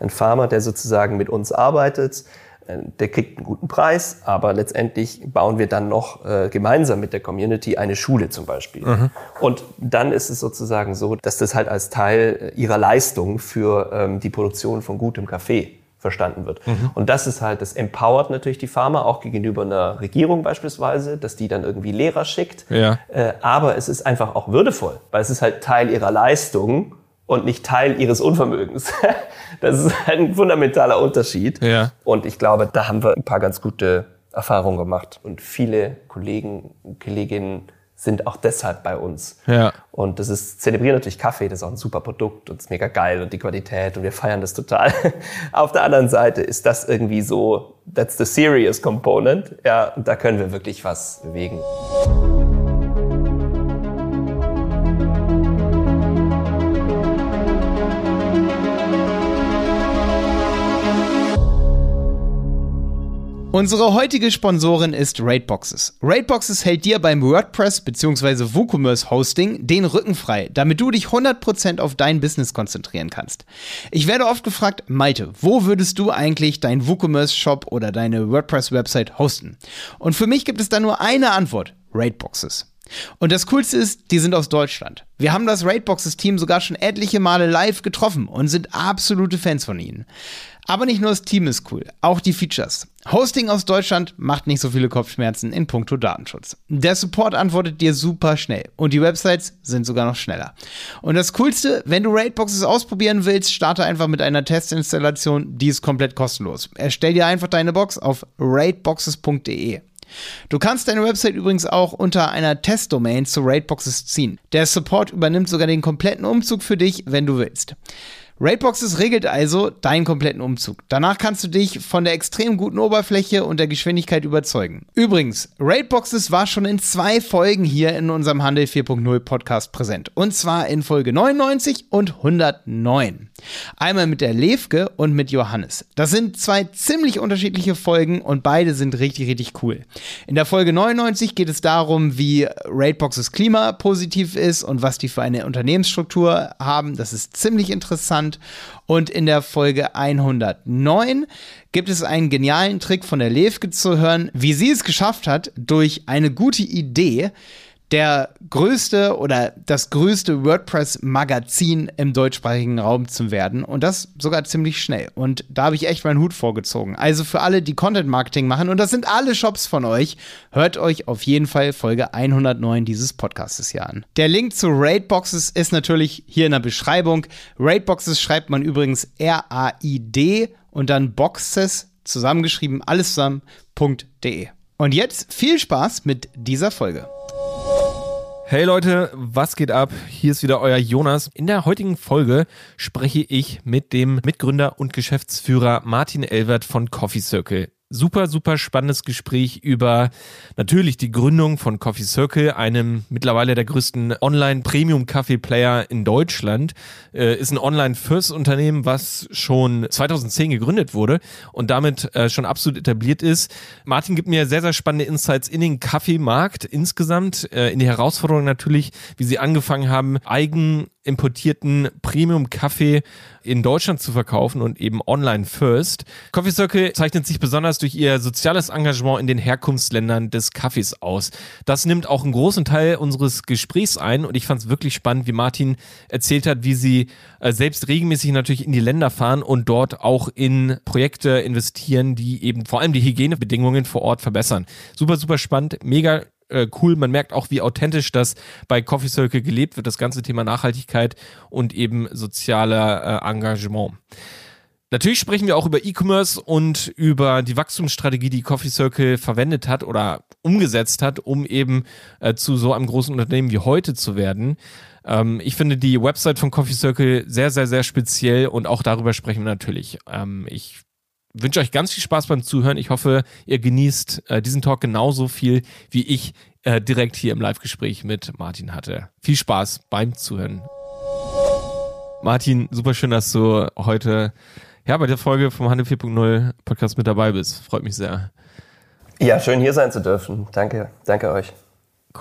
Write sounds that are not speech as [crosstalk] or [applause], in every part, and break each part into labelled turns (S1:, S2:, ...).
S1: ein Farmer, der sozusagen mit uns arbeitet, äh, der kriegt einen guten Preis, aber letztendlich bauen wir dann noch äh, gemeinsam mit der Community eine Schule zum Beispiel. Mhm. Und dann ist es sozusagen so, dass das halt als Teil ihrer Leistung für ähm, die Produktion von gutem Kaffee verstanden wird. Mhm. Und das ist halt, das empowert natürlich die Pharma auch gegenüber einer Regierung beispielsweise, dass die dann irgendwie Lehrer schickt. Ja. Äh, aber es ist einfach auch würdevoll, weil es ist halt Teil ihrer Leistung und nicht Teil ihres Unvermögens. [laughs] das ist ein fundamentaler Unterschied. Ja. Und ich glaube, da haben wir ein paar ganz gute Erfahrungen gemacht. Und viele Kollegen, Kolleginnen sind auch deshalb bei uns. Ja. Und das ist, zelebrieren natürlich Kaffee, das ist auch ein super Produkt und ist mega geil und die Qualität und wir feiern das total. [laughs] Auf der anderen Seite ist das irgendwie so, that's the serious component. Ja, und da können wir wirklich was bewegen.
S2: Unsere heutige Sponsorin ist Raidboxes. Raidboxes hält dir beim WordPress bzw. WooCommerce Hosting den Rücken frei, damit du dich 100% auf dein Business konzentrieren kannst. Ich werde oft gefragt, Malte, wo würdest du eigentlich deinen WooCommerce Shop oder deine WordPress Website hosten? Und für mich gibt es da nur eine Antwort, Raidboxes. Und das Coolste ist, die sind aus Deutschland. Wir haben das Raidboxes-Team sogar schon etliche Male live getroffen und sind absolute Fans von ihnen. Aber nicht nur das Team ist cool, auch die Features. Hosting aus Deutschland macht nicht so viele Kopfschmerzen in puncto Datenschutz. Der Support antwortet dir super schnell und die Websites sind sogar noch schneller. Und das Coolste, wenn du Raidboxes ausprobieren willst, starte einfach mit einer Testinstallation, die ist komplett kostenlos. Erstell dir einfach deine Box auf raidboxes.de. Du kannst deine Website übrigens auch unter einer Testdomain zu Raidboxes ziehen. Der Support übernimmt sogar den kompletten Umzug für dich, wenn du willst. Raidboxes regelt also deinen kompletten Umzug. Danach kannst du dich von der extrem guten Oberfläche und der Geschwindigkeit überzeugen. Übrigens, Raidboxes war schon in zwei Folgen hier in unserem Handel 4.0 Podcast präsent. Und zwar in Folge 99 und 109. Einmal mit der Levke und mit Johannes. Das sind zwei ziemlich unterschiedliche Folgen und beide sind richtig, richtig cool. In der Folge 99 geht es darum, wie Raidboxes Klima positiv ist und was die für eine Unternehmensstruktur haben. Das ist ziemlich interessant. Und in der Folge 109 gibt es einen genialen Trick von der Levke zu hören, wie sie es geschafft hat, durch eine gute Idee der größte oder das größte WordPress-Magazin im deutschsprachigen Raum zu werden. Und das sogar ziemlich schnell. Und da habe ich echt meinen Hut vorgezogen. Also für alle, die Content-Marketing machen, und das sind alle Shops von euch, hört euch auf jeden Fall Folge 109 dieses Podcasts hier an. Der Link zu Raidboxes ist natürlich hier in der Beschreibung. Raidboxes schreibt man übrigens R-A-I-D und dann Boxes zusammengeschrieben, alles zusammen.de. Und jetzt viel Spaß mit dieser Folge.
S3: Hey Leute, was geht ab? Hier ist wieder euer Jonas. In der heutigen Folge spreche ich mit dem Mitgründer und Geschäftsführer Martin Elwert von Coffee Circle super, super spannendes Gespräch über natürlich die Gründung von Coffee Circle, einem mittlerweile der größten Online-Premium-Kaffee-Player in Deutschland. Äh, ist ein Online-First-Unternehmen, was schon 2010 gegründet wurde und damit äh, schon absolut etabliert ist. Martin gibt mir sehr, sehr spannende Insights in den Kaffeemarkt insgesamt, äh, in die Herausforderungen natürlich, wie sie angefangen haben, eigen importierten Premium-Kaffee in Deutschland zu verkaufen und eben online first. Coffee Circle zeichnet sich besonders durch ihr soziales Engagement in den Herkunftsländern des Kaffees aus. Das nimmt auch einen großen Teil unseres Gesprächs ein und ich fand es wirklich spannend, wie Martin erzählt hat, wie sie äh, selbst regelmäßig natürlich in die Länder fahren und dort auch in Projekte investieren, die eben vor allem die Hygienebedingungen vor Ort verbessern. Super, super spannend, mega äh, cool. Man merkt auch, wie authentisch das bei Coffee Circle gelebt wird, das ganze Thema Nachhaltigkeit und eben sozialer äh, Engagement. Natürlich sprechen wir auch über E-Commerce und über die Wachstumsstrategie, die Coffee Circle verwendet hat oder umgesetzt hat, um eben äh, zu so einem großen Unternehmen wie heute zu werden. Ähm, ich finde die Website von Coffee Circle sehr, sehr, sehr speziell und auch darüber sprechen wir natürlich. Ähm, ich wünsche euch ganz viel Spaß beim Zuhören. Ich hoffe, ihr genießt äh, diesen Talk genauso viel, wie ich äh, direkt hier im Live-Gespräch mit Martin hatte. Viel Spaß beim Zuhören. Martin, super schön, dass du heute ja, bei der Folge vom Handel 4.0 Podcast mit dabei bist. Freut mich sehr.
S1: Ja, schön hier sein zu dürfen. Danke, danke euch.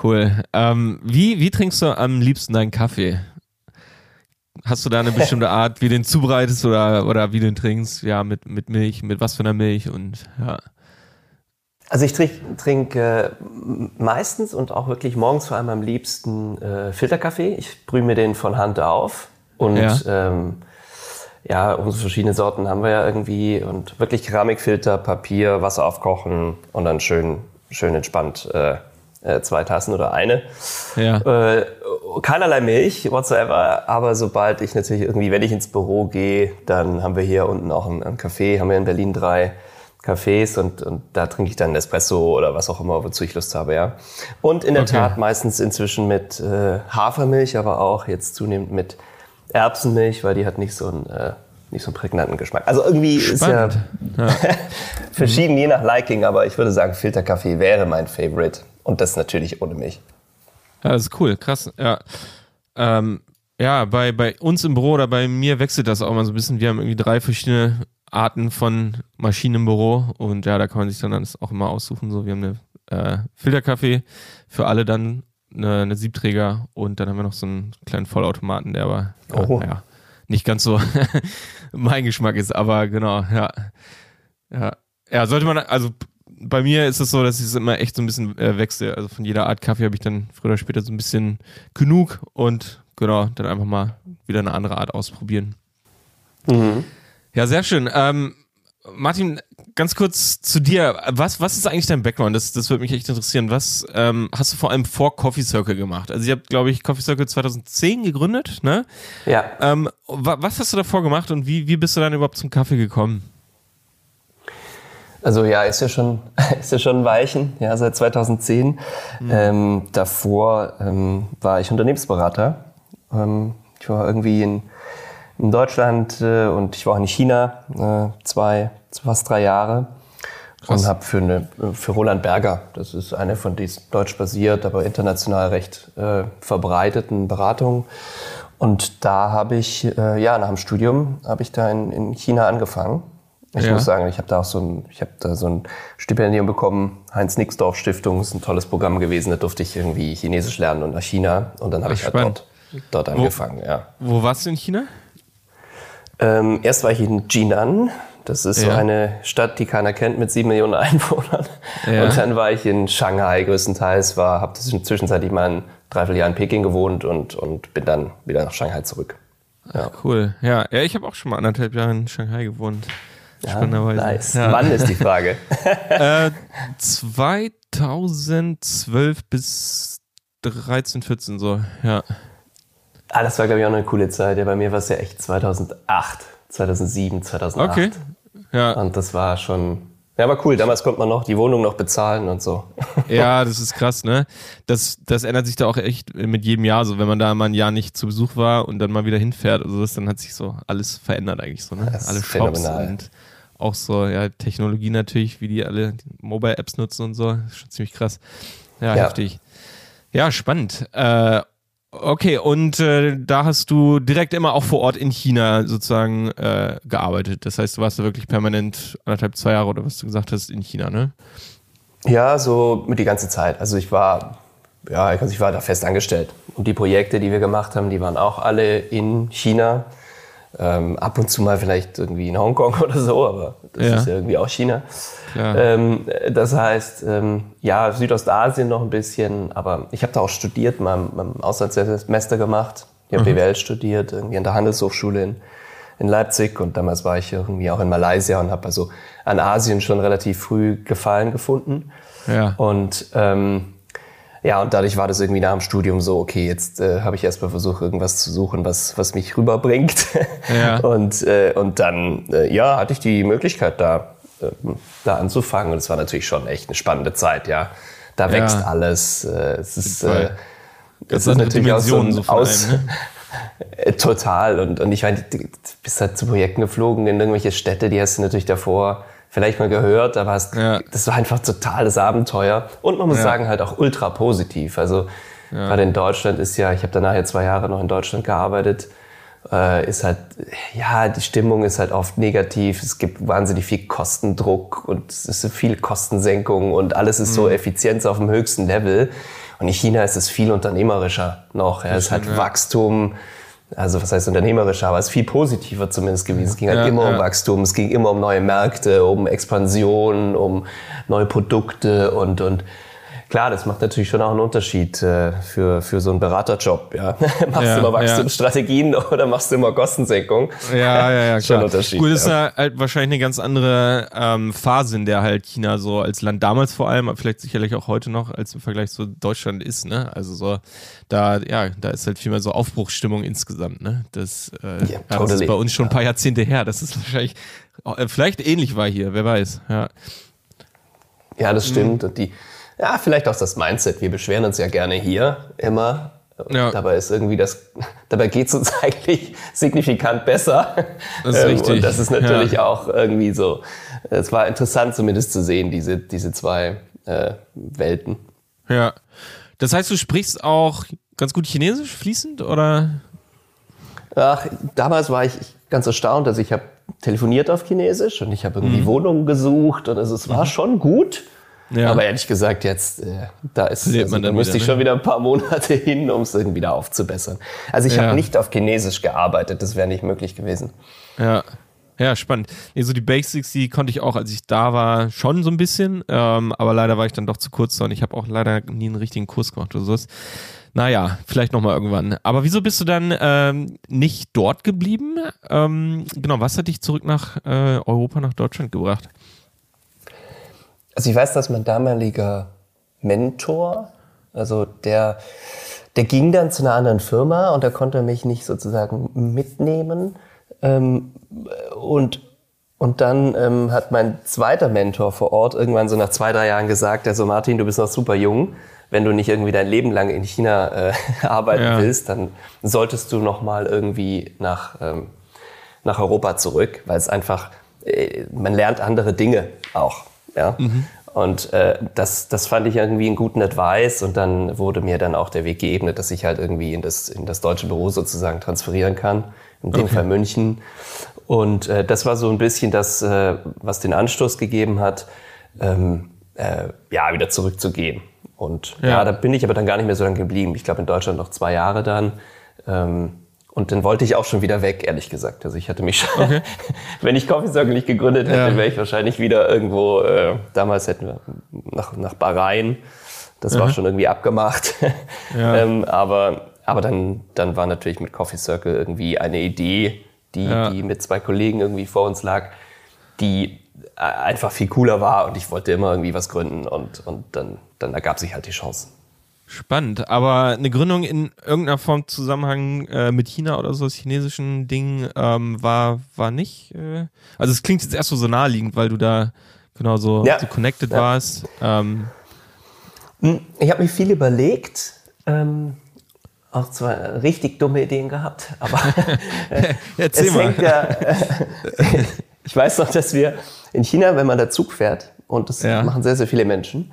S3: Cool. Ähm, wie, wie trinkst du am liebsten deinen Kaffee? Hast du da eine bestimmte Art, wie du den zubereitest oder, oder wie du den trinkst? Ja, mit, mit Milch, mit was für einer Milch und ja.
S1: Also ich trinke trink, äh, meistens und auch wirklich morgens vor allem am liebsten äh, Filterkaffee. Ich brühe mir den von Hand auf und ja. Ähm, ja, unsere verschiedene Sorten haben wir ja irgendwie und wirklich Keramikfilter, Papier, Wasser aufkochen und dann schön, schön entspannt äh, zwei Tassen oder eine. Ja. Äh, keinerlei Milch whatsoever, aber sobald ich natürlich irgendwie, wenn ich ins Büro gehe, dann haben wir hier unten auch ein, ein Café, haben wir in Berlin drei Cafés und, und da trinke ich dann Espresso oder was auch immer, wozu ich Lust habe, ja. Und in der okay. Tat meistens inzwischen mit äh, Hafermilch, aber auch jetzt zunehmend mit Erbsenmilch, weil die hat nicht so einen, äh, nicht so einen prägnanten Geschmack. Also irgendwie Spannend. ist ja, ja. [laughs] verschieden je nach Liking, aber ich würde sagen, Filterkaffee wäre mein Favorite. Und das natürlich ohne Milch.
S3: Ja, das ist cool, krass. Ja. Ähm, ja, bei, bei uns im Büro oder bei mir wechselt das auch mal so ein bisschen. Wir haben irgendwie drei verschiedene Arten von Maschinen im Büro und ja, da kann man sich dann das auch immer aussuchen. So, wir haben eine äh, Filterkaffee für alle dann eine, eine, Siebträger und dann haben wir noch so einen kleinen Vollautomaten, der aber äh, oh. ja, nicht ganz so [laughs] mein Geschmack ist, aber genau, ja. Ja, ja sollte man, also bei mir ist es so, dass ich es immer echt so ein bisschen äh, wechsle. Also von jeder Art Kaffee habe ich dann früher oder später so ein bisschen genug und genau, dann einfach mal wieder eine andere Art ausprobieren. Mhm. Ja, sehr schön. Ähm, Martin, ganz kurz zu dir. Was, was ist eigentlich dein Background? Das, das würde mich echt interessieren. Was ähm, hast du vor allem vor Coffee Circle gemacht? Also, ihr habt, glaube ich, Coffee Circle 2010 gegründet, ne?
S1: Ja.
S3: Ähm, was hast du davor gemacht und wie, wie bist du dann überhaupt zum Kaffee gekommen?
S1: Also ja, ist ja schon, [laughs] ist ja schon ein Weilchen, ja, seit 2010. Mhm. Ähm, davor ähm, war ich Unternehmensberater. Ähm, ich war irgendwie in, in Deutschland äh, und ich war auch in China äh, zwei, fast drei Jahre. Krass. Und habe für, eine, für Roland Berger, das ist eine von diesen deutsch basiert, aber international recht äh, verbreiteten Beratungen. Und da habe ich, äh, ja, nach dem Studium habe ich da in, in China angefangen ich ja. muss sagen, ich habe da auch so ein, ich habe da so ein Stipendium bekommen, Heinz Nixdorf Stiftung, ist ein tolles Programm gewesen. Da durfte ich irgendwie Chinesisch lernen und nach China und dann habe ich halt dort, dort angefangen. Ja.
S3: Wo warst du in China?
S1: Ähm, erst war ich in Jinan. Das ist ja. so eine Stadt, die keiner kennt, mit sieben Millionen [laughs] Einwohnern. Ja. Und dann war ich in Shanghai größtenteils, war, habe zwischenzeitlich mal ein Dreivierteljahr in Peking gewohnt und, und bin dann wieder nach Shanghai zurück.
S3: Ja. Ach, cool. Ja, ja ich habe auch schon mal anderthalb Jahre in Shanghai gewohnt.
S1: Ja, nice. Ja. Wann ist die Frage? [laughs]
S3: äh, 2012 bis 13, 14 so, ja.
S1: Ah, das war, glaube ich, auch eine coole Zeit. Ja, bei mir war es ja echt 2008, 2007, 2008. Okay, ja. Und das war schon, ja, war cool. Damals konnte man noch die Wohnung noch bezahlen und so. [laughs]
S3: Ja, das ist krass, ne? Das, das ändert sich da auch echt mit jedem Jahr so. Wenn man da mal ein Jahr nicht zu Besuch war und dann mal wieder hinfährt, also das, dann hat sich so alles verändert eigentlich so, ne?
S1: Das
S3: Alle
S1: Shops phänomenal. und
S3: auch so, ja, Technologie natürlich, wie die alle Mobile-Apps nutzen und so. Ist schon ziemlich krass. Ja, ja. heftig. Ja, spannend. Äh, okay, und äh, da hast du direkt immer auch vor Ort in China sozusagen äh, gearbeitet. Das heißt, du warst da wirklich permanent anderthalb, zwei Jahre oder was du gesagt hast in China, ne?
S1: Ja, so mit die ganze Zeit. Also ich war, ja, also ich war da fest angestellt. Und die Projekte, die wir gemacht haben, die waren auch alle in China. Ähm, ab und zu mal vielleicht irgendwie in Hongkong [laughs] oder so, aber das ja. ist ja irgendwie auch China. Ähm, das heißt, ähm, ja, Südostasien noch ein bisschen, aber ich habe da auch studiert, mal, ein Auslandssemester gemacht. Ich habe mhm. BWL studiert, irgendwie an der Handelshochschule in, in Leipzig und damals war ich irgendwie auch in Malaysia und habe also an Asien schon relativ früh Gefallen gefunden. Ja. Und ähm, ja, und dadurch war das irgendwie nach dem Studium so, okay, jetzt äh, habe ich erstmal versucht, irgendwas zu suchen, was, was mich rüberbringt. [laughs] Ja. und, äh, und dann, äh, ja, hatte ich die Möglichkeit, da, äh, da anzufangen. Und es war natürlich schon echt eine spannende Zeit, ja. Da wächst alles. Äh, es ist, äh,
S3: das ist natürlich auch so, so aus, einem,
S1: ne? [laughs] total. Und, und ich meine, du bist halt zu Projekten geflogen in irgendwelche Städte, die hast du natürlich davor vielleicht mal gehört, aber es, ja. das war einfach totales Abenteuer. Und man muss ja. sagen, halt auch ultra positiv. Also ja. gerade in Deutschland ist ja, ich habe danach ja zwei Jahre noch in Deutschland gearbeitet, äh, ist halt, ja, die Stimmung ist halt oft negativ. Es gibt wahnsinnig viel Kostendruck und es ist viel Kostensenkung und alles ist mhm. so Effizienz auf dem höchsten Level. Und in China ist es viel unternehmerischer noch. Ja. Es ist halt Wachstum, also was heißt unternehmerischer, aber es ist viel positiver zumindest gewesen. Es ging halt
S3: Ja,
S1: immer
S3: ja.
S1: um Wachstum, es ging immer um neue Märkte, um Expansion, um neue Produkte und, und klar, das macht natürlich schon auch einen Unterschied äh, für, für so einen Beraterjob. Ja. [laughs] machst
S3: Ja,
S1: du immer Wachstumsstrategien [laughs] oder machst du immer Kostensenkung?
S3: Ja, ja, ja, [laughs]
S1: Schon
S3: klar.
S1: Unterschied,
S3: Gut, das ist
S1: ja.
S3: ja halt wahrscheinlich eine ganz andere ähm, Phase, in der halt China so als Land damals vor allem, aber vielleicht sicherlich auch heute noch, als im Vergleich zu Deutschland ist, ne? Also so, da, ja, da ist halt viel mehr so Aufbruchsstimmung insgesamt, ne? Das, äh, ja, das
S1: totally.
S3: ist bei uns schon ein paar Jahrzehnte her. Das ist wahrscheinlich äh, vielleicht ähnlich war hier, wer weiß. Ja,
S1: Ja, das stimmt. Und die, ja, vielleicht auch das Mindset. Wir beschweren uns ja gerne hier immer.
S3: Ja.
S1: Dabei ist irgendwie das, [laughs] dabei geht es uns [laughs] eigentlich signifikant besser.
S3: Das ist
S1: Ähm,
S3: richtig.
S1: Und das ist natürlich auch irgendwie so. Es war interessant zumindest zu sehen, diese, diese zwei äh, Welten.
S3: ja. Das heißt, du sprichst auch ganz gut Chinesisch fließend oder?
S1: Ach, damals war ich ganz erstaunt, dass ich habe telefoniert auf Chinesisch und ich habe
S3: Mhm.
S1: irgendwie Wohnungen gesucht und also es war schon gut.
S3: Ja.
S1: Aber ehrlich gesagt, jetzt, äh, da ist, also, da müsste
S3: wieder,
S1: ich
S3: ne?
S1: schon wieder ein paar [laughs] Monate hin, um es irgendwie wieder aufzubessern. Also ich
S3: Ja.
S1: habe nicht auf Chinesisch gearbeitet, das wäre nicht möglich gewesen.
S3: Ja. Ja, spannend. Nee, so die Basics, die konnte ich auch, als ich da war, schon so ein bisschen. Ähm, aber leider war ich dann doch zu kurz da und ich habe auch leider nie einen richtigen Kurs gemacht oder sowas. Naja, vielleicht nochmal irgendwann. Aber wieso bist du dann ähm, nicht dort geblieben? Ähm, genau, was hat dich zurück nach äh, Europa, nach Deutschland gebracht?
S1: Also ich weiß, dass mein damaliger Mentor, also der, der ging dann zu einer anderen Firma und da konnte er mich nicht sozusagen mitnehmen. Ähm, und, und dann ähm, hat mein zweiter Mentor vor Ort irgendwann so nach zwei, drei Jahren gesagt, also Martin, du bist noch super jung. Wenn du nicht irgendwie dein Leben lang in China äh, [laughs] arbeiten
S3: Ja.
S1: willst, dann solltest du noch mal irgendwie nach, ähm, nach Europa zurück, weil es einfach, äh, man lernt andere Dinge auch. Ja? Und äh, das, das fand ich irgendwie einen guten Advice und dann wurde mir dann auch der Weg geebnet, dass ich halt irgendwie in das, in das deutsche Büro sozusagen transferieren kann, in dem
S3: Okay.
S1: Fall München. Und äh, das war so ein bisschen das, äh, was den Anstoß gegeben hat, ähm, äh, ja, wieder zurückzugehen. Und ja.
S3: Ja.
S1: da bin ich aber dann gar nicht mehr so lange geblieben. Ich glaube in Deutschland noch zwei Jahre dann. Ähm, und dann wollte ich auch schon wieder weg, ehrlich gesagt. Also ich hatte mich schon, [laughs] wenn ich Coffee Circle nicht gegründet hätte,
S3: Ja.
S1: wäre ich wahrscheinlich wieder irgendwo, äh, damals hätten wir nach, nach Bahrain. Das war schon irgendwie abgemacht. [laughs]
S3: Ja.
S1: ähm, aber aber dann, dann war natürlich mit Coffee Circle irgendwie eine Idee, die,
S3: Ja.
S1: die mit zwei Kollegen irgendwie vor uns lag, die äh, einfach viel cooler war und ich wollte immer irgendwie was gründen und, und dann, dann ergab sich halt die Chance.
S3: Spannend, aber eine Gründung in irgendeiner Form Zusammenhang äh, mit China oder so, das chinesischen Ding, ähm, war, war nicht. Äh, also es klingt jetzt erst so, so naheliegend, weil du da genau so,
S1: Ja.
S3: so connected
S1: Ja.
S3: warst. Ähm,
S1: Ich habe mir viel überlegt, ähm, auch zwar richtig dumme Ideen gehabt, aber [laughs]
S3: erzähl mal.
S1: ja. Äh, [laughs] ich weiß noch, dass wir in China, wenn man da Zug fährt, und das machen sehr, sehr viele Menschen,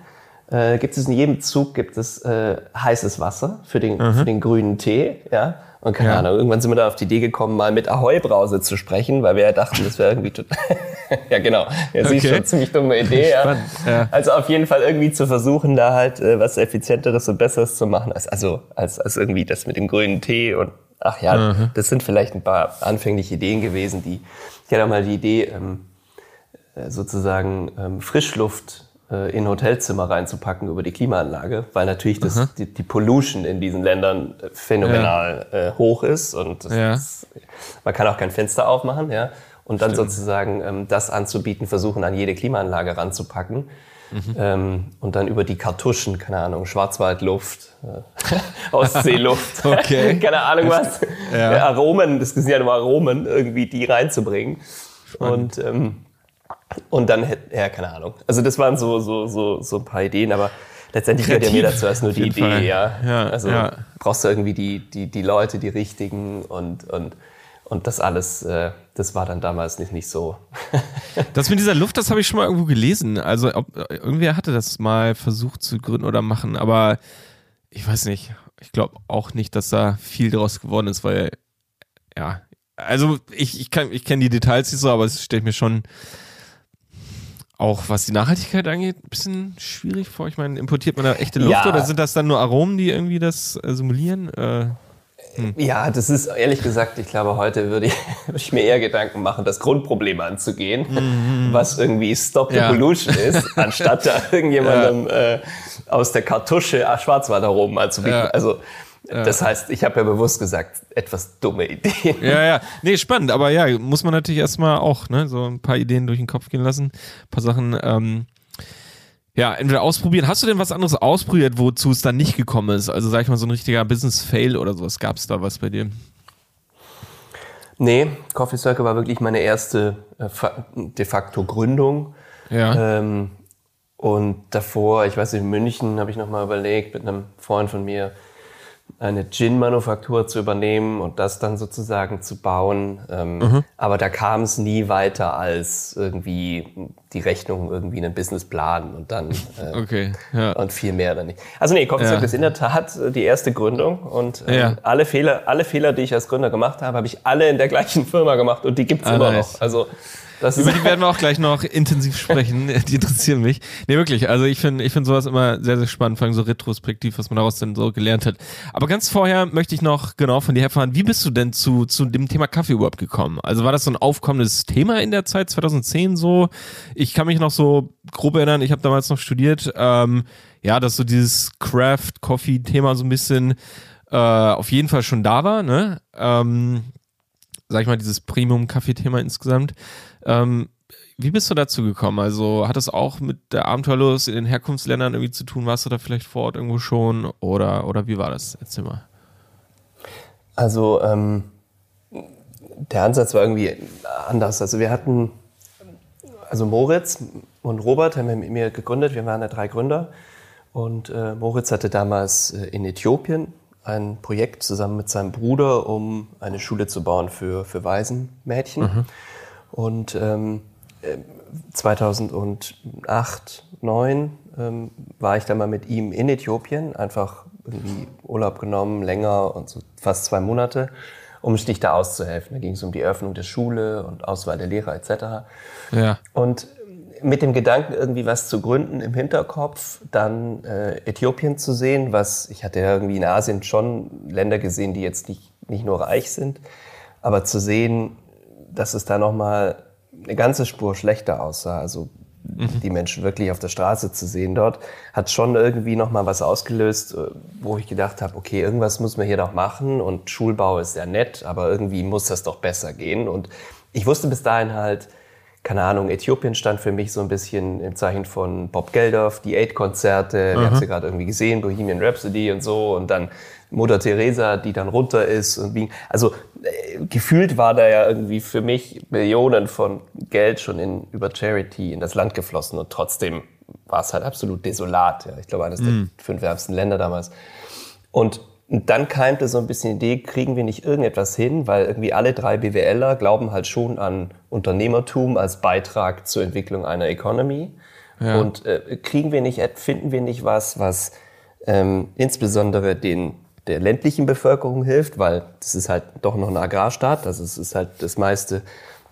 S1: äh, gibt es in jedem Zug gibt es äh, heißes Wasser für den, für den grünen Tee, ja. Und keine
S3: Ja.
S1: Ahnung, irgendwann sind wir da auf die Idee gekommen, mal mit Ahoi-Brause zu sprechen, weil wir ja dachten, das wäre irgendwie total. [laughs] ja, genau. Ja, sie ist
S3: Okay.
S1: schon ziemlich dumme Idee, ja.
S3: Ja.
S1: Also auf jeden Fall irgendwie zu versuchen, da halt äh, was effizienteres und besseres zu machen, als, also als, als irgendwie das mit dem grünen Tee und ach ja, das sind vielleicht ein paar anfängliche Ideen gewesen, die ich hatte auch mal die Idee, ähm, äh, sozusagen ähm, Frischluft in Hotelzimmer reinzupacken über die Klimaanlage, weil natürlich das, die, die Pollution in diesen Ländern äh, phänomenal äh, hoch ist und
S3: Ja.
S1: das, man kann auch kein Fenster aufmachen, ja. Und dann sozusagen ähm, das anzubieten, versuchen an jede Klimaanlage ranzupacken. Ähm, und dann über die Kartuschen, keine Ahnung, Schwarzwaldluft, äh, [laughs] Ostseeluft, [laughs] [laughs] keine Ahnung was,
S3: Ja.
S1: äh, Aromen, das sind ja nur Aromen, irgendwie die reinzubringen. Und, ähm, und dann, ja, keine Ahnung. Also das waren so, so, so, so ein paar Ideen, aber letztendlich gehört ja mir dazu erst nur die Idee,
S3: Fall.
S1: ja.
S3: Ja,
S1: Also
S3: ja.
S1: brauchst du irgendwie die, die, die Leute, die richtigen und, und, und das alles, äh, das war dann damals nicht, nicht so. [laughs]
S3: Das mit dieser Luft, das habe ich schon mal irgendwo gelesen. Also ob, irgendwer hatte das mal versucht zu gründen oder machen, aber ich weiß nicht. Ich glaube auch nicht, dass da viel draus geworden ist, weil ja, also ich, ich, kann- ich kenne die Details nicht so, aber es stellt mir schon auch, was die Nachhaltigkeit angeht, ein bisschen schwierig vor. Ich meine, importiert man da echte Luft
S1: Ja.
S3: oder sind das dann nur Aromen, die irgendwie das äh, simulieren? Äh,
S1: Hm. Ja, das ist ehrlich gesagt, ich glaube, heute würde ich, [laughs] würde ich mir eher Gedanken machen, das Grundproblem anzugehen, mhm. was irgendwie Stop the ja. Pollution ist, [laughs] anstatt da irgendjemandem ja. äh, aus der Kartusche Schwarzwald Schwarzwalder anzubieten. Ja. Also das heißt, ich habe ja bewusst gesagt, etwas dumme Ideen.
S3: Ja, ja. [laughs] Nee, spannend, aber ja, muss man natürlich erstmal auch ne, so ein paar Ideen durch den Kopf gehen lassen. Ein paar Sachen, ähm, ja, entweder ausprobieren. Hast du denn was anderes ausprobiert, wozu es dann nicht gekommen ist? Also sag ich mal, so ein richtiger Business-Fail oder sowas. Gab es da was bei dir?
S1: Nee, Coffee Circle war wirklich meine erste äh, de facto Gründung. Ja. Ähm, und davor, ich weiß nicht, in München habe ich nochmal überlegt, mit einem Freund von mir, eine Gin-Manufaktur zu übernehmen und das dann sozusagen zu bauen. Ähm, mhm. Aber da kam es nie weiter als irgendwie die Rechnung, irgendwie einen Businessplan und dann äh, okay, ja. und viel mehr dann nicht. Also nee, Coffee ja. ist in der Tat die erste Gründung und ähm, ja. alle Fehler, alle Fehler, die ich als Gründer gemacht habe, habe ich alle in der gleichen Firma gemacht und die gibt's ah, immer nice. noch. Also
S3: Über die werden wir auch gleich noch intensiv sprechen. [laughs] Die interessieren mich. Nee, wirklich. Also ich finde ich finde sowas immer sehr, sehr spannend, vor allem so retrospektiv, was man daraus denn so gelernt hat. Aber ganz vorher möchte ich noch genau von dir erfahren, wie bist du denn zu, zu dem Thema Kaffee überhaupt gekommen? Also war das so ein aufkommendes Thema in der Zeit 2010 so? Ich kann mich noch so grob erinnern, ich habe damals noch studiert, ähm, ja, dass so dieses Craft-Coffee-Thema so ein bisschen äh, auf jeden Fall schon da war, ne? Ähm, sag ich mal, dieses Premium-Kaffee-Thema insgesamt. Ähm, wie bist du dazu gekommen? Also hat das auch mit der Abenteuerlust in den Herkunftsländern irgendwie zu tun? Warst du da vielleicht vor Ort irgendwo schon oder, oder wie war das? Erzähl mal.
S1: Also ähm, der Ansatz war irgendwie anders. Also wir hatten, also Moritz und Robert haben mit mir gegründet. Wir waren ja drei Gründer. Und äh, Moritz hatte damals äh, in Äthiopien ein Projekt zusammen mit seinem Bruder, um eine Schule zu bauen für, für Waisenmädchen. Mhm. Und ähm, 2008, 2009 ähm, war ich dann mal mit ihm in Äthiopien, einfach irgendwie Urlaub genommen, länger und so fast zwei Monate, um Stich da auszuhelfen. Da ging es um die Öffnung der Schule und Auswahl der Lehrer etc. Ja. Und mit dem Gedanken, irgendwie was zu gründen im Hinterkopf, dann äh, Äthiopien zu sehen, was ich hatte ja irgendwie in Asien schon Länder gesehen, die jetzt nicht, nicht nur reich sind, aber zu sehen, dass es da nochmal eine ganze Spur schlechter aussah. Also mhm. die Menschen wirklich auf der Straße zu sehen dort, hat schon irgendwie nochmal was ausgelöst, äh, wo ich gedacht habe, okay, irgendwas muss man hier doch machen und Schulbau ist ja nett, aber irgendwie muss das doch besser gehen. Und ich wusste bis dahin halt, keine Ahnung, Äthiopien stand für mich so ein bisschen im Zeichen von Bob Geldof, die Aid-Konzerte, mhm. wir haben sie gerade irgendwie gesehen, Bohemian Rhapsody und so und dann Mutter Teresa, die dann runter ist und wie, also äh, gefühlt war da ja irgendwie für mich Millionen von Geld schon in, über Charity in das Land geflossen und trotzdem war es halt absolut desolat. Ja. Ich glaube, eines mhm. der fünf ärmsten Länder damals. Und dann keimte so ein bisschen die Idee, kriegen wir nicht irgendetwas hin, weil irgendwie alle drei BWLer glauben halt schon an Unternehmertum als Beitrag zur Entwicklung einer Economy. Ja. Und äh, kriegen wir nicht, finden wir nicht was, was ähm, insbesondere den der ländlichen Bevölkerung hilft, weil das ist halt doch noch ein Agrarstaat, also es ist halt das meiste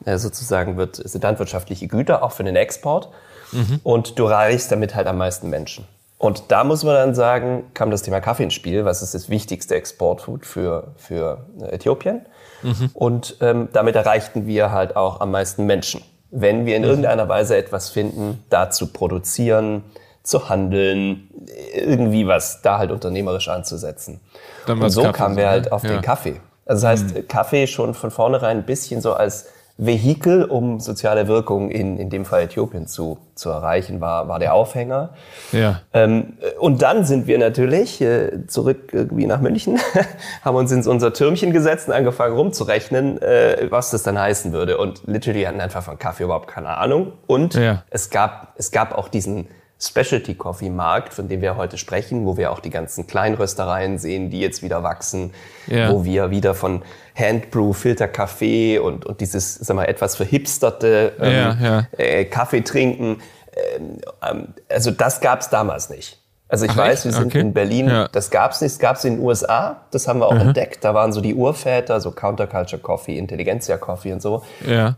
S1: äh, sozusagen wird sind landwirtschaftliche Güter auch für den Export mhm. und du erreichst damit halt am meisten Menschen. Und da muss man dann sagen, kam das Thema Kaffee ins Spiel, was ist das wichtigste Exportfood für, für äh, Äthiopien. Mhm. Und ähm, damit erreichten wir halt auch am meisten Menschen. Wenn wir in mhm. irgendeiner Weise etwas finden, da zu produzieren, zu handeln, irgendwie was da halt unternehmerisch anzusetzen. und so Kaffee kamen wir halt auf ja. den Kaffee. Also das heißt, mhm. Kaffee schon von vornherein ein bisschen so als Vehikel, um soziale Wirkung in, in dem Fall Äthiopien zu, zu erreichen, war, war der Aufhänger. Ja. Ähm, und dann sind wir natürlich äh, zurück irgendwie nach München, [laughs] haben uns in unser Türmchen gesetzt und angefangen rumzurechnen, äh, was das dann heißen würde. Und literally hatten einfach von Kaffee überhaupt keine Ahnung. Und ja. es, gab, es gab auch diesen Specialty Coffee Markt, von dem wir heute sprechen, wo wir auch die ganzen Kleinröstereien sehen, die jetzt wieder wachsen, ja. wo wir wieder von Handbrew, Filterkaffee und, und dieses, sag mal, etwas verhipsterte ähm, ja, ja. Äh, Kaffee trinken. Ähm, ähm also das gab es damals nicht. Also ich Ach, weiß, wir sind okay. in Berlin, ja. das gab's nicht, das gab's in den USA, das haben wir auch mhm. entdeckt. Da waren so die Urväter, so Counterculture Coffee, Intelligentsia Coffee und so.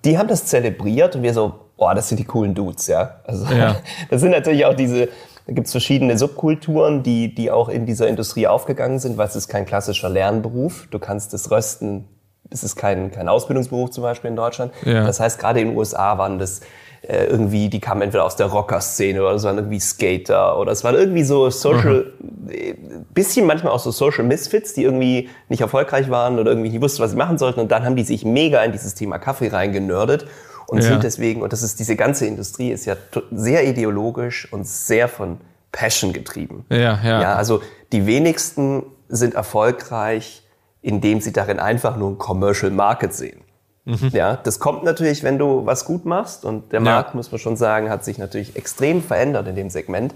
S1: Die haben das zelebriert und wir so, boah, das sind die coolen Dudes, ja. Also ja. [laughs] das sind natürlich auch diese Da gibt's verschiedene Subkulturen, die, die auch in dieser Industrie aufgegangen sind, weil es ist kein klassischer Lernberuf. Du kannst das Rösten, es ist kein, kein Ausbildungsberuf zum Beispiel in Deutschland.
S3: Ja.
S1: Das heißt, gerade in den USA waren das äh, irgendwie, die kamen entweder aus der Rocker-Szene oder es waren irgendwie Skater oder es waren irgendwie so Social, äh, bisschen manchmal auch so Social Misfits, die irgendwie nicht erfolgreich waren oder irgendwie nicht wussten, was sie machen sollten. Und dann haben die sich mega in dieses Thema Kaffee reingenördet und
S3: Ja.
S1: sind deswegen, und das ist diese ganze Industrie ist ja sehr ideologisch und sehr von Passion getrieben.
S3: Ja, ja.
S1: Ja, also die wenigsten sind erfolgreich, indem sie darin einfach nur ein Commercial Market sehen. Ja, das kommt natürlich, wenn du was gut machst und der
S3: Mhm. Ja.
S1: Markt, muss man schon sagen, hat sich natürlich extrem verändert in dem Segment.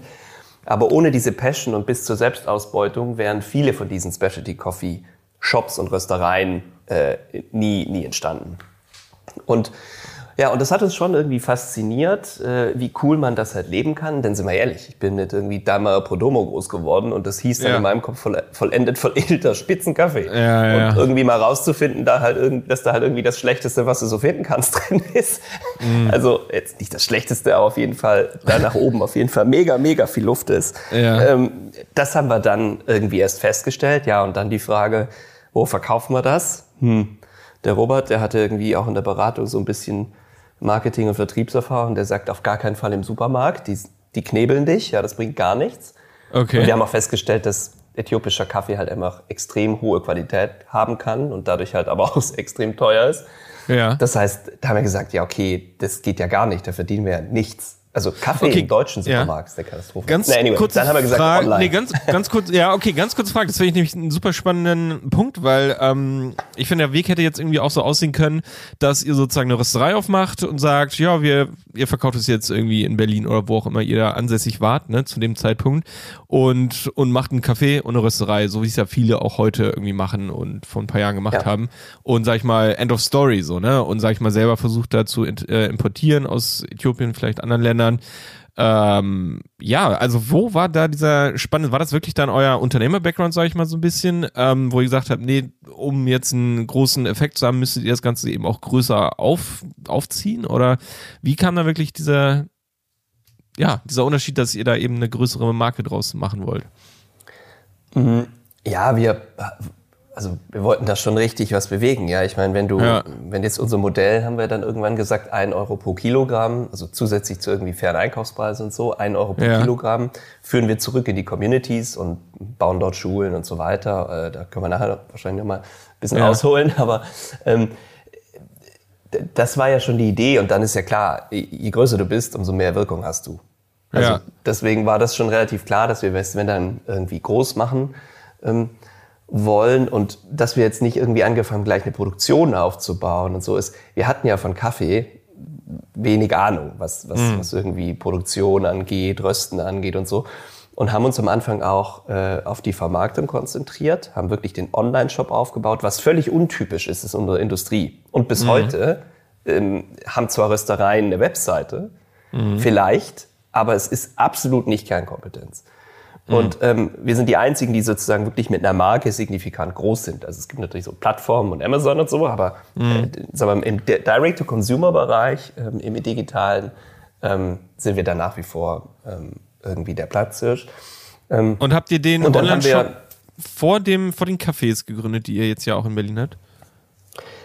S1: Aber ohne diese Passion und bis zur Selbstausbeutung wären viele von diesen Specialty Coffee Shops und Röstereien äh, nie, nie entstanden. Und ja, und das hat uns schon irgendwie fasziniert, äh, wie cool man das halt leben kann. Denn sind wir ehrlich, ich bin mit irgendwie Daimler Prodomo groß geworden und das hieß dann
S3: Ja.
S1: in meinem Kopf voll, vollendet veredelter [laughs] Spitzenkaffee.
S3: Ja, ja.
S1: Und irgendwie mal rauszufinden, da halt dass da halt irgendwie das Schlechteste, was du so finden kannst, [laughs] drin ist.
S3: Mhm.
S1: Also jetzt nicht das Schlechteste, aber auf jeden Fall da nach oben auf jeden Fall mega, mega viel Luft ist.
S3: Ja.
S1: Ähm, das haben wir dann irgendwie erst festgestellt. Ja, und dann die Frage, wo verkaufen wir das? Hm. Der Robert, der hatte irgendwie auch in der Beratung so ein bisschen Marketing- und Vertriebserfahrung. Der sagt auf gar keinen Fall im Supermarkt. Die, die knebeln dich. Ja, das bringt gar nichts.
S3: Okay.
S1: Und wir haben auch festgestellt, dass äthiopischer Kaffee halt einfach extrem hohe Qualität haben kann und dadurch halt aber [laughs] auch extrem teuer ist.
S3: Ja.
S1: Das heißt, da haben wir gesagt, ja, okay, das geht ja gar nicht, da verdienen wir ja nichts. Also Kaffee
S3: Okay,
S1: im deutschen
S3: ja.
S1: Supermarkt ist der Katastrophe.
S3: Ganz
S1: Na, anyway,
S3: kurz
S1: dann haben wir gesagt,
S3: Frage,
S1: online.
S3: nee, ganz, ganz kurz, ja, okay, ganz kurz Frage. Das finde ich nämlich einen super spannenden Punkt, weil ähm, ich finde, der Weg hätte jetzt irgendwie auch so aussehen können, dass ihr sozusagen eine Rösterei aufmacht und sagt, ja, wir, ihr verkauft es jetzt irgendwie in Berlin oder wo auch immer ihr da ansässig wart, ne, zu dem Zeitpunkt und, und macht einen Café und eine Rösterei, so wie es ja viele auch heute irgendwie machen und vor ein paar Jahren gemacht
S1: Ja.
S3: haben und sag ich mal, End of Story, so, ne, und sag ich mal, selber versucht da zu äh, importieren aus Äthiopien, vielleicht anderen Ländern. Ähm, ja, also wo war da dieser spannende, war das wirklich dann euer Unternehmer-Background, sage ich mal so ein bisschen, ähm, wo ihr gesagt habt, nee, um jetzt einen großen Effekt zu haben, müsstet ihr das Ganze eben auch größer auf, aufziehen? Oder wie kam da wirklich dieser, ja, dieser Unterschied, dass ihr da eben eine größere Marke draus machen wollt?
S1: Ja, wir, also wir wollten da schon richtig was bewegen. Ja, ich meine, wenn du,
S3: Ja.
S1: wenn jetzt unser Modell, haben wir dann irgendwann gesagt, ein Euro pro Kilogramm, also zusätzlich zu irgendwie fairen Einkaufspreisen und so, ein Euro pro
S3: Ja.
S1: Kilogramm, führen wir zurück in die Communities und bauen dort Schulen und so weiter. Äh, Da können wir nachher wahrscheinlich noch mal ein bisschen
S3: Ja.
S1: ausholen, [laughs] aber ähm, das war ja schon die Idee und dann ist ja klar, je größer du bist, umso mehr Wirkung hast du. Also deswegen war das schon relativ klar, dass wir wenn dann irgendwie groß machen ähm, wollen und dass wir jetzt nicht irgendwie angefangen gleich eine Produktion aufzubauen und so ist. Wir hatten ja von Kaffee wenig Ahnung, was, was, was irgendwie Produktion angeht, Rösten angeht und so. Und haben uns am Anfang auch äh, auf die Vermarktung konzentriert, haben wirklich den Online-Shop aufgebaut, was völlig untypisch ist, ist unsere Industrie. Und bis heute ähm, haben zwar Röstereien eine Webseite, vielleicht, aber es ist absolut nicht Kernkompetenz. Und ähm, wir sind die einzigen, die sozusagen wirklich mit einer Marke signifikant groß sind. Also es gibt natürlich so Plattformen und Amazon und so, aber äh, sagen wir, im Di- Direct-to-Consumer-Bereich, ähm, im digitalen, ähm, sind wir da nach wie vor ähm, irgendwie der Platzhirsch. Ähm,
S3: Und habt ihr den Online-Shop vor, dem, vor den Cafés gegründet, die ihr jetzt ja auch in Berlin habt?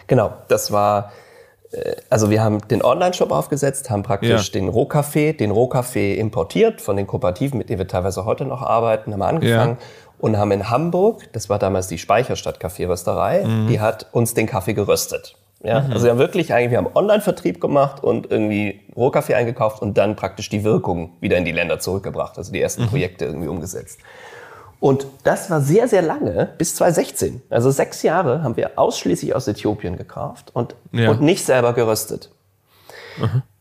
S1: Genau, das war, also wir haben den Online-Shop aufgesetzt, haben praktisch
S3: Ja.
S1: den Rohkaffee, den Rohkaffee importiert von den Kooperativen, mit denen wir teilweise heute noch arbeiten, haben wir angefangen und haben in Hamburg, das war damals die Speicherstadt Kaffeerösterei,
S3: Mhm.
S1: die hat uns den Kaffee geröstet. Ja, also wir haben wirklich eigentlich, wir haben Online-Vertrieb gemacht und irgendwie Rohkaffee eingekauft und dann praktisch die Wirkung wieder in die Länder zurückgebracht, also die ersten
S3: Mhm.
S1: Projekte irgendwie umgesetzt. Und das war sehr, sehr lange, bis 2016. Also sechs Jahre haben wir ausschließlich aus Äthiopien gekauft und,
S3: Ja.
S1: und nicht selber geröstet.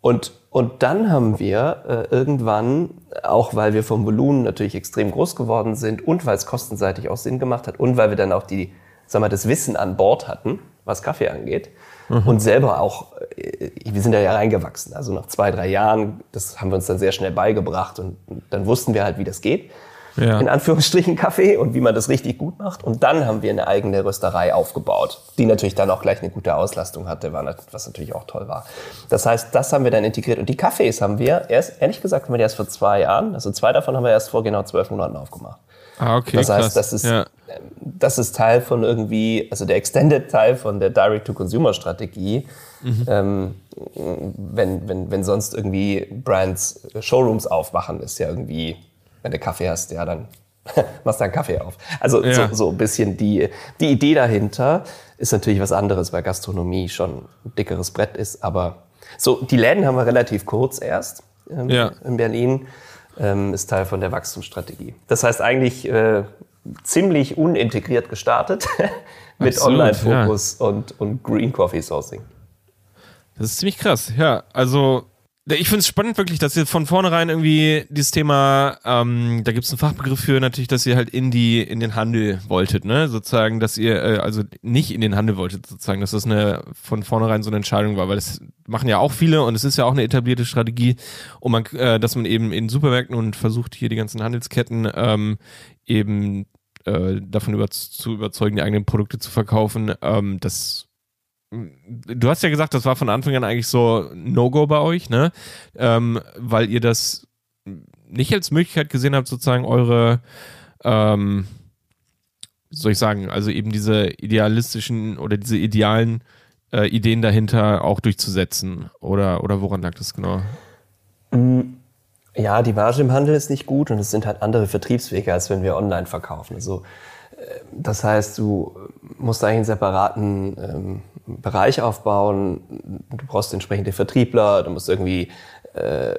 S1: Und, und dann haben wir äh, irgendwann, auch weil wir vom Volumen natürlich extrem groß geworden sind und weil es kostenseitig auch Sinn gemacht hat und weil wir dann auch die, sag mal, das Wissen an Bord hatten, was Kaffee angeht, und selber auch, äh, wir sind da ja reingewachsen. Also nach zwei, drei Jahren, das haben wir uns dann sehr schnell beigebracht und, und dann wussten wir halt, wie das geht. Ja. in Anführungsstrichen Kaffee und wie man das richtig gut macht. Und dann haben wir eine eigene Rösterei aufgebaut, die natürlich dann auch gleich eine gute Auslastung hatte, was natürlich auch toll war. Das heißt, das haben wir dann integriert. Und die Kaffees haben wir erst, ehrlich gesagt, haben wir die erst vor zwei Jahren, also zwei davon haben wir erst vor genau zwölf Monaten aufgemacht.
S3: Ah, okay.
S1: Das heißt, das ist, ja. das ist Teil von irgendwie, also der Extended Teil von der Direct-to-Consumer-Strategie. Mhm. Ähm, wenn, wenn, wenn sonst irgendwie Brands Showrooms aufmachen, ist ja irgendwie, wenn du Kaffee hast, ja, dann [laughs] machst du einen Kaffee auf. Also ja. so, so ein bisschen die, die Idee dahinter ist natürlich was anderes, weil Gastronomie schon ein dickeres Brett ist. Aber so, die Läden haben wir relativ kurz erst ähm, ja. in Berlin ähm, ist Teil von der Wachstumsstrategie. Das heißt eigentlich äh, ziemlich unintegriert gestartet [laughs] mit Online-Fokus ja. und, und Green Coffee Sourcing.
S3: Das ist ziemlich krass, ja. Also ich finde es spannend wirklich, dass ihr von vornherein irgendwie dieses Thema, ähm, da gibt es einen Fachbegriff für natürlich, dass ihr halt in die in den Handel wolltet, ne? Sozusagen, dass ihr äh, also nicht in den Handel wolltet, sozusagen, dass das eine von vornherein so eine Entscheidung war, weil das machen ja auch viele und es ist ja auch eine etablierte Strategie, um man, äh, dass man eben in Supermärkten und versucht hier die ganzen Handelsketten ähm, eben äh, davon über, zu überzeugen, die eigenen Produkte zu verkaufen. Ähm, das du hast ja gesagt, das war von Anfang an eigentlich so No-Go bei euch, ne? Ähm, weil ihr das nicht als Möglichkeit gesehen habt, sozusagen eure, ähm, soll ich sagen, also eben diese idealistischen oder diese idealen äh, Ideen dahinter auch durchzusetzen? Oder, oder woran lag das genau?
S1: Mm, ja, die Marge im Handel ist nicht gut und es sind halt andere Vertriebswege, als wenn wir online verkaufen. Also, das heißt, du musst eigentlich einen separaten ähm, Bereich aufbauen. Du brauchst entsprechende Vertriebler, du musst irgendwie äh,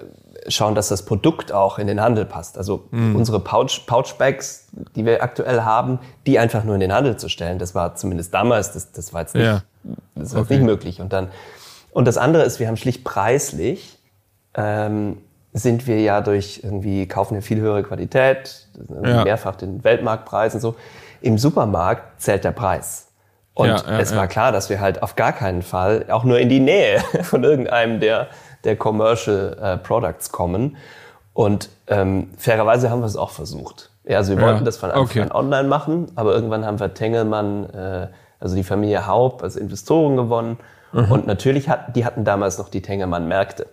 S1: schauen, dass das Produkt auch in den Handel passt. Also mm. unsere Pouch, Pouchbags, die wir aktuell haben, die einfach nur in den Handel zu stellen, das war zumindest damals, das, das war jetzt nicht, ja. das war okay. nicht möglich. Und dann und das andere ist, wir haben schlicht preislich ähm, sind wir ja durch irgendwie kaufen wir viel höhere Qualität, ja. mehrfach den Weltmarktpreis und so. Im Supermarkt zählt der Preis. Und ja, ja, es war klar, dass wir halt auf gar keinen Fall auch nur in die Nähe [laughs] von irgendeinem der, der Commercial äh, Products kommen. Und ähm, fairerweise haben wir es auch versucht. Ja, also wir wollten das von Anfang okay. an online machen, aber irgendwann haben wir Tengelmann, äh, also die Familie Haupt, als Investoren gewonnen. Mhm. Und natürlich hatten die hatten damals noch die Tengelmann-Märkte.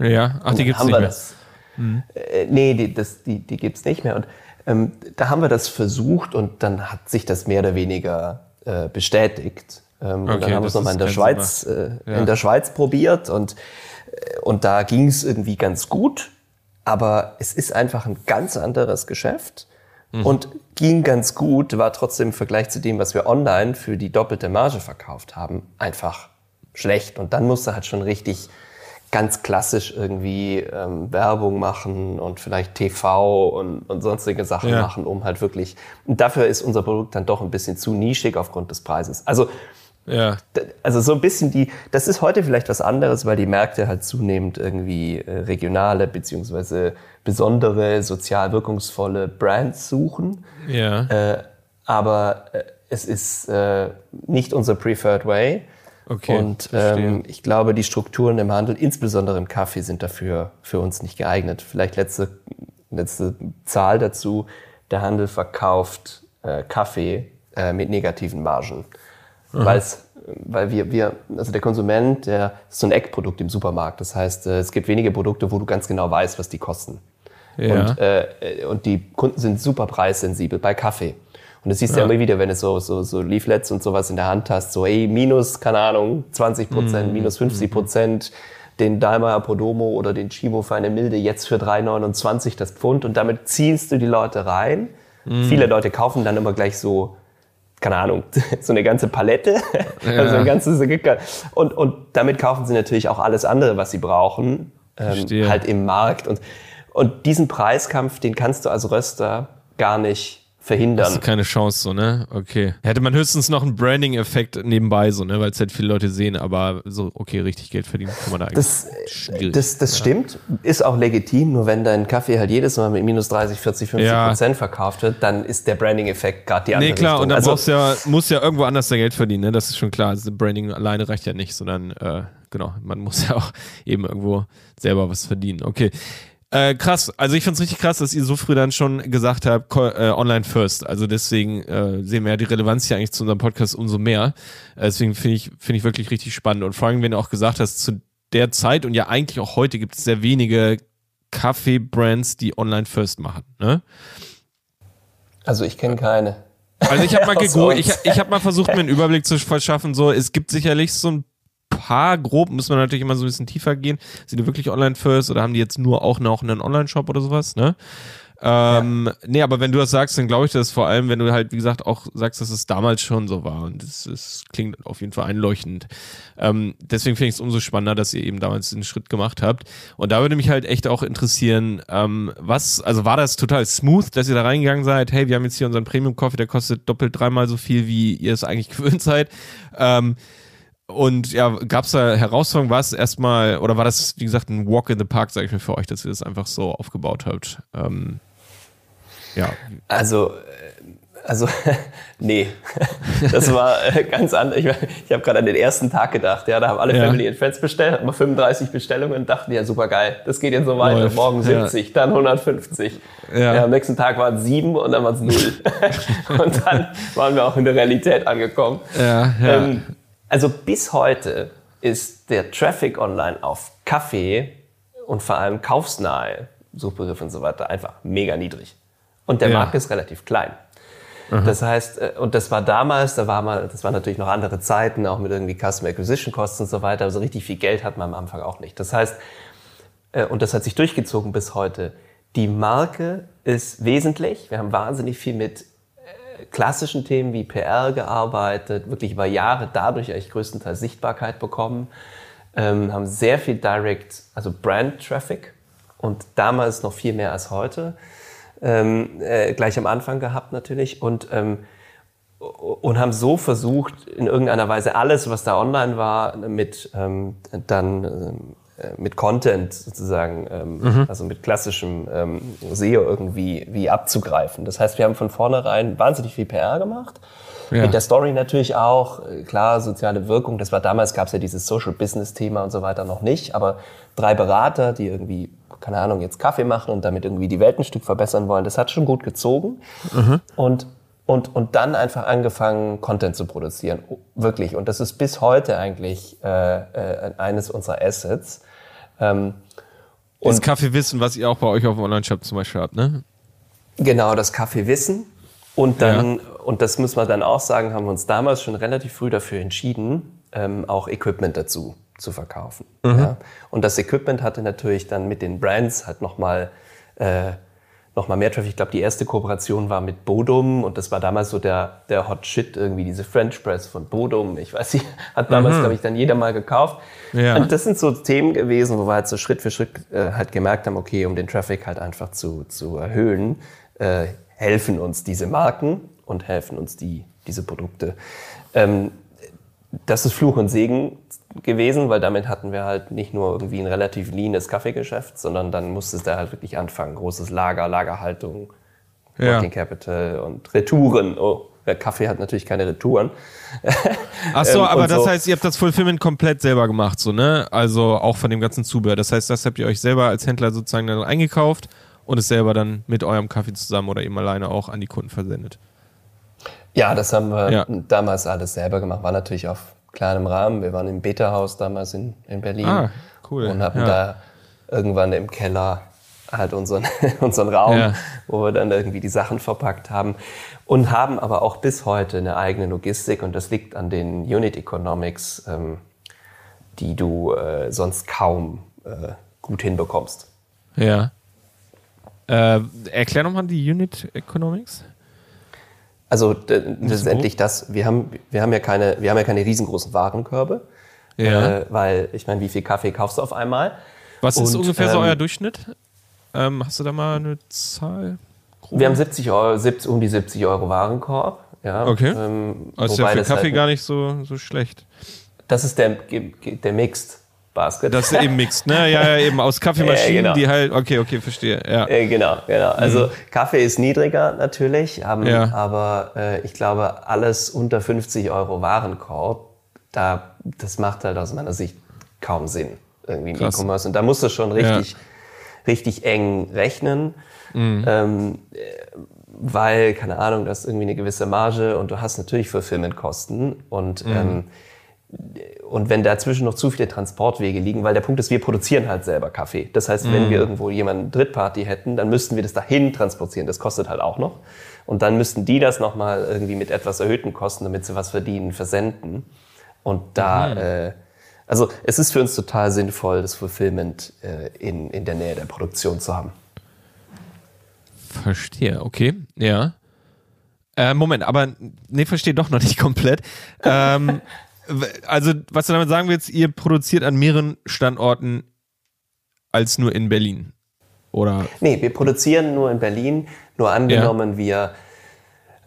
S3: Ja, ach, die gibt's nicht mehr. Das,
S1: mhm. äh, nee, die, das, die, die gibt's nicht mehr. Und ähm, da haben wir das versucht und dann hat sich das mehr oder weniger äh, bestätigt. Ähm, okay, und dann haben wir es nochmal in der Schweiz, äh, ja. in der Schweiz probiert und, äh, und da ging es irgendwie ganz gut. Aber es ist einfach ein ganz anderes Geschäft mhm. und ging ganz gut, war trotzdem im Vergleich zu dem, was wir online für die doppelte Marge verkauft haben, einfach schlecht. Und dann musste halt schon richtig ganz klassisch irgendwie ähm, Werbung machen und vielleicht TV und, und sonstige Sachen ja. machen, um halt wirklich. Und dafür ist unser Produkt dann doch ein bisschen zu nischig aufgrund des Preises. Also ja. Also so ein bisschen die, das ist heute vielleicht was anderes, weil die Märkte halt zunehmend irgendwie äh, regionale beziehungsweise besondere, sozial wirkungsvolle Brands suchen. Ja. Äh, aber äh, es ist äh, nicht unser preferred way. Okay, und ähm, ich glaube, die Strukturen im Handel, insbesondere im Kaffee, sind dafür für uns nicht geeignet. Vielleicht letzte, letzte Zahl dazu. Der Handel verkauft äh, Kaffee äh, mit negativen Margen. Weil weil wir, wir, also der Konsument, der ist so ein Eckprodukt im Supermarkt. Das heißt, äh, es gibt wenige Produkte, wo du ganz genau weißt, was die kosten. Ja. Und, äh, und die Kunden sind super preissensibel bei Kaffee. Und das siehst du ja. ja immer wieder, wenn du so, so, so Leaflets und sowas in der Hand hast, so ey, minus, keine Ahnung, 20 Prozent, mm. minus 50 Prozent, den Daimler Podomo oder den Chimo für eine Milde jetzt für 3,29 das Pfund und damit ziehst du die Leute rein. Mm. Viele Leute kaufen dann immer gleich so, keine Ahnung, [laughs] so eine ganze Palette, ja. [laughs] also ein ganzes und, und damit kaufen sie natürlich auch alles andere, was sie brauchen, ähm, halt im Markt und, und diesen Preiskampf, den kannst du als Röster gar nicht verhindern. Hast
S3: du keine Chance so, ne? Okay. Hätte man höchstens noch einen Branding-Effekt nebenbei so, ne? Weil es halt viele Leute sehen, aber so, okay, richtig Geld verdienen kann man da eigentlich.
S1: Das, das, das ja. stimmt, ist auch legitim, nur wenn dein Kaffee halt jedes Mal mit minus 30, 40, 50 ja. Prozent verkauft wird, dann ist der Branding-Effekt gerade die andere
S3: Nee, klar,
S1: Richtung.
S3: und dann also, brauchst ja, musst ja irgendwo anders dein Geld verdienen, ne? Das ist schon klar. Also Branding alleine reicht ja nicht, sondern äh, genau, man muss [laughs] ja auch eben irgendwo selber was verdienen. Okay. Äh, krass, also ich find's richtig krass, dass ihr so früh dann schon gesagt habt, äh, online first. Also deswegen äh, sehen wir ja die Relevanz hier eigentlich zu unserem Podcast umso mehr. Äh, deswegen finde ich, finde ich wirklich richtig spannend. Und vor allem, wenn du auch gesagt hast, zu der Zeit und ja eigentlich auch heute gibt es sehr wenige Kaffee-Brands, die online first machen. Ne?
S1: Also ich kenne keine.
S3: Also ich habe mal [laughs] gegoogelt, ich, ich habe mal versucht, mir einen Überblick zu verschaffen. So, es gibt sicherlich so ein paar grob, muss man natürlich immer so ein bisschen tiefer gehen. Sind die wirklich online first oder haben die jetzt nur auch noch einen Online-Shop oder sowas, ne? Ähm, ja. Nee, aber wenn du das sagst, dann glaube ich das vor allem, wenn du halt, wie gesagt, auch sagst, dass es damals schon so war. Und es klingt auf jeden Fall einleuchtend. Ähm, deswegen finde ich es umso spannender, dass ihr eben damals den Schritt gemacht habt. Und da würde mich halt echt auch interessieren, ähm, was, also war das total smooth, dass ihr da reingegangen seid, hey, wir haben jetzt hier unseren Premium-Coffee, der kostet doppelt dreimal so viel, wie ihr es eigentlich [laughs] gewöhnt seid. Ähm, und ja, gab es da Herausforderungen? War es erstmal, oder war das, wie gesagt, ein Walk in the Park, sage ich mir für euch, dass ihr das einfach so aufgebaut habt? Ähm,
S1: ja. Also, äh, also, [laughs] nee. [laughs] Das war äh, ganz anders. Ich, ich habe gerade an den ersten Tag gedacht. Ja, da haben alle ja. Family and Friends bestellt, wir 35 Bestellungen und dachten, ja, super geil. Das geht jetzt so weiter. Läuft. Morgen 70, ja. dann 150. Ja. ja. am nächsten Tag waren es sieben und dann waren es null. [laughs] und dann waren wir auch in der Realität angekommen. Ja, ja. Ähm, also bis heute ist der Traffic online auf Kaffee und vor allem kaufsnahe Suchbegriffe und so weiter einfach mega niedrig. Und der ja. Markt ist relativ klein. Mhm. Das heißt, äh, und das war damals, da war mal, das waren natürlich noch andere Zeiten, auch mit irgendwie Customer Acquisition Costs und so weiter. Also richtig viel Geld hat man am Anfang auch nicht. Das heißt, äh, und das hat sich durchgezogen bis heute. Die Marke ist wesentlich. Wir haben wahnsinnig viel mit klassischen Themen wie PR gearbeitet, wirklich über Jahre dadurch eigentlich größtenteils Sichtbarkeit bekommen, ähm, haben sehr viel Direct, also Brand Traffic und damals noch viel mehr als heute, ähm, äh, gleich am Anfang gehabt natürlich und ähm, und haben so versucht, in irgendeiner Weise alles, was da online war, mit ähm, dann ähm, äh, mit Content sozusagen, ähm, mhm. also mit klassischem ähm, SEO irgendwie wie abzugreifen. Das heißt, wir haben von vornherein wahnsinnig viel PR gemacht. Ja. Mit der Story natürlich auch, äh, klar, soziale Wirkung. Das war damals, gab es ja dieses Social Business Thema und so weiter noch nicht. Aber drei Berater, die irgendwie, keine Ahnung, jetzt Kaffee machen und damit irgendwie die Welt ein Stück verbessern wollen, das hat schon gut gezogen. Mhm. Und und, und dann einfach angefangen, Content zu produzieren. Wirklich. Und das ist bis heute eigentlich äh, äh, eines unserer Assets.
S3: Ähm, und das Kaffeewissen, was ihr auch bei euch auf dem Online-Shop zum Beispiel habt, ne?
S1: Genau, das Kaffeewissen. Und dann, ja. und das muss man dann auch sagen, haben wir uns damals schon relativ früh dafür entschieden, ähm, auch Equipment dazu zu verkaufen. Mhm. Ja? Und das Equipment hatte natürlich dann mit den Brands halt nochmal äh, nochmal mehr Traffic. Ich glaube, die erste Kooperation war mit Bodum und das war damals so der, der Hot Shit, irgendwie diese French Press von Bodum. Ich weiß nicht, [laughs] hat damals, mhm. glaube ich, dann jeder mal gekauft. Ja. Und das sind so Themen gewesen, wo wir halt so Schritt für Schritt äh, halt gemerkt haben, okay, um den Traffic halt einfach zu, zu erhöhen, äh, helfen uns diese Marken und helfen uns die, diese Produkte. Ähm, das ist Fluch und Segen gewesen, weil damit hatten wir halt nicht nur irgendwie ein relativ leanes Kaffeegeschäft, sondern dann musste es da halt wirklich anfangen. Großes Lager, Lagerhaltung, ja. Working Capital und Retouren. Oh, der Kaffee hat natürlich keine Retouren. [laughs]
S3: Ach so, ähm, aber das heißt, ihr habt das Fulfillment komplett selber gemacht, so, ne? Also auch von dem ganzen Zubehör. Das heißt, das habt ihr euch selber als Händler sozusagen dann eingekauft und es selber dann mit eurem Kaffee zusammen oder eben alleine auch an die Kunden versendet.
S1: Ja, das haben wir ja. damals alles selber gemacht. War natürlich auf kleinem Rahmen. Wir waren im Beta-Haus damals in, in Berlin. Ah, cool. Und hatten ja. da irgendwann im Keller halt unseren, [laughs] unseren Raum, ja. wo wir dann irgendwie die Sachen verpackt haben. Und haben aber auch bis heute eine eigene Logistik und das liegt an den Unit Economics, ähm, die du äh, sonst kaum äh, gut hinbekommst.
S3: Ja. Äh, erklär nochmal die Unit Economics.
S1: Also letztendlich das, wir haben, wir haben ja keine, wir haben ja keine riesengroßen Warenkörbe. Ja. Äh, weil, ich meine, wie viel Kaffee kaufst du auf einmal?
S3: Was ist Und, ungefähr ähm, so euer Durchschnitt? Ähm, hast du da mal eine Zahl?
S1: Grob? Wir haben 70 Euro, 70, um die 70 Euro Warenkorb. Ja,
S3: okay. Ähm, also ist ja für Kaffee halt, gar nicht so, so schlecht.
S1: Das ist der, der Mixed. Basket.
S3: Das ist eben mixed, ne? Ja, ja eben aus [laughs] Kaffeemaschinen, ja, genau. die halt, okay, okay, verstehe. Ja.
S1: Äh, genau, genau. Also mhm. Kaffee ist niedriger natürlich, haben, ja. aber äh, ich glaube, alles unter 50 Euro Warenkorb, da, das macht halt aus meiner Sicht kaum Sinn, irgendwie im E-Commerce. Und da muss es schon richtig, richtig eng rechnen, ähm, äh, weil, keine Ahnung, du hast irgendwie eine gewisse Marge und du hast natürlich Fulfillment-Kosten und ähm, und wenn dazwischen noch zu viele Transportwege liegen, weil der Punkt ist, wir produzieren halt selber Kaffee. Das heißt, wenn wir irgendwo jemanden Drittparty hätten, dann müssten wir das dahin transportieren. Das kostet halt auch noch. Und dann müssten die das nochmal irgendwie mit etwas erhöhten Kosten, damit sie was verdienen, versenden. Und da, äh, also es ist für uns total sinnvoll, das Fulfillment äh, in, in der Nähe der Produktion zu haben.
S3: Verstehe, okay, ja. Äh, Moment, aber nee, verstehe doch noch nicht [laughs] komplett. ähm, also, was du damit sagen willst, ihr produziert an mehreren Standorten als nur in Berlin. Oder
S1: Nee, wir produzieren nur in Berlin. Nur angenommen, wir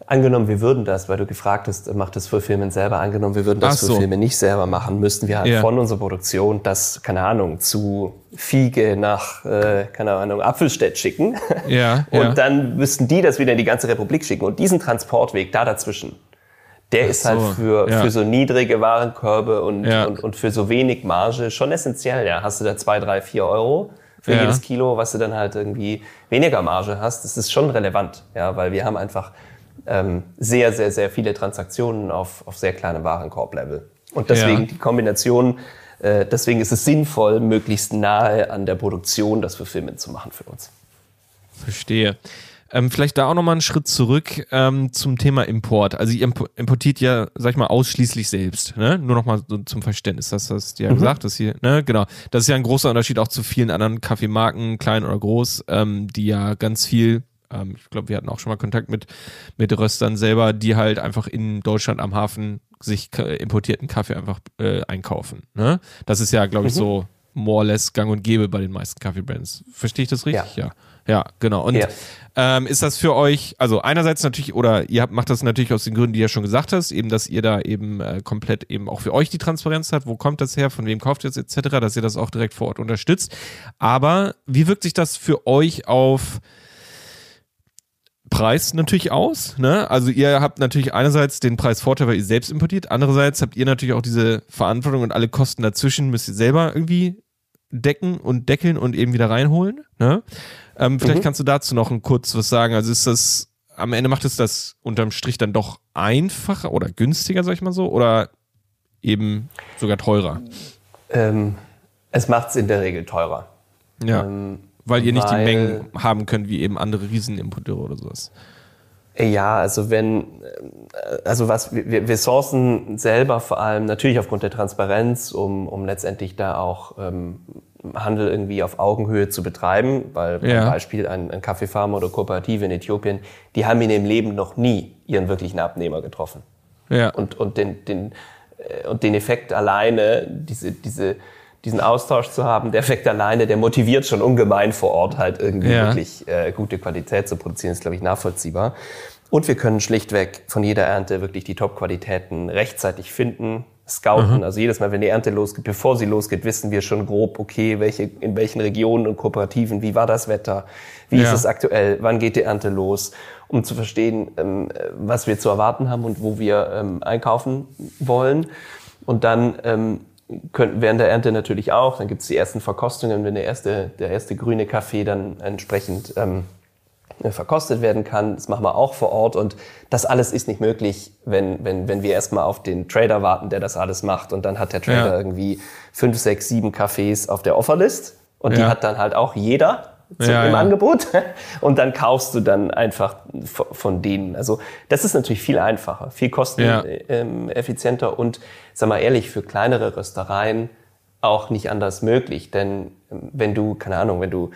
S1: angenommen, wir würden das, weil du gefragt hast, macht das Fulfillment selber, angenommen, wir würden das
S3: so.
S1: Fulfillment nicht selber machen, müssten wir halt
S3: Ja.
S1: von unserer Produktion das, keine Ahnung, zu Fiege nach, äh, keine Ahnung, Apfelstedt schicken.
S3: Ja, [laughs]
S1: Und
S3: ja.
S1: dann müssten die das wieder in die ganze Republik schicken. Und diesen Transportweg da dazwischen, der ist halt
S3: so,
S1: für,
S3: ja.
S1: für so niedrige Warenkörbe und,
S3: Ja.
S1: und, und für so wenig Marge schon essentiell. Ja, hast du da zwei, drei, vier Euro für
S3: Ja.
S1: jedes Kilo, was du dann halt irgendwie weniger Marge hast, das ist schon relevant, ja, weil wir haben einfach ähm, sehr, sehr, sehr viele Transaktionen auf, auf sehr kleinem Warenkorb-Level. Und deswegen die Kombination, äh, deswegen ist es sinnvoll, möglichst nahe an der Produktion das Fulfillment zu machen für uns.
S3: Verstehe. Ähm, vielleicht da auch nochmal einen Schritt zurück ähm, zum Thema Import. Also ihr imp- importiert ja, sag ich mal, ausschließlich selbst. Ne? Nur nochmal so zum Verständnis, das hast du ja gesagt, dass hier, ne, genau. Das ist ja ein großer Unterschied auch zu vielen anderen Kaffeemarken, klein oder groß, ähm, die ja ganz viel, ähm, ich glaube, wir hatten auch schon mal Kontakt mit, mit Röstern selber, die halt einfach in Deutschland am Hafen sich importierten Kaffee einfach äh, einkaufen. Ne? Das ist ja, glaube ich, so more or less gang und gäbe bei den meisten Kaffeebrands. Verstehe ich das richtig? Ja. Ja, genau. Und
S1: Ja.
S3: ähm, ist das für euch, also einerseits natürlich, oder ihr habt, macht das natürlich aus den Gründen, die du ja schon gesagt hast, eben, dass ihr da eben äh, komplett eben auch für euch die Transparenz habt, wo kommt das her, von wem kauft ihr es etc., dass ihr das auch direkt vor Ort unterstützt. Aber wie wirkt sich das für euch auf Preis natürlich aus. Ne? Also ihr habt natürlich einerseits den Preisvorteil, weil ihr selbst importiert, andererseits habt ihr natürlich auch diese Verantwortung und alle Kosten dazwischen müsst ihr selber irgendwie decken und deckeln und eben wieder reinholen. Ne? Ähm, vielleicht kannst du dazu noch ein kurz was sagen. Also ist das, am Ende macht es das unterm Strich dann doch einfacher oder günstiger, sag ich mal so, oder eben sogar teurer?
S1: Ähm, es macht es in der Regel teurer.
S3: Ja.
S1: Ähm,
S3: weil ihr nicht die
S1: weil-
S3: Mengen haben könnt, wie eben andere Riesenimporteure oder sowas.
S1: Ja, also wenn, äh, also was, wir, wir sourcen selber vor allem natürlich aufgrund der Transparenz, um, um letztendlich da auch ähm, Handel irgendwie auf Augenhöhe zu betreiben, weil
S3: Ja.
S1: zum Beispiel ein, ein Kaffeefarmer oder Kooperative in Äthiopien, die haben in ihrem Leben noch nie ihren wirklichen Abnehmer getroffen.
S3: Ja.
S1: Und, und, den, den, äh, und den Effekt alleine, diese, diese, diesen Austausch zu haben, der Effekt alleine, der motiviert schon ungemein vor Ort halt irgendwie
S3: Ja.
S1: wirklich äh, gute Qualität zu produzieren, ist, glaube ich, nachvollziehbar. Und wir können schlichtweg von jeder Ernte wirklich die Top-Qualitäten rechtzeitig finden, scouten. Also jedes Mal, wenn die Ernte losgeht, bevor sie losgeht, wissen wir schon grob, okay, welche, in welchen Regionen und Kooperativen, wie war das Wetter, wie
S3: Ja.
S1: ist es aktuell, wann geht die Ernte los, um zu verstehen, ähm, äh, was wir zu erwarten haben und wo wir ähm, einkaufen wollen. Und dann ähm, können, während der Ernte natürlich auch, dann gibt's die ersten Verkostungen, wenn der erste, der erste grüne Kaffee dann entsprechend ähm, äh, verkostet werden kann. Das machen wir auch vor Ort und das alles ist nicht möglich, wenn, wenn, wenn wir erstmal auf den Trader warten, der das alles macht und dann hat der Trader
S3: Ja.
S1: irgendwie fünf, sechs, sieben Kaffees auf der Offerlist und die
S3: Ja.
S1: hat dann halt auch jeder zum,
S3: Ja,
S1: im
S3: ja.
S1: Angebot [laughs] und dann kaufst du dann einfach von denen. Also das ist natürlich viel einfacher, viel
S3: Ja.
S1: kosteneffizienter und sag mal ehrlich, für kleinere Röstereien auch nicht anders möglich. Denn ähm, wenn du, keine Ahnung, wenn du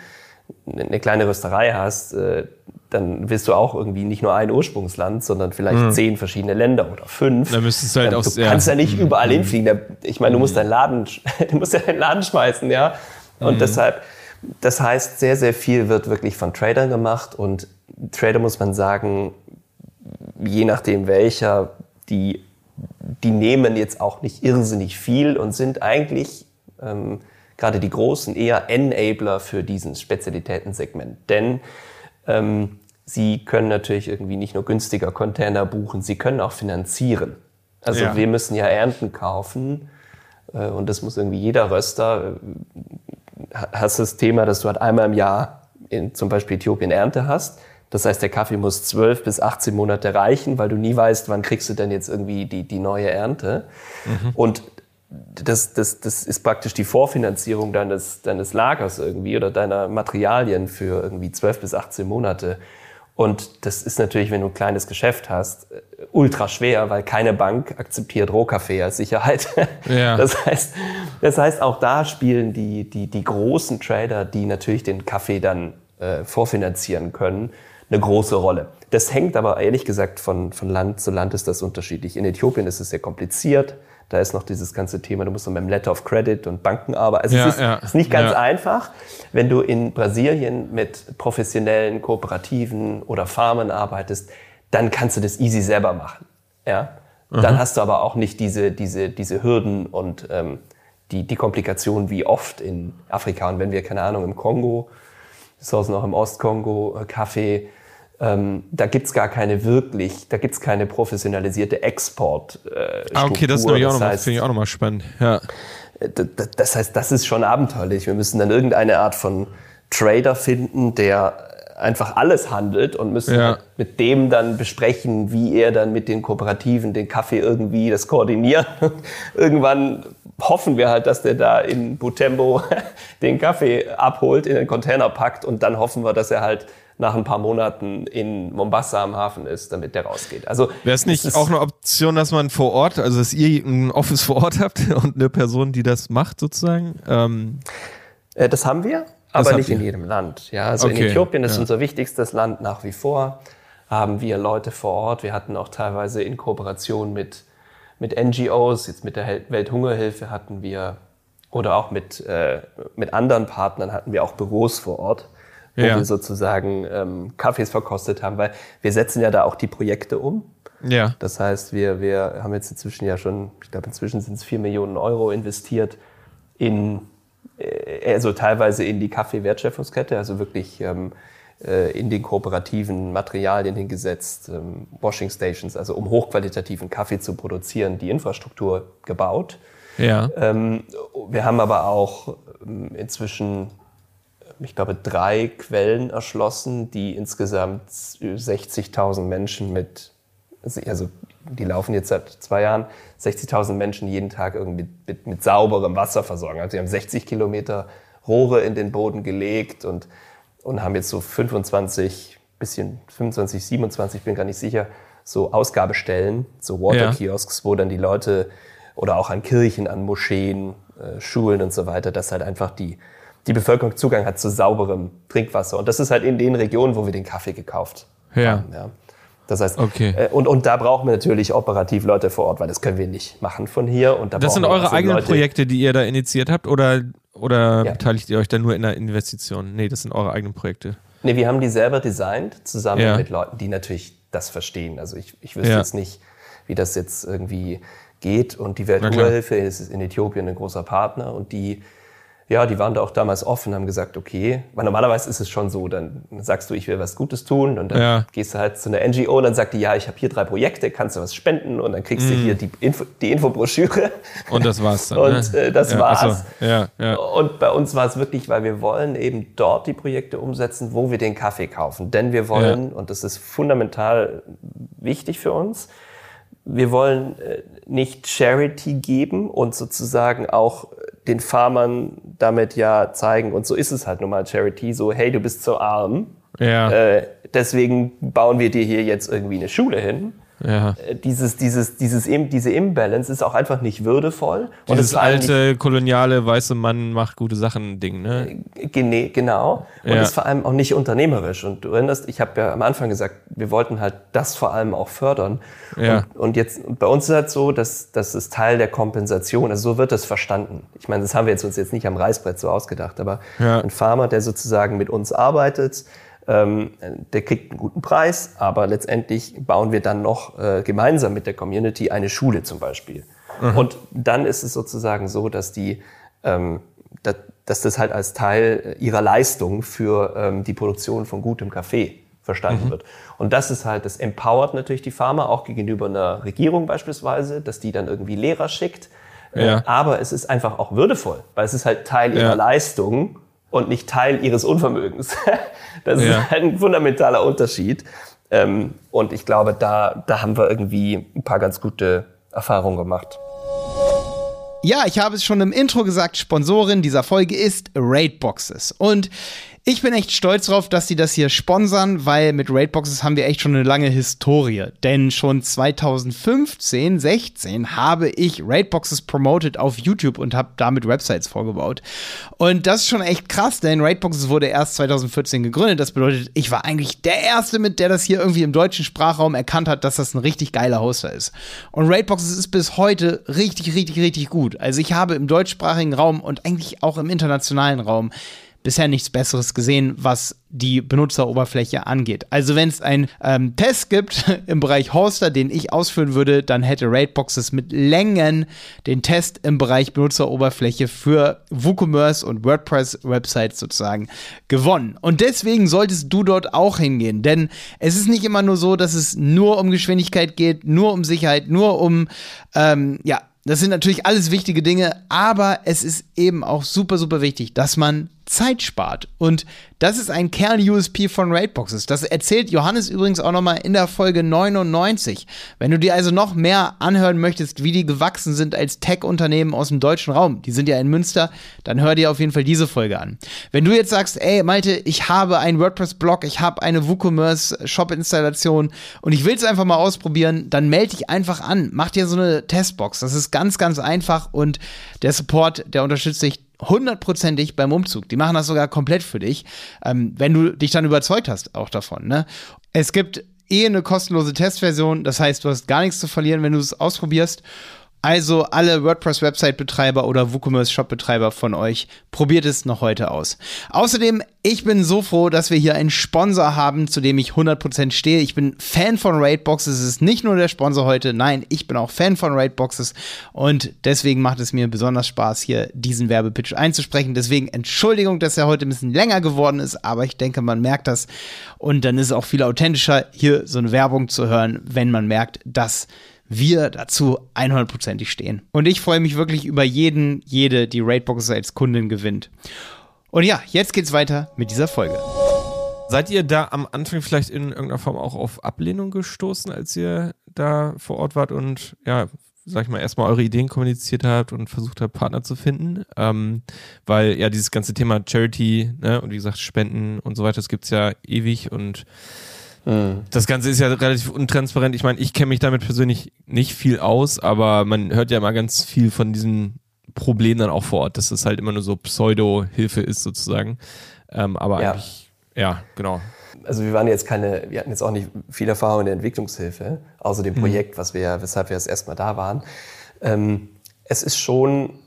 S1: eine kleine Rösterei hast, äh, dann willst du auch irgendwie nicht nur ein Ursprungsland, sondern vielleicht zehn verschiedene Länder oder fünf.
S3: Mhm. Dann müsstest du halt
S1: Ähm,
S3: aus-
S1: du
S3: ja.
S1: kannst ja nicht überall
S3: Mhm.
S1: hinfliegen. Da- Ich meine, du musst deinen Laden, [laughs] du musst ja deinen Laden schmeißen, ja. Und
S3: Mhm.
S1: deshalb, das heißt, sehr, sehr viel wird wirklich von Tradern gemacht und Trader muss man sagen, je nachdem welcher, die, die nehmen jetzt auch nicht irrsinnig viel und sind eigentlich ähm, gerade die Großen eher Enabler für diesen Spezialitätensegment. Denn ähm, sie können natürlich irgendwie nicht nur günstiger Container buchen, sie können auch finanzieren. Also
S3: Ja.
S1: wir müssen ja Ernten kaufen äh, und das muss irgendwie jeder Röster. äh, hast das Thema, dass du halt einmal im Jahr in zum Beispiel Äthiopien Ernte hast. Das heißt, der Kaffee muss 12 bis 18 Monate reichen, weil du nie weißt, wann kriegst du denn jetzt irgendwie die, die neue Ernte. Mhm. Und das, das, das ist praktisch die Vorfinanzierung deines, deines Lagers irgendwie oder deiner Materialien für irgendwie 12 bis 18 Monate. Und das ist natürlich, wenn du ein kleines Geschäft hast, ultra schwer, weil keine Bank akzeptiert Rohkaffee als Sicherheit. [laughs] Ja. Das heißt, das heißt, auch da spielen die, die, die großen Trader, die natürlich den Kaffee dann äh, vorfinanzieren können, eine große Rolle. Das hängt aber ehrlich gesagt von, von Land zu Land ist das unterschiedlich. In Äthiopien ist es sehr kompliziert. Da ist noch dieses ganze Thema, du musst noch mit dem Letter of Credit und Banken arbeiten. Also ja, es ist, ja. ist, nicht ganz ja. einfach. Wenn du in Brasilien mit professionellen Kooperativen oder Farmen arbeitest, dann kannst du das easy selber machen. Ja? Dann mhm. hast du aber auch nicht diese, diese, diese Hürden und ähm, die, die Komplikationen wie oft in Afrika. Und wenn wir, keine Ahnung, im Kongo, das ist noch im Ostkongo, äh, Kaffee, ähm, da gibt's gar keine wirklich, da gibt's keine professionalisierte Export.
S3: Äh, ah, okay, das, das finde ich auch nochmal spannend. Ja.
S1: Das heißt, das ist schon abenteuerlich. Wir müssen dann irgendeine Art von Trader finden, der einfach alles handelt und müssen ja. halt mit dem dann besprechen, wie er dann mit den Kooperativen den Kaffee irgendwie das koordinieren. [laughs] Irgendwann hoffen wir halt, dass der da in Butembo [laughs] den Kaffee abholt, in den Container packt und dann hoffen wir, dass er halt nach ein paar Monaten in Mombasa am Hafen ist, damit der rausgeht. Also
S3: wäre es nicht auch eine Option, dass man vor Ort, also dass ihr ein Office vor Ort habt [laughs] und eine Person, die das macht sozusagen? Ähm
S1: äh, das haben wir, aber nicht in jedem Land. Ja, also okay. in Äthiopien ist ja. unser wichtigstes Land nach wie vor. Haben wir Leute vor Ort. Wir hatten auch teilweise in Kooperation mit mit NGOs, jetzt mit der Welthungerhilfe hatten wir oder auch mit, äh, mit anderen Partnern hatten wir auch Büros vor Ort wo ja. wir sozusagen ähm, Kaffees verkostet haben, weil wir setzen ja da auch die Projekte um. Ja. Das heißt, wir, wir haben jetzt inzwischen ja schon, ich glaube inzwischen sind es vier Millionen Euro investiert in, äh, also teilweise in die Kaffeewertschöpfungskette, also wirklich ähm, äh, in den kooperativen Materialien hingesetzt, ähm, Washing Stations, also um hochqualitativen Kaffee zu produzieren, die Infrastruktur gebaut. Ja. Ähm, wir haben aber auch ähm, inzwischen ich glaube, drei Quellen erschlossen, die insgesamt 60.000 Menschen mit, also die laufen jetzt seit zwei Jahren, 60.000 Menschen jeden Tag irgendwie mit, mit, mit, sauberem Wasser versorgen. Also sie haben 60 Kilometer Rohre in den Boden gelegt und, und haben jetzt so 25, bisschen 25, 27, bin gar nicht sicher, so Ausgabestellen, so Water-Kiosks, ja. wo dann die Leute oder auch an Kirchen, an Moscheen, äh, Schulen und so weiter, dass halt einfach die die Bevölkerung Zugang hat zu sauberem Trinkwasser. Und das ist halt in den Regionen, wo wir den Kaffee gekauft ja. haben. Ja. Das heißt, okay. Äh, und, und da brauchen wir natürlich operativ Leute vor Ort, weil das können wir nicht machen von hier. Und
S3: da das sind eure eigenen Leute. Projekte, die ihr da initiiert habt oder, oder ja. beteiligt ihr euch da nur in der Investition? Nee, das sind eure eigenen Projekte.
S1: Nee, wir haben die selber designt, zusammen ja. mit Leuten, die natürlich das verstehen. Also ich, ich wüsste jetzt nicht, wie das jetzt irgendwie geht. Und die Welthungerhilfe ist in Äthiopien ein großer Partner und die ja, die waren da auch damals offen, haben gesagt, okay, weil normalerweise ist es schon so, dann sagst du, ich will was Gutes tun und dann ja. gehst du halt zu einer NGO und dann sagt die, ja, ich habe hier drei Projekte, kannst du was spenden und dann kriegst mm. du hier die, Info, die Infobroschüre.
S3: Und das war's dann. [laughs]
S1: und ne? äh, das ja, war's. So. Ja, ja. Und bei uns war es wirklich, weil wir wollen eben dort die Projekte umsetzen, wo wir den Kaffee kaufen. Denn wir wollen, und das ist fundamental wichtig für uns, wir wollen äh, nicht Charity geben und sozusagen auch den Farmern damit ja zeigen, und so ist es halt nun mal Charity, so, hey, du bist so arm, ja. äh, deswegen bauen wir dir hier jetzt irgendwie eine Schule hin. Ja. Äh, dieses, dieses, dieses, diese Imbalance ist auch einfach nicht würdevoll.
S3: Und Dieses alte, koloniale, weiße Mann macht gute Sachen Ding, ne?
S1: Äh, genau. Und ja. ist vor allem auch nicht unternehmerisch. Und du erinnerst, ich habe ja am Anfang gesagt, wir wollten halt das vor allem auch fördern. Ja. Und, und jetzt, bei uns ist es halt so, dass das ist Teil der Kompensation. Also so wird das verstanden. Ich meine, das haben wir jetzt uns jetzt nicht am Reißbrett so ausgedacht, aber ja. ein Farmer, der sozusagen mit uns arbeitet, ähm, der kriegt einen guten Preis, aber letztendlich bauen wir dann noch äh, gemeinsam mit der Community eine Schule zum Beispiel. Mhm. Und dann ist es sozusagen so, dass die, ähm, dass, dass das halt als Teil ihrer Leistung für ähm, die Produktion von gutem Kaffee verstanden mhm. wird. Und das ist halt, das empowert natürlich die Farmer auch gegenüber einer Regierung beispielsweise, dass die dann irgendwie Lehrer schickt, Ja. Aber es ist einfach auch würdevoll, weil es ist halt Teil ihrer Leistung und nicht Teil ihres Unvermögens. [laughs] das ist halt ein fundamentaler Unterschied. Ähm, und ich glaube, da, da haben wir irgendwie ein paar ganz gute Erfahrungen gemacht.
S2: Ja, ich habe es schon im Intro gesagt, Sponsorin dieser Folge ist Raidboxes. Und ich bin echt stolz drauf, dass sie das hier sponsern, weil mit Raidboxes haben wir echt schon eine lange Historie. Denn schon 2015, 16 habe ich Raidboxes promoted auf YouTube und habe damit Websites vorgebaut. Und das ist schon echt krass, denn Raidboxes wurde erst 2014 gegründet. Das bedeutet, ich war eigentlich der Erste mit, der das hier irgendwie im deutschen Sprachraum erkannt hat, dass das ein richtig geiler Hoster ist. Und Raidboxes ist bis heute richtig, richtig, richtig gut. Also ich habe im deutschsprachigen Raum und eigentlich auch im internationalen Raum bisher nichts Besseres gesehen, was die Benutzeroberfläche angeht. Also wenn es einen ähm, Test gibt [laughs] im Bereich Hoster, den ich ausführen würde, dann hätte Raidboxes mit Längen den Test im Bereich Benutzeroberfläche für WooCommerce und WordPress-Websites sozusagen gewonnen. Und deswegen solltest du dort auch hingehen, denn es ist nicht immer nur so, dass es nur um Geschwindigkeit geht, nur um Sicherheit, nur um ähm, ja das sind natürlich alles wichtige Dinge, aber es ist eben auch super, super wichtig, dass man Zeit spart. Und das ist ein Kern-USP von Raidboxes. Das erzählt Johannes übrigens auch nochmal in der Folge 99. Wenn du dir also noch mehr anhören möchtest, wie die gewachsen sind als Tech-Unternehmen aus dem deutschen Raum, die sind ja in Münster, dann hör dir auf jeden Fall diese Folge an. Wenn du jetzt sagst, ey, Malte, ich habe einen WordPress-Blog, ich habe eine WooCommerce-Shop-Installation und ich will es einfach mal ausprobieren, dann melde dich einfach an. Mach dir so eine Testbox. Das ist ganz, ganz einfach und der Support, der unterstützt dich hundertprozentig beim Umzug. Die machen das sogar komplett für dich, ähm, wenn du dich dann überzeugt hast auch davon. Ne? Es gibt eh eine kostenlose Testversion, das heißt, du hast gar nichts zu verlieren, wenn du es ausprobierst. Also alle WordPress-Website-Betreiber oder WooCommerce-Shop-Betreiber von euch, probiert es noch heute aus. Außerdem, ich bin so froh, dass wir hier einen Sponsor haben, zu dem ich 100% stehe. Ich bin Fan von Raidboxes. Es ist nicht nur der Sponsor heute, nein, ich bin auch Fan von Raidboxes und deswegen macht es mir besonders Spaß, hier diesen Werbepitch einzusprechen. Deswegen Entschuldigung, dass er heute ein bisschen länger geworden ist, aber ich denke, man merkt das und dann ist es auch viel authentischer, hier so eine Werbung zu hören, wenn man merkt, dass wir dazu 100%ig stehen. Und ich freue mich wirklich über jeden, jede, die Raidboxes als Kundin gewinnt. Und ja, jetzt geht's weiter mit dieser Folge.
S3: Seid ihr da am Anfang vielleicht in irgendeiner Form auch auf Ablehnung gestoßen, als ihr da vor Ort wart und ja, sag ich mal, erstmal eure Ideen kommuniziert habt und versucht habt, Partner zu finden? Ähm, weil ja dieses ganze Thema Charity ne, und wie gesagt Spenden und so weiter, das gibt's ja ewig und Mhm. Das Ganze ist ja relativ untransparent. Ich meine, ich kenne mich damit persönlich nicht viel aus, aber man hört ja immer ganz viel von diesen Problemen dann auch vor Ort, dass es halt immer nur so Pseudo-Hilfe ist sozusagen. Ähm, aber ja. eigentlich, ja, genau.
S1: Also wir waren jetzt keine, wir hatten jetzt auch nicht viel Erfahrung in der Entwicklungshilfe, außer dem mhm. Projekt, was wir, weshalb wir das erstmal da waren. Ähm, es ist schon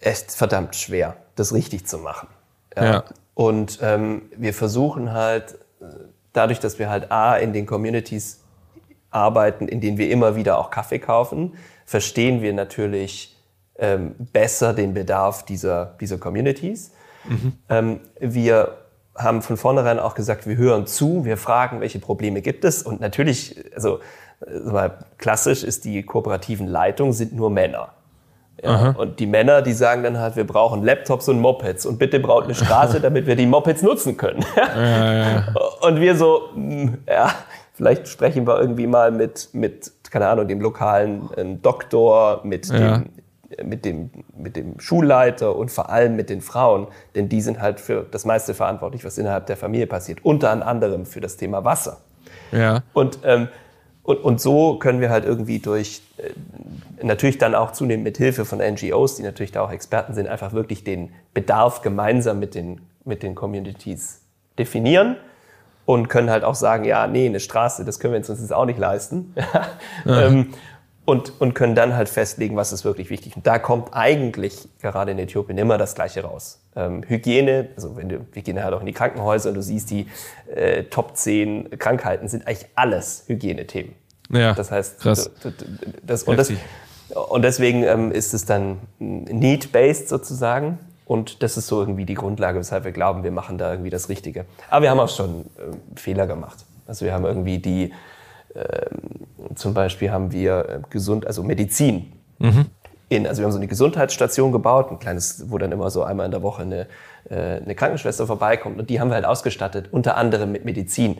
S1: echt verdammt schwer, das richtig zu machen. Ja. ja. Und ähm, wir versuchen halt dadurch, dass wir halt A, in den Communities arbeiten, in denen wir immer wieder auch Kaffee kaufen, verstehen wir natürlich ähm, besser den Bedarf dieser, dieser Communities. Mhm. Ähm, wir haben von vornherein auch gesagt, wir hören zu, wir fragen, welche Probleme gibt es. Und natürlich, also mal, klassisch ist die kooperativen Leitung sind nur Männer. Ja, und die Männer, die sagen dann halt, wir brauchen Laptops und Mopeds und bitte braut eine Straße, [laughs] damit wir die Mopeds nutzen können. ja, ja, [laughs] und wir so, hm, ja, vielleicht sprechen wir irgendwie mal mit, mit keine Ahnung, dem lokalen ähm, Doktor, mit dem, mit dem, mit dem Schulleiter und vor allem mit den Frauen, denn die sind halt für das meiste verantwortlich, was innerhalb der Familie passiert, unter anderem für das Thema Wasser. Ja. Und ähm, und, und so können wir halt irgendwie durch, äh, natürlich dann auch zunehmend mit Hilfe von NGOs, die natürlich da auch Experten sind, einfach wirklich den Bedarf gemeinsam mit den, mit den Communities definieren und können halt auch sagen, ja, nee, eine Straße, das können wir uns jetzt auch nicht leisten. [laughs] Ähm, und, und können dann halt festlegen, was ist wirklich wichtig. Und da kommt eigentlich gerade in Äthiopien immer das Gleiche raus. Ähm, Hygiene, also wenn du, wir gehen halt auch in die Krankenhäuser und du siehst, die äh, Top 10 Krankheiten sind eigentlich alles Hygienethemen. Ja, das heißt, krass. Das, das, und, das, und deswegen ähm, ist es dann need-based sozusagen. Und das ist so irgendwie die Grundlage, weshalb wir glauben, wir machen da irgendwie das Richtige. Aber wir haben auch schon äh, Fehler gemacht. Also wir haben irgendwie die, äh, zum Beispiel haben wir äh, gesund, also Medizin. Mhm. in, also wir haben so eine Gesundheitsstation gebaut, ein kleines, wo dann immer so einmal in der Woche eine, äh, eine Krankenschwester vorbeikommt und die haben wir halt ausgestattet, unter anderem mit Medizin.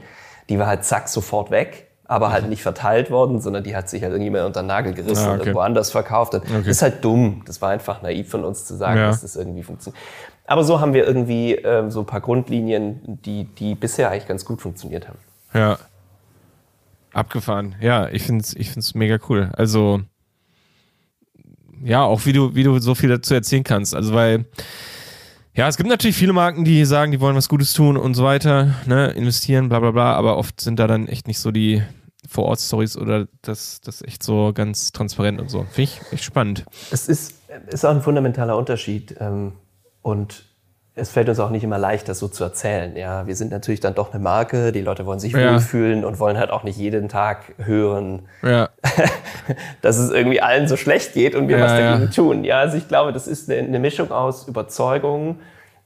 S1: Die war halt zack sofort weg, aber halt nicht verteilt worden, sondern die hat sich halt irgendjemand unter den Nagel gerissen
S3: Ah,
S1: und
S3: okay.
S1: irgendwo anders verkauft. Und
S3: Okay.
S1: Das ist halt dumm. Das war einfach naiv von uns zu sagen,
S3: Ja.
S1: dass das irgendwie funktioniert. Aber so haben wir irgendwie ähm, so ein paar Grundlinien, die, die bisher eigentlich ganz gut funktioniert haben.
S3: Ja. Abgefahren. Ja, ich find's, ich find's mega cool. Also, ja, auch wie du, wie du so viel dazu erzählen kannst. Also, weil, ja, es gibt natürlich viele Marken, die sagen, die wollen was Gutes tun und so weiter, ne, investieren, bla, bla, bla, aber oft sind da dann echt nicht so die Vor-Ort-Stories oder das, das echt so ganz transparent und so. Finde ich echt spannend.
S1: Es ist, ist auch ein fundamentaler Unterschied. Ähm, und es fällt uns auch nicht immer leicht, das so zu erzählen. Ja, wir sind natürlich dann doch eine Marke. Die Leute wollen sich
S3: Ja.
S1: wohlfühlen und wollen halt auch nicht jeden Tag hören,
S3: Ja, [laughs]
S1: dass es irgendwie allen so schlecht geht und wir
S3: Ja,
S1: was dagegen tun. Ja, also ich glaube, das ist eine, eine Mischung aus Überzeugung.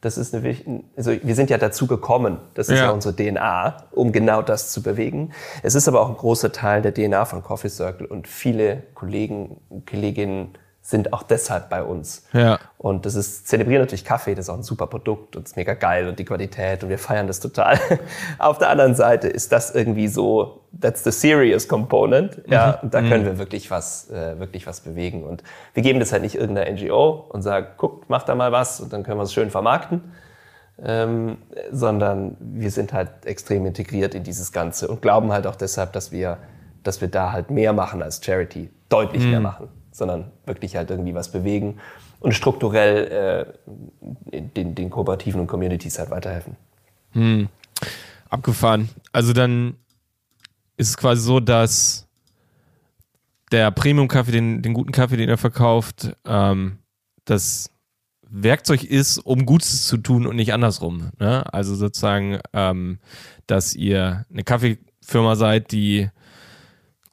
S1: Das ist eine, also wir sind ja dazu gekommen. Das ist
S3: Ja.
S1: ja. unsere DNA, um genau das zu bewegen. Es ist aber auch ein großer Teil der DNA von Coffee Circle und viele Kollegen, Kolleginnen sind auch deshalb bei uns.
S3: Ja.
S1: Und das ist, zelebrieren natürlich Kaffee, das ist auch ein super Produkt und ist mega geil und die Qualität und wir feiern das total. [laughs] Auf der anderen Seite ist das irgendwie so, that's the serious component. Ja, und da können wir wirklich was, äh, wirklich was bewegen. Und wir geben das halt nicht irgendeiner NGO und sagen, guckt, macht da mal was und dann können wir es schön vermarkten. Ähm, sondern wir sind halt extrem integriert in dieses Ganze und glauben halt auch deshalb, dass wir, dass wir da halt mehr machen als Charity, deutlich mehr machen, sondern wirklich halt irgendwie was bewegen und strukturell äh, den, den Kooperativen und Communities halt weiterhelfen.
S3: abgefahren. Also dann ist es quasi so, dass der Premium-Kaffee, den, den guten Kaffee, den er verkauft, ähm, das Werkzeug ist, um Gutes zu tun und nicht andersrum. Ne? Also sozusagen, ähm, dass ihr eine Kaffeefirma seid, die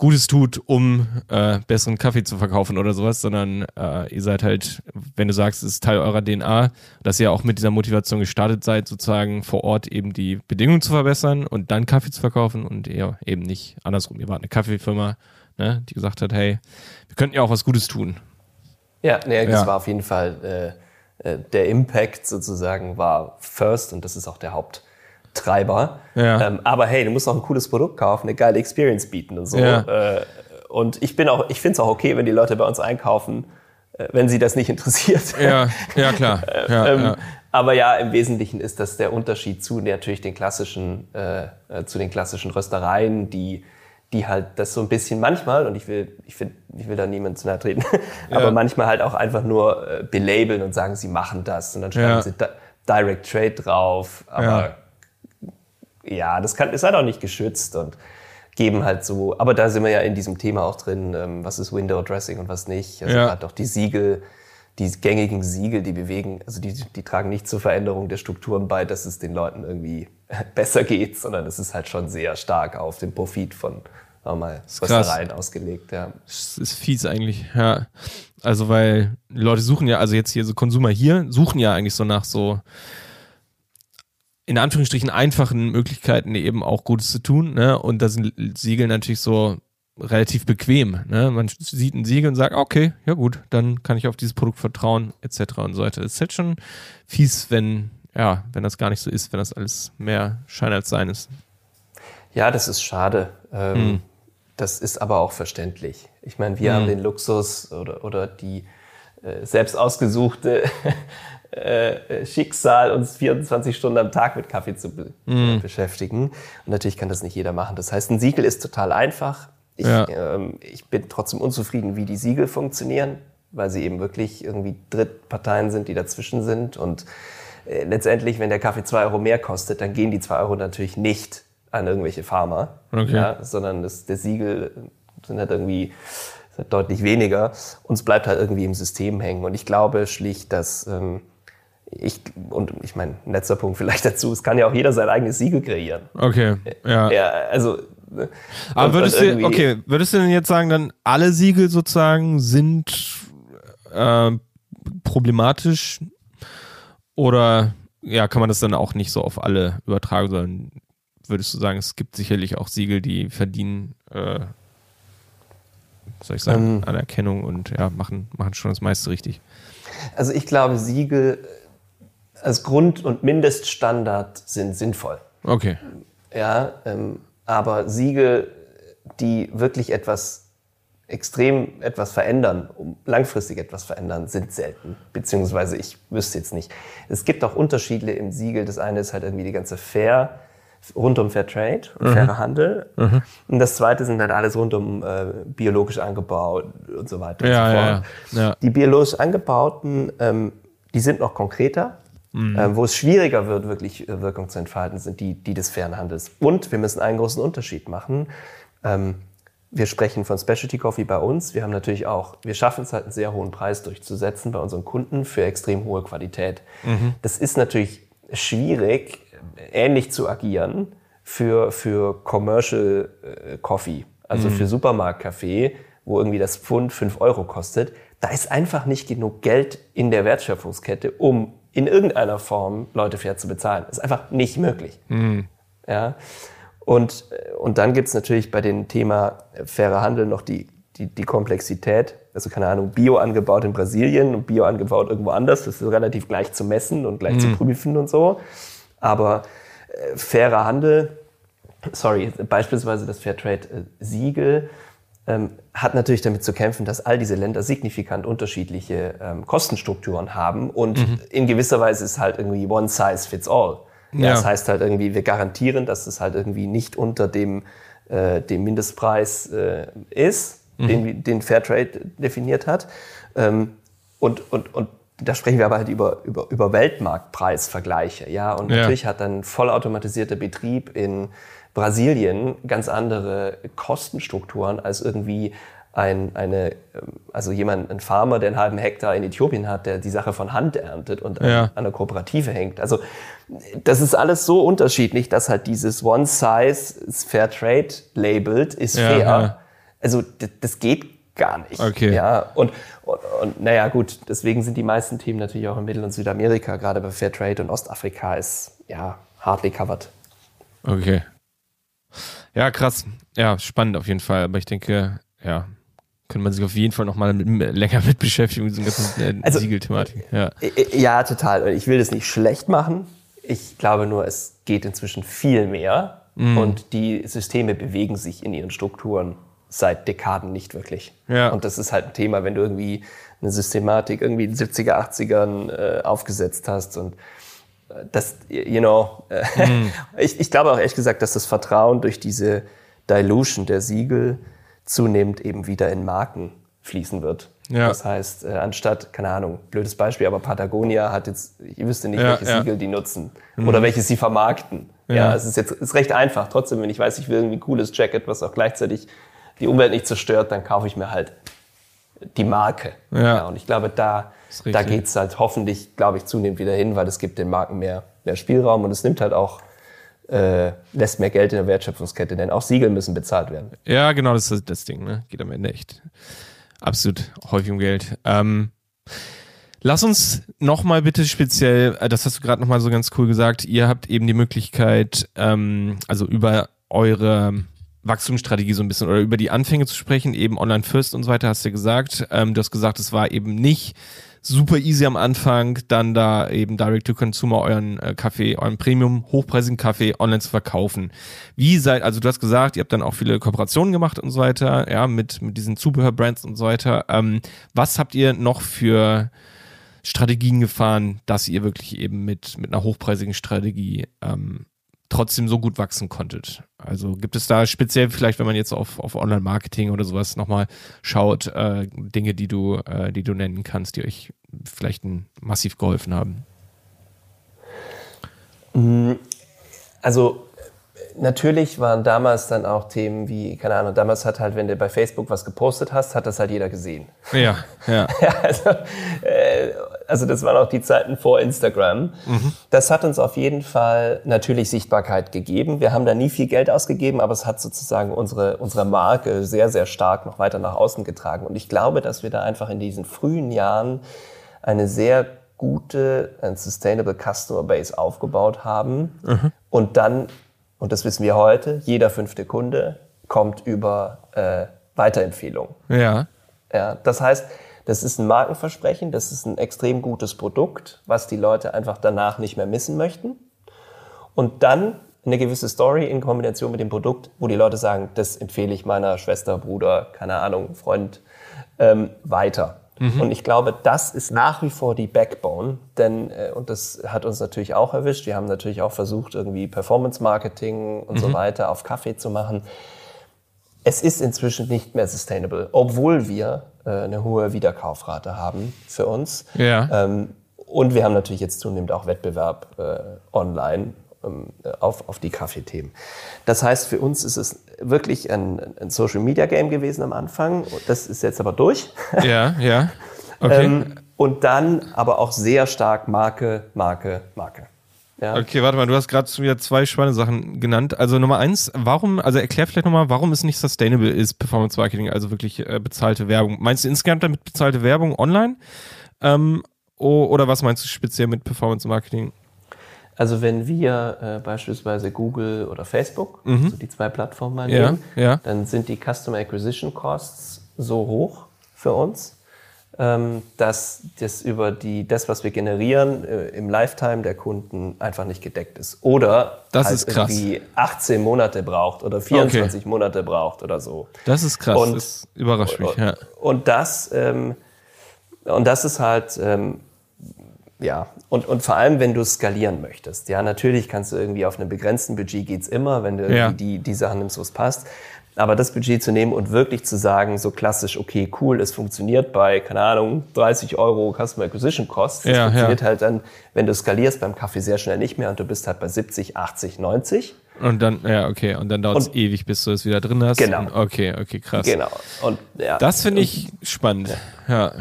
S3: Gutes tut, um äh, besseren Kaffee zu verkaufen oder sowas, sondern äh, ihr seid halt, wenn du sagst, es ist Teil eurer DNA, dass ihr auch mit dieser Motivation gestartet seid, sozusagen vor Ort eben die Bedingungen zu verbessern und dann Kaffee zu verkaufen und ihr eben nicht andersrum. Ihr wart eine Kaffeefirma, ne, die gesagt hat, hey, wir könnten ja auch was Gutes tun.
S1: Ja, nee, das
S3: Ja.
S1: war auf jeden Fall äh, äh, der Impact sozusagen war first und das ist auch der Haupttreiber.
S3: Ja.
S1: Ähm, aber hey, du musst auch ein cooles Produkt kaufen, eine geile Experience bieten und so.
S3: Ja.
S1: Äh, und ich bin auch, ich finde es auch okay, wenn die Leute bei uns einkaufen, äh, wenn sie das nicht interessiert.
S3: Ja, ja klar. [laughs] Ja,
S1: Ähm,
S3: ja.
S1: Aber ja, im Wesentlichen ist das der Unterschied zu natürlich den klassischen, äh, äh, zu den klassischen Röstereien, die, die halt das so ein bisschen manchmal, und ich will, ich finde, ich will da niemand zu nahe treten, [laughs] aber manchmal halt auch einfach nur äh, belabeln und sagen, sie machen das und dann schreiben
S3: Ja.
S1: sie Di Direct Trade drauf, aber ja, das kann, ist halt auch nicht geschützt und geben halt so, aber da sind wir ja in diesem Thema auch drin, ähm, was ist Window Dressing und was nicht. Also
S3: Ja.
S1: gerade auch die Siegel, die gängigen Siegel, die bewegen, also die, die tragen nicht zur Veränderung der Strukturen bei, dass es den Leuten irgendwie [laughs] besser geht, sondern es ist halt schon sehr stark auf den Profit von sagen wir mal. Röstereien ausgelegt. Ja.
S3: Das ist fies eigentlich, ja. Also, weil Leute suchen ja, also jetzt hier so Konsumer hier, suchen ja eigentlich so nach so in Anführungsstrichen einfachen Möglichkeiten, eben auch Gutes zu tun, ne? Und da sind Siegel natürlich so relativ bequem, ne? Man sieht ein Siegel und sagt, okay, ja gut, dann kann ich auf dieses Produkt vertrauen, etc. und so weiter. Das ist halt schon fies, wenn, ja, wenn das gar nicht so ist, wenn das alles mehr Schein als Sein ist.
S1: Ja, das ist schade. Ähm,
S3: Hm.
S1: Das ist aber auch verständlich. Ich meine, wir haben den Luxus oder, oder die äh, selbst ausgesuchte äh, Schicksal, uns 24 Stunden am Tag mit Kaffee zu be äh, beschäftigen. Und natürlich kann das nicht jeder machen. Das heißt, ein Siegel ist total einfach. Ich,
S3: Ja.
S1: ähm, ich bin trotzdem unzufrieden, wie die Siegel funktionieren, weil sie eben wirklich irgendwie Drittparteien sind, die dazwischen sind. Und äh, letztendlich, wenn der Kaffee zwei Euro mehr kostet, dann gehen die zwei Euro natürlich nicht an irgendwelche Farmer,
S3: Okay.
S1: ja, sondern das, der Siegel sind halt irgendwie halt deutlich weniger. Uns bleibt halt irgendwie im System hängen. Und ich glaube schlicht, dass ähm, ich, und ich meine, ein letzter Punkt vielleicht dazu, es kann ja auch jeder sein eigenes Siegel kreieren.
S3: Okay, ja.
S1: Ja, also. ne?
S3: Aber würdest du, okay, würdest du denn jetzt sagen, dann alle Siegel sozusagen sind äh, problematisch oder ja, kann man das dann auch nicht so auf alle übertragen, sondern würdest du sagen, es gibt sicherlich auch Siegel, die verdienen, äh, soll ich sagen, ähm, Anerkennung und ja, machen, machen schon das meiste richtig.
S1: Also ich glaube, Siegel als Grund- und Mindeststandard sind sinnvoll.
S3: Okay.
S1: Ja, ähm, aber Siegel, die wirklich etwas extrem etwas verändern, um langfristig etwas verändern, sind selten. Beziehungsweise ich wüsste jetzt nicht. Es gibt auch Unterschiede im Siegel. Das eine ist halt irgendwie die ganze Fair, rund um Fair Trade mhm. fairer Handel. Mhm. Und das zweite sind halt alles rund um äh, biologisch angebaut und so weiter
S3: ja, und so fort. Ja, ja.
S1: Die biologisch angebauten, ähm, die sind noch konkreter. Mhm. Ähm, wo es schwieriger wird, wirklich äh, Wirkung zu entfalten, sind die, die des fairen Handels. Und wir müssen einen großen Unterschied machen. Ähm, wir sprechen von Specialty Coffee bei uns. Wir haben natürlich auch, wir schaffen es halt einen sehr hohen Preis durchzusetzen bei unseren Kunden für extrem hohe Qualität. Mhm. Das ist natürlich schwierig, ähnlich zu agieren für, für Commercial äh, Coffee, also mhm. für Supermarktkaffee, wo irgendwie das Pfund 5 Euro kostet. Da ist einfach nicht genug Geld in der Wertschöpfungskette, um in irgendeiner Form Leute fair zu bezahlen. Das ist einfach nicht möglich. Mhm. Ja. Und, und dann gibt es natürlich bei dem Thema fairer Handel noch die, die, die Komplexität. Also keine Ahnung, Bio angebaut in Brasilien und Bio angebaut irgendwo anders. Das ist relativ gleich zu messen und gleich mhm. zu prüfen und so. Aber äh, fairer Handel, sorry, beispielsweise das Fairtrade-Siegel, äh, ähm, hat natürlich damit zu kämpfen, dass all diese Länder signifikant unterschiedliche ähm, Kostenstrukturen haben und mhm. in gewisser Weise ist halt irgendwie one size fits all. Ja. Das heißt halt irgendwie, wir garantieren, dass es halt irgendwie nicht unter dem, äh, dem Mindestpreis äh, ist, mhm. den, den Fairtrade definiert hat. Ähm, und, und, und da sprechen wir aber halt über, über, über Weltmarktpreisvergleiche. Ja? Und ja. natürlich hat dann vollautomatisierter Betrieb in Brasilien ganz andere Kostenstrukturen als irgendwie ein, eine, also jemand, ein Farmer, der einen halben Hektar in Äthiopien hat, der die Sache von Hand erntet und ja. an, einer Kooperative hängt. Also das ist alles so unterschiedlich, dass halt dieses One Size Fair Trade labeled ist ja, fair. Ja. Also das geht gar nicht.
S3: Okay.
S1: Ja, und, und, und naja, gut, deswegen sind die meisten Themen natürlich auch in Mittel- und Südamerika, gerade bei Fair Trade und Ostafrika ist ja hardly covered.
S3: Okay. Ja, krass. Ja, spannend auf jeden Fall. Aber ich denke, ja, könnte man sich auf jeden Fall noch mal mit, länger mit beschäftigen, mit dieser ganzen äh, also, Siegelthematik. Ja.
S1: Äh, äh, ja, total. Ich will das nicht schlecht machen. Ich glaube nur, es geht inzwischen viel mehr mm. und die Systeme bewegen sich in ihren Strukturen seit Dekaden nicht wirklich. Ja. Und das ist halt ein Thema, wenn du irgendwie eine Systematik irgendwie in den 70er, 80ern äh, aufgesetzt hast und das, you know, mm. [laughs] ich, ich glaube auch ehrlich gesagt, dass das Vertrauen durch diese Dilution der Siegel zunehmend eben wieder in Marken fließen wird. Ja. Das heißt, äh, anstatt, keine Ahnung, blödes Beispiel, aber Patagonia hat jetzt, ich wüsste nicht, ja, welche ja. Siegel die nutzen mhm. oder welche sie vermarkten. Ja. ja, es ist jetzt ist recht einfach. Trotzdem, wenn ich weiß, ich will irgendwie ein cooles Jacket, was auch gleichzeitig die Umwelt nicht zerstört, dann kaufe ich mir halt die Marke. Ja. und ich glaube, da, da geht's halt hoffentlich, glaube ich, zunehmend wieder hin, weil es gibt den Marken mehr, mehr Spielraum und es nimmt halt auch äh, lässt mehr Geld in der Wertschöpfungskette, denn auch Siegel müssen bezahlt werden.
S3: Ja, genau, das ist das Ding, ne? Geht am Ende echt absolut häufig um Geld. Ähm, lass uns nochmal bitte speziell, äh, das hast du gerade nochmal so ganz cool gesagt, ihr habt eben die Möglichkeit, ähm, also über eure Wachstumsstrategie so ein bisschen oder über die Anfänge zu sprechen, eben Online First und so weiter, hast du gesagt. Ähm, du hast gesagt, es war eben nicht super easy am Anfang, dann da eben Direct to Consumer euren äh, Kaffee, euren Premium hochpreisigen Kaffee online zu verkaufen. Wie seid, also du hast gesagt, ihr habt dann auch viele Kooperationen gemacht und so weiter, ja, mit, mit diesen Zubehörbrands und so weiter. Ähm, was habt ihr noch für Strategien gefahren, dass ihr wirklich eben mit, mit einer hochpreisigen Strategie ähm, trotzdem so gut wachsen konntet? Also gibt es da speziell vielleicht, wenn man jetzt auf, auf Online-Marketing oder sowas nochmal schaut, äh, Dinge, die du, äh, die du nennen kannst, die euch vielleicht massiv geholfen haben?
S1: Mm, also natürlich waren damals dann auch Themen wie, keine Ahnung, damals hat halt, wenn du bei Facebook was gepostet hast, hat das halt jeder gesehen.
S3: Ja, [laughs] ja.
S1: ja also, äh, also das waren auch die Zeiten vor Instagram. Mhm. Das hat uns auf jeden Fall natürlich Sichtbarkeit gegeben. Wir haben da nie viel Geld ausgegeben, aber es hat sozusagen unsere, unsere Marke sehr, sehr stark noch weiter nach außen getragen. Und ich glaube, dass wir da einfach in diesen frühen Jahren eine sehr gute and sustainable Customer Base aufgebaut haben mhm. und dann und das wissen wir heute, jeder fünfte Kunde kommt über äh, Weiterempfehlung.
S3: Ja.
S1: Ja, das heißt, das ist ein Markenversprechen, das ist ein extrem gutes Produkt, was die Leute einfach danach nicht mehr missen möchten. Und dann eine gewisse Story in Kombination mit dem Produkt, wo die Leute sagen, das empfehle ich meiner Schwester, Bruder, keine Ahnung, Freund ähm, weiter. Mhm. Und ich glaube, das ist nach wie vor die Backbone, denn, äh, und das hat uns natürlich auch erwischt, wir haben natürlich auch versucht, irgendwie Performance-Marketing und mhm. so weiter auf Kaffee zu machen. Es ist inzwischen nicht mehr sustainable, obwohl wir äh, eine hohe Wiederkaufrate haben für uns.
S3: Ja.
S1: Ähm, und wir haben natürlich jetzt zunehmend auch Wettbewerb äh, online auf, auf die Kaffeethemen. Das heißt, für uns ist es wirklich ein, ein Social Media Game gewesen am Anfang. Das ist jetzt aber durch.
S3: Ja, ja. [laughs] Okay.
S1: ähm, und dann aber auch sehr stark Marke, Marke, Marke.
S3: Ja. Okay, warte mal, du hast gerade wieder zwei spannende Sachen genannt. Also Nummer eins, warum, also erklär vielleicht nochmal, warum es nicht sustainable ist, Performance Marketing, also wirklich äh, bezahlte Werbung. Meinst du insgesamt damit bezahlte Werbung online? Ähm, oder was meinst du speziell mit Performance Marketing?
S1: Also wenn wir äh, beispielsweise Google oder Facebook, mhm. also die zwei Plattformen mal
S3: nehmen, ja, ja.
S1: dann sind die Customer Acquisition Costs so hoch für uns, ähm, dass das über die, das, was wir generieren, äh, im Lifetime der Kunden einfach nicht gedeckt ist. Oder
S3: das halt ist krass.
S1: irgendwie 18 Monate braucht oder 24 okay. Monate braucht oder so.
S3: Das ist krass, und, das überrascht mich. Ja.
S1: Und das, ähm, und das ist halt, ähm, ja, und, und vor allem, wenn du skalieren möchtest. Ja, natürlich kannst du irgendwie auf einem begrenzten Budget geht's immer, wenn du ja. die, die Sachen nimmst, wo es passt. Aber das Budget zu nehmen und wirklich zu sagen, so klassisch, okay, cool, es funktioniert bei, keine Ahnung, 30 Euro Customer Acquisition Costs. Das
S3: ja,
S1: funktioniert
S3: ja.
S1: halt dann, wenn du skalierst beim Kaffee sehr schnell nicht mehr und du bist halt bei 70, 80, 90.
S3: Und dann, ja, okay, und dann dauert es ewig, bis du es wieder drin hast.
S1: Genau.
S3: Und, okay, okay, krass.
S1: Genau. Und, ja.
S3: Das finde ich spannend. Ja.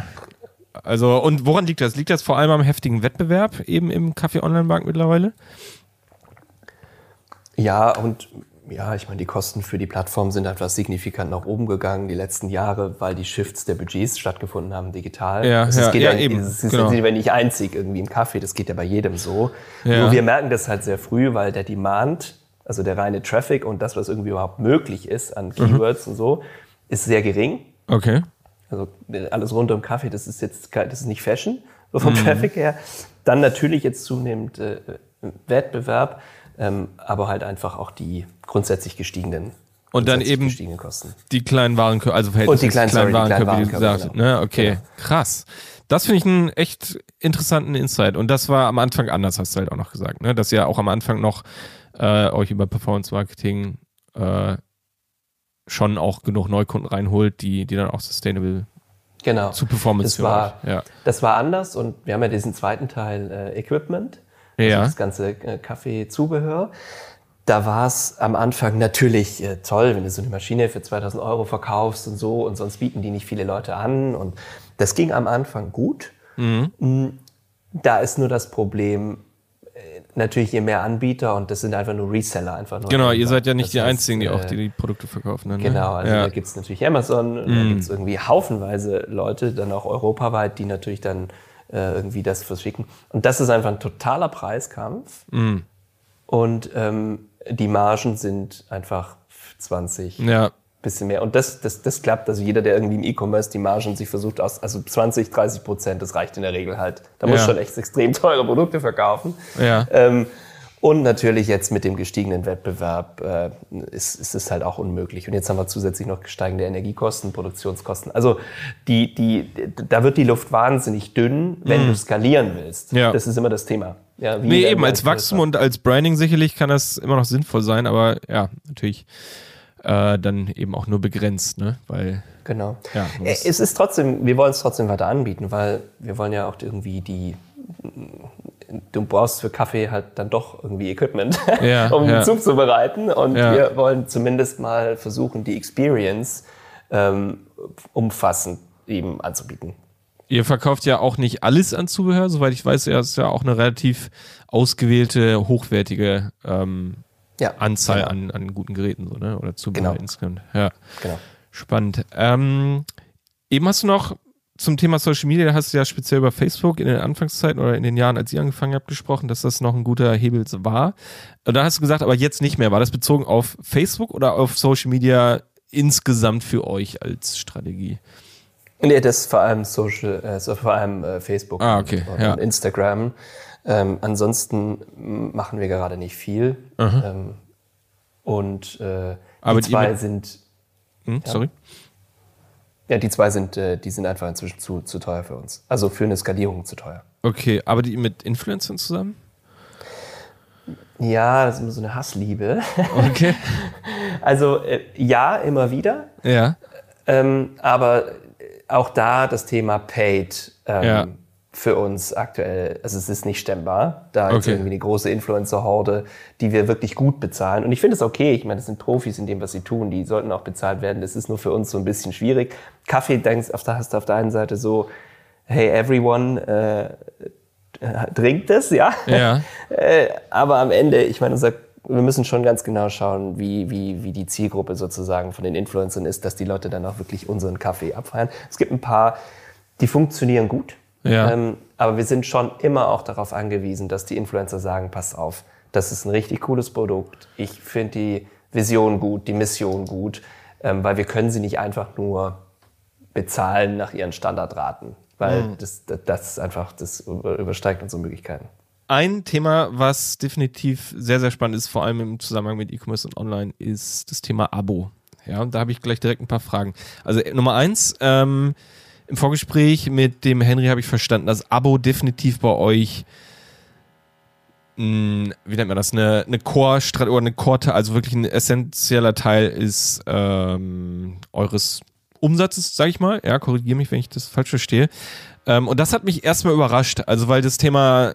S3: Also, und woran liegt das? Liegt das vor allem am heftigen Wettbewerb eben im Kaffee-Online-Markt mittlerweile?
S1: Ja, und ja, ich meine, die Kosten für die Plattform sind etwas signifikant nach oben gegangen die letzten Jahre, weil die Shifts der Budgets stattgefunden haben digital.
S3: Ja,
S1: also
S3: ja,
S1: geht
S3: ja,
S1: ja
S3: eben.
S1: Es ist
S3: genau.
S1: nicht einzig irgendwie im Kaffee, das geht ja bei jedem so.
S3: Ja.
S1: Nur wir merken das halt sehr früh, weil der Demand, also der reine Traffic und das, was irgendwie überhaupt möglich ist an Keywords mhm. und so, ist sehr gering.
S3: Okay.
S1: Also alles rund um Kaffee, das ist jetzt das ist nicht Fashion, so vom mhm. Traffic her. Dann natürlich jetzt zunehmend äh, Wettbewerb ähm, aber halt einfach auch die grundsätzlich gestiegenen
S3: und dann eben die kleinen Warenkörbe, also Verhältnis
S1: und die kleinen,
S3: kleinen Warenkörbe, wie gesagt, genau. ne? Okay, genau. krass. Das finde ich einen echt interessanten Insight und das war am Anfang anders, hast du halt auch noch gesagt, ne? Dass ihr auch am Anfang noch äh, euch über Performance Marketing äh, schon auch genug Neukunden reinholt, die, die dann auch sustainable
S1: genau.
S3: zu Performance
S1: das war,
S3: ja.
S1: das war anders und wir haben ja diesen zweiten Teil äh, Equipment also
S3: ja.
S1: das ganze äh, Kaffeezubehör. Da war es am Anfang natürlich äh, toll, wenn du so eine Maschine für 2000 Euro verkaufst und so und sonst bieten die nicht viele Leute an und das ging am Anfang gut.
S3: Mhm.
S1: Mm, da ist nur das Problem, natürlich je mehr Anbieter und das sind einfach nur Reseller. Einfach nur
S3: genau, ihr seid ja nicht
S1: das
S3: die
S1: heißt,
S3: Einzigen, die
S1: äh,
S3: auch die, die Produkte verkaufen. Ne?
S1: Genau, also
S3: ja.
S1: da gibt es natürlich Amazon, mm. da gibt es irgendwie haufenweise Leute, dann auch europaweit, die natürlich dann äh, irgendwie das verschicken. Und das ist einfach ein totaler Preiskampf.
S3: Mm.
S1: Und ähm, die Margen sind einfach 20,
S3: ja.
S1: Bisschen mehr. Und das, das, das klappt. Also jeder, der irgendwie im E-Commerce die Margen sich versucht aus, also 20, 30 Prozent, das reicht in der Regel halt. Da muss
S3: Ja.
S1: schon echt extrem teure Produkte verkaufen.
S3: Ja.
S1: Ähm, und natürlich jetzt mit dem gestiegenen Wettbewerb äh, ist, ist es halt auch unmöglich. Und jetzt haben wir zusätzlich noch steigende Energiekosten, Produktionskosten. Also die, die, da wird die Luft wahnsinnig dünn, wenn du skalieren willst.
S3: Mhm. Ja.
S1: Das ist immer das Thema. Ja, wie
S3: Nee, eben als? Wachstum und als Branding sicherlich kann das immer noch sinnvoll sein, aber ja, natürlich äh, dann eben auch nur begrenzt, ne? Weil
S1: Genau.
S3: Ja,
S1: Äh, es ist trotzdem, wir wollen es trotzdem weiter anbieten, weil wir wollen ja auch irgendwie die, du brauchst für Kaffee halt dann doch irgendwie Equipment, [laughs]
S3: Ja, [laughs]
S1: um
S3: ja.
S1: zuzubereiten. Und
S3: Ja.
S1: wir wollen zumindest mal versuchen, die Experience ähm, umfassend eben anzubieten.
S3: ihr verkauft ja auch nicht alles an Zubehör, soweit ich weiß, ja, ist ja auch eine relativ ausgewählte, hochwertige ähm,
S1: Ja,
S3: Anzahl
S1: genau.
S3: an, an guten Geräten, so, ne? Oder Zubehör
S1: Genau.
S3: insgesamt. Ja.
S1: Genau.
S3: Spannend. Ähm, eben hast du noch zum Thema Social Media, da hast du ja speziell über Facebook in den Anfangszeiten oder in den Jahren, als ihr angefangen habt, gesprochen, dass das noch ein guter Hebel war. Und da hast du gesagt, aber jetzt nicht mehr. War das bezogen auf Facebook oder auf Social Media insgesamt für euch als Strategie?
S1: Nee, das ist vor allem Social, äh, so vor allem äh, Facebook
S3: Ah, okay,
S1: und,
S3: ja.
S1: und Instagram. Ähm, ansonsten machen wir gerade nicht viel. Ähm, und äh, die zwei sind,
S3: Hm, Sorry?
S1: ja, die zwei sind, äh, die sind einfach inzwischen zu, zu teuer für uns. Also für eine Skalierung zu teuer.
S3: Okay, aber die mit Influencern zusammen?
S1: Ja, das ist immer so eine Hassliebe. [laughs]
S3: Okay.
S1: Also äh, ja, immer wieder.
S3: ja.
S1: Ähm, aber auch da das Thema Paid ähm,
S3: Ja.
S1: Für uns aktuell, also es ist nicht stemmbar. Da ist
S3: Okay.
S1: irgendwie eine große Influencer-Horde, die wir wirklich gut bezahlen. Und ich finde es okay. Ich meine, das sind Profis in dem, was sie tun. Die sollten auch bezahlt werden. Das ist nur für uns so ein bisschen schwierig. Kaffee, denkst, auf der, hast du auf der einen Seite so, hey, everyone, äh, äh, trinkt es, ja.
S3: Ja. [laughs]
S1: Äh, aber am Ende, ich meine, unser, wir müssen schon ganz genau schauen, wie, wie, wie die Zielgruppe sozusagen von den Influencern ist, dass die Leute dann auch wirklich unseren Kaffee abfeiern. Es gibt ein paar, die funktionieren gut,
S3: Ja.
S1: ähm, aber wir sind schon immer auch darauf angewiesen, dass die Influencer sagen, pass auf, das ist ein richtig cooles Produkt. Ich finde die Vision gut, die Mission gut, ähm, weil wir können sie nicht einfach nur bezahlen nach ihren Standardraten, weil
S3: Mhm.
S1: das, das, das einfach, das über- übersteigt unsere Möglichkeiten.
S3: Ein Thema, was definitiv sehr, sehr spannend ist, vor allem im Zusammenhang mit E-Commerce und Online, ist das Thema Abo. Ja, und da habe ich gleich direkt ein paar Fragen. Also Nummer eins, ähm, im Vorgespräch mit dem Henry habe ich verstanden, dass Abo definitiv bei euch, mh, wie nennt man das, eine, eine Core-Strategie oder eine Core, also wirklich ein essentieller Teil ist ähm, eures Umsatzes, sage ich mal. Ja, korrigiere mich, wenn ich das falsch verstehe. Ähm, und das hat mich erstmal überrascht, also weil das Thema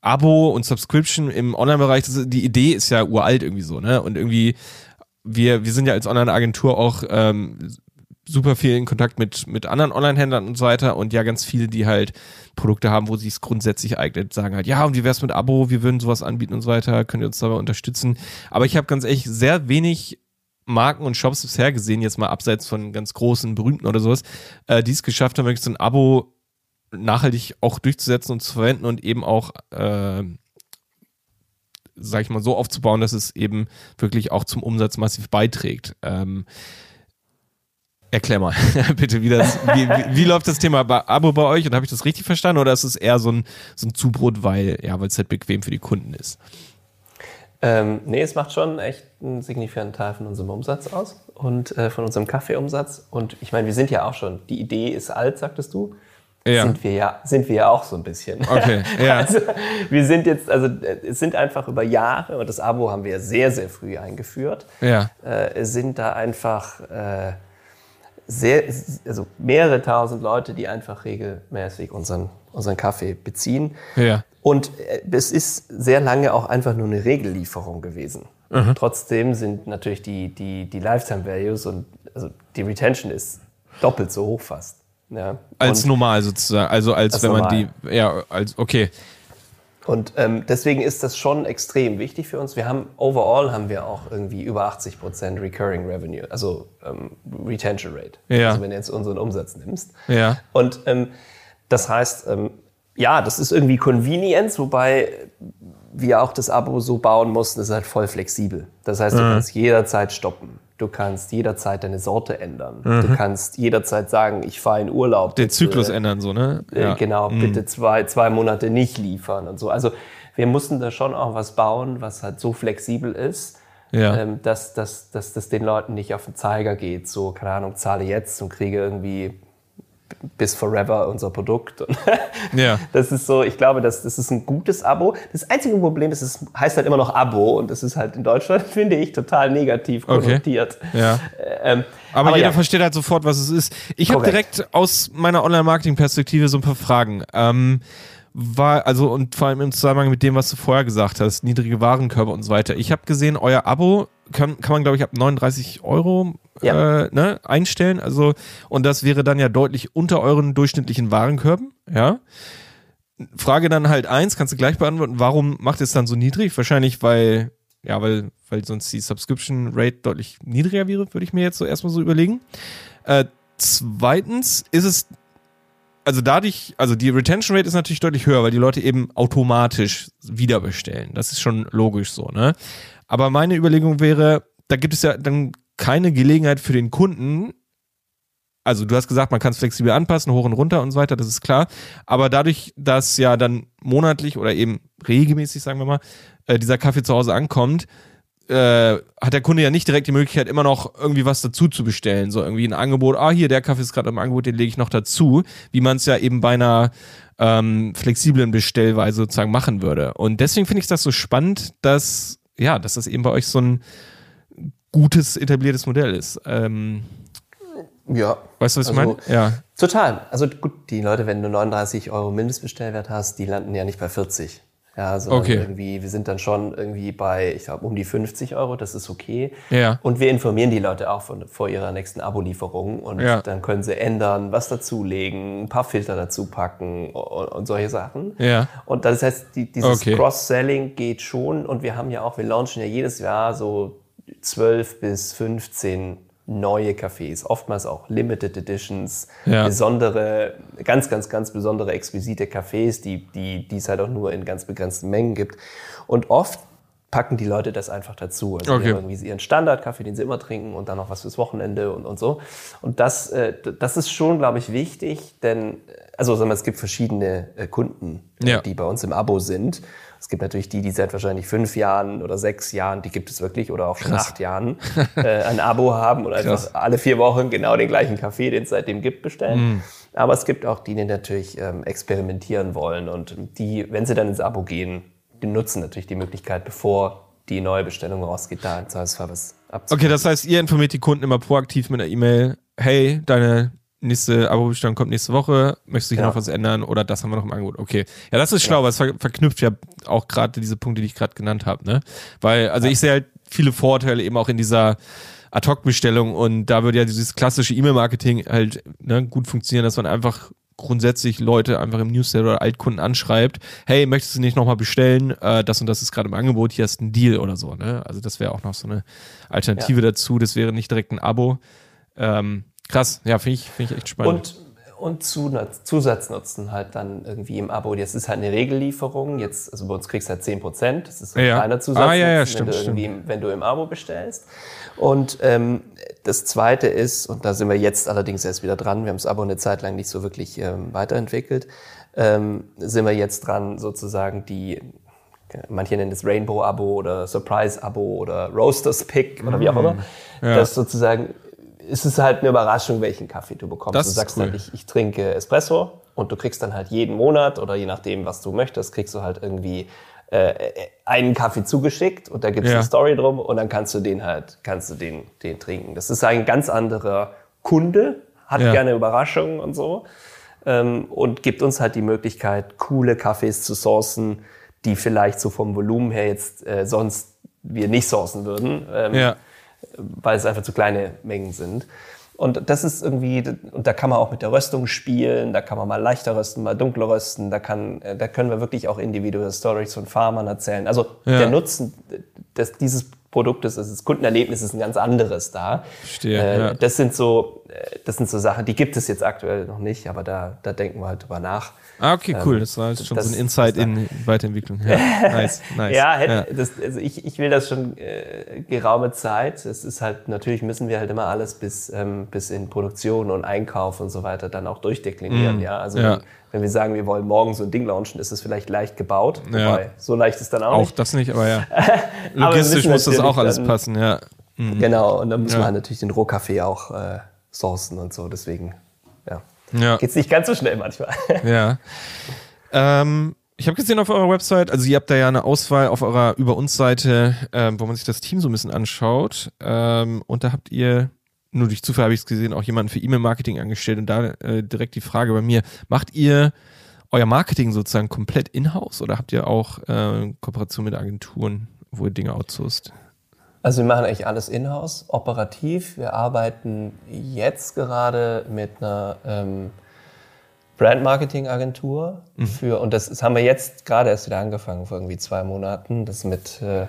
S3: Abo und Subscription im Online-Bereich, die Idee ist ja uralt irgendwie so, ne? Und irgendwie, wir, wir sind ja als Online-Agentur auch ähm, super viel in Kontakt mit, mit anderen Online-Händlern und so weiter und ja, ganz viele, die halt Produkte haben, wo sich es grundsätzlich eignet, sagen halt, ja, und wie wär's mit Abo, wir würden sowas anbieten und so weiter, könnt ihr uns dabei unterstützen. Aber ich habe ganz ehrlich sehr wenig Marken und Shops bisher gesehen, jetzt mal abseits von ganz großen, berühmten oder sowas, äh, die es geschafft haben, wirklich so ein Abo nachhaltig auch durchzusetzen und zu verwenden und eben auch, äh, sag ich mal, so aufzubauen, dass es eben wirklich auch zum Umsatz massiv beiträgt. Ähm, erklär mal, [laughs] bitte, wie, das, wie, wie, wie läuft das Thema bei Abo bei euch und habe ich das richtig verstanden oder ist es eher so ein, so ein Zubrot, weil ja, es halt bequem für die Kunden ist?
S1: Ähm, nee, es macht schon echt einen signifikanten Teil von unserem Umsatz aus und äh, von unserem Kaffeeumsatz. Und ich meine, wir sind ja auch schon, die Idee ist alt, sagtest du.
S3: Ja.
S1: Sind wir ja, sind wir ja auch so ein bisschen.
S3: Okay, [laughs] ja.
S1: Also, wir sind jetzt, also es sind einfach über Jahre, und das Abo haben wir sehr, sehr früh eingeführt,
S3: Ja.
S1: äh, sind da einfach äh, sehr, also mehrere tausend Leute, die einfach regelmäßig unseren, unseren Kaffee beziehen.
S3: Ja.
S1: Und äh, es ist sehr lange auch einfach nur eine Regellieferung gewesen. Trotzdem sind natürlich die, die, die Lifetime Values und also die Retention ist doppelt so hoch fast. Ja.
S3: Als
S1: und,
S3: normal sozusagen, also als,
S1: Als
S3: wenn man
S1: normal.
S3: die, ja, als, okay.
S1: Und ähm, deswegen ist das schon extrem wichtig für uns. Wir haben overall haben wir auch irgendwie über 80 Prozent Recurring Revenue, also ähm, Retention Rate.
S3: Ja.
S1: Also wenn du jetzt unseren Umsatz nimmst.
S3: Ja.
S1: Und ähm, das heißt, ähm, ja, das ist irgendwie Convenience, wobei wir auch das Abo so bauen mussten, ist halt voll flexibel. Das heißt, du kannst jederzeit stoppen. Du kannst jederzeit deine Sorte ändern. Du kannst jederzeit sagen, ich fahre in Urlaub.
S3: Den
S1: bitte,
S3: Zyklus ändern, so, ne?
S1: äh, Genau, bitte zwei, zwei Monate nicht liefern und so. Also wir mussten da schon auch was bauen, was halt so flexibel ist,
S3: Ja.
S1: ähm, dass, dass, dass das den Leuten nicht auf den Zeiger geht. So, keine Ahnung, zahle jetzt und kriege irgendwie bis forever unser Produkt. [laughs]
S3: Ja.
S1: Das ist so, ich glaube, das, das ist ein gutes Abo. Das einzige Problem ist, es heißt halt immer noch Abo und das ist halt in Deutschland, [laughs] finde ich, total negativ
S3: Okay.
S1: konnotiert.
S3: Ja.
S1: Ähm,
S3: Aber, jeder
S1: ja.
S3: versteht halt sofort, was es ist. Ich habe direkt aus meiner Online-Marketing-Perspektive so ein paar Fragen. Ähm, war, also, und vor allem im Zusammenhang mit dem, was du vorher gesagt hast, niedrige Warenkörbe und so weiter. Ich habe gesehen, euer Abo kann, kann man, glaube ich, ab 39 Euro
S1: Ja.
S3: äh, ne, einstellen. Also, und das wäre dann ja deutlich unter euren durchschnittlichen Warenkörben, ja. Frage dann halt eins, kannst du gleich beantworten, warum macht es dann so niedrig? Wahrscheinlich, weil, ja, weil, weil sonst die Subscription Rate deutlich niedriger wäre, würde ich mir jetzt so erstmal so überlegen. Äh, zweitens ist es, also dadurch, also die Retention Rate ist natürlich deutlich höher, weil die Leute eben automatisch wiederbestellen. Das ist schon logisch so, ne? Aber meine Überlegung wäre, da gibt es ja, dann keine Gelegenheit für den Kunden, also du hast gesagt, man kann es flexibel anpassen, hoch und runter und so weiter, das ist klar. Aber dadurch, dass ja dann monatlich oder eben regelmäßig, sagen wir mal, äh, dieser Kaffee zu Hause ankommt, äh, hat der Kunde ja nicht direkt die Möglichkeit, immer noch irgendwie was dazu zu bestellen. So irgendwie ein Angebot, ah, hier, der Kaffee ist gerade im Angebot, den lege ich noch dazu, wie man es ja eben bei einer ähm, flexiblen Bestellweise sozusagen machen würde. Und deswegen finde ich das so spannend, dass, ja, dass das eben bei euch so ein gutes, etabliertes Modell ist. Ähm,
S1: ja.
S3: Weißt du, was
S1: also,
S3: ich meine? Ja.
S1: Total. Also gut, die Leute, wenn du 39 Euro Mindestbestellwert hast, die landen ja nicht bei 40. Ja, sondern
S3: Okay.
S1: irgendwie, wir sind dann schon irgendwie bei, ich glaube, um die 50 Euro, das ist okay.
S3: Ja.
S1: Und wir informieren die Leute auch von, vor ihrer nächsten Abo-Lieferung und
S3: Ja.
S1: dann können sie ändern, was dazulegen, ein paar Filter dazu packen und, und solche Sachen.
S3: Ja.
S1: Und das heißt, die, dieses
S3: Okay.
S1: Cross-Selling geht schon und wir haben ja auch, wir launchen ja jedes Jahr so 12 bis 15 neue Cafés, oftmals auch Limited Editions,
S3: Ja.
S1: besondere, ganz, ganz, ganz besondere, exquisite Cafés, die, die, die es halt auch nur in ganz begrenzten Mengen gibt. Und oft packen die Leute das einfach dazu. Also
S3: Okay.
S1: die haben irgendwie ihren Standardkaffee, den sie immer trinken und dann noch was fürs Wochenende und, und so. Und das, äh, das ist schon, glaube ich, wichtig, denn, also sagen wir, es gibt verschiedene äh, Kunden,
S3: Ja.
S1: die bei uns im Abo sind. Es gibt natürlich die, die seit wahrscheinlich fünf Jahren oder sechs Jahren, die gibt es wirklich, oder auch schon acht Jahren, [laughs] äh, ein Abo haben und einfach
S3: Krass.
S1: alle vier Wochen genau den gleichen Kaffee, den es seitdem gibt, bestellen.
S3: Mhm.
S1: Aber es gibt auch die, die natürlich ähm, experimentieren wollen und die, wenn sie dann ins Abo gehen, die nutzen natürlich die Möglichkeit, bevor die neue Bestellung rausgeht, da im Zweifelsfall was abzugeben.
S3: Okay, das heißt, ihr informiert die Kunden immer proaktiv mit einer E-Mail, hey, deine nächste Abo-Bestellung kommt nächste Woche, möchtest du hier
S1: Genau.
S3: noch was ändern oder das haben wir noch im Angebot? Okay. Ja, das ist schlau, weil es ver verknüpft ja auch gerade diese Punkte, die ich gerade genannt habe, ne? Weil, also ich sehe halt viele Vorteile eben auch in dieser Ad-Hoc-Bestellung und da würde ja dieses klassische E-Mail-Marketing halt ne, gut funktionieren, dass man einfach grundsätzlich Leute einfach im Newsletter oder Altkunden anschreibt, hey, möchtest du nicht nochmal bestellen? Äh, das und das ist gerade im Angebot, hier ist ein Deal oder so. Ne? Also das wäre auch noch so eine Alternative dazu. Das wäre nicht direkt ein Abo. Ähm, krass, ja, finde ich, finde ich echt spannend.
S1: Und, und Zusatznutzen halt dann irgendwie im Abo. Jetzt ist halt eine Regellieferung. Jetzt, also bei uns kriegst du halt 10 Prozent. Das ist so ein
S3: Ja.
S1: kleiner
S3: Ah,
S1: Zusatznutzen,
S3: ja, ja,
S1: wenn,
S3: stimmt,
S1: du
S3: stimmt.
S1: irgendwie, wenn du im Abo bestellst. Und ähm, das Zweite ist, und da sind wir jetzt allerdings erst wieder dran, wir haben das Abo eine Zeit lang nicht so wirklich ähm, weiterentwickelt, ähm, sind wir jetzt dran, sozusagen die, manche nennen es Rainbow-Abo oder Surprise-Abo oder Roasters Pick oder wie auch immer,
S3: Mm. Ja.
S1: das sozusagen ist es halt eine Überraschung, welchen Kaffee du bekommst.
S3: Das
S1: du sagst
S3: cool.
S1: halt, ich, ich trinke Espresso und du kriegst dann halt jeden Monat oder je nachdem, was du möchtest, kriegst du halt irgendwie äh, einen Kaffee zugeschickt und da gibt es
S3: Ja.
S1: eine Story drum und dann kannst du den halt, kannst du den, den trinken. Das ist ein ganz anderer Kunde, hat
S3: Ja.
S1: gerne Überraschungen und so ähm, und gibt uns halt die Möglichkeit, coole Kaffees zu sourcen, die vielleicht so vom Volumen her jetzt äh, sonst wir nicht sourcen würden. Ähm,
S3: ja.
S1: Weil es einfach zu kleine Mengen sind. Und das ist irgendwie, und da kann man auch mit der Röstung spielen, da kann man mal leichter rösten, mal dunkler rösten, da kann, äh, da können wir wirklich auch individuelle Stories von Farmern erzählen. Also
S3: Ja.
S1: der Nutzen des, dieses Produktes, also das Kundenerlebnis ist ein ganz anderes da.
S3: Verstehe,
S1: Äh,
S3: ja.
S1: Das sind so, äh, das sind so Sachen, die gibt es jetzt aktuell noch nicht, aber da, da denken wir halt drüber nach.
S3: Ah, okay, cool. Das war jetzt schon
S1: das-
S3: so ein Insight in Weiterentwicklung. Ja, [laughs] nice, nice.
S1: Ja, hätte, Das, also ich, ich will das schon äh, geraume Zeit. Es ist halt, natürlich müssen wir halt immer alles bis, ähm, bis in Produktion und Einkauf und so weiter dann auch durchdeklinieren. Ja, also
S3: Mm. Ja.
S1: Wenn, wenn wir sagen, wir wollen morgen so ein Ding launchen, ist es vielleicht leicht gebaut.
S3: Ja.
S1: Wobei, so leicht ist dann auch,
S3: Auch
S1: nicht.
S3: das nicht, aber ja. [laughs]
S1: Aber
S3: Logistisch muss das auch alles
S1: dann-
S3: passen, ja.
S1: Genau, und dann müssen
S3: Ja.
S1: wir halt natürlich den Rohkaffee auch äh, sourcen und so. Deswegen, ja.
S3: Ja.
S1: Geht's nicht ganz so schnell manchmal. [laughs]
S3: Ja. Ähm, ich habe gesehen auf eurer Website, also ihr habt da ja eine Auswahl auf eurer Über uns Seite, ähm, wo man sich das Team so ein bisschen anschaut. Ähm, und da habt ihr, nur durch Zufall habe ich es gesehen, auch jemanden für E-Mail-Marketing angestellt. Und da äh, direkt die Frage bei mir, macht ihr euer Marketing sozusagen komplett in-house oder habt ihr auch äh, Kooperation mit Agenturen, wo ihr Dinge outsourced?
S1: Also wir machen eigentlich alles in-house, operativ. Wir arbeiten jetzt gerade mit einer ähm, Brand-Marketing-Agentur für, und das, das haben wir jetzt gerade erst wieder angefangen, vor irgendwie zwei Monaten, das mit, äh,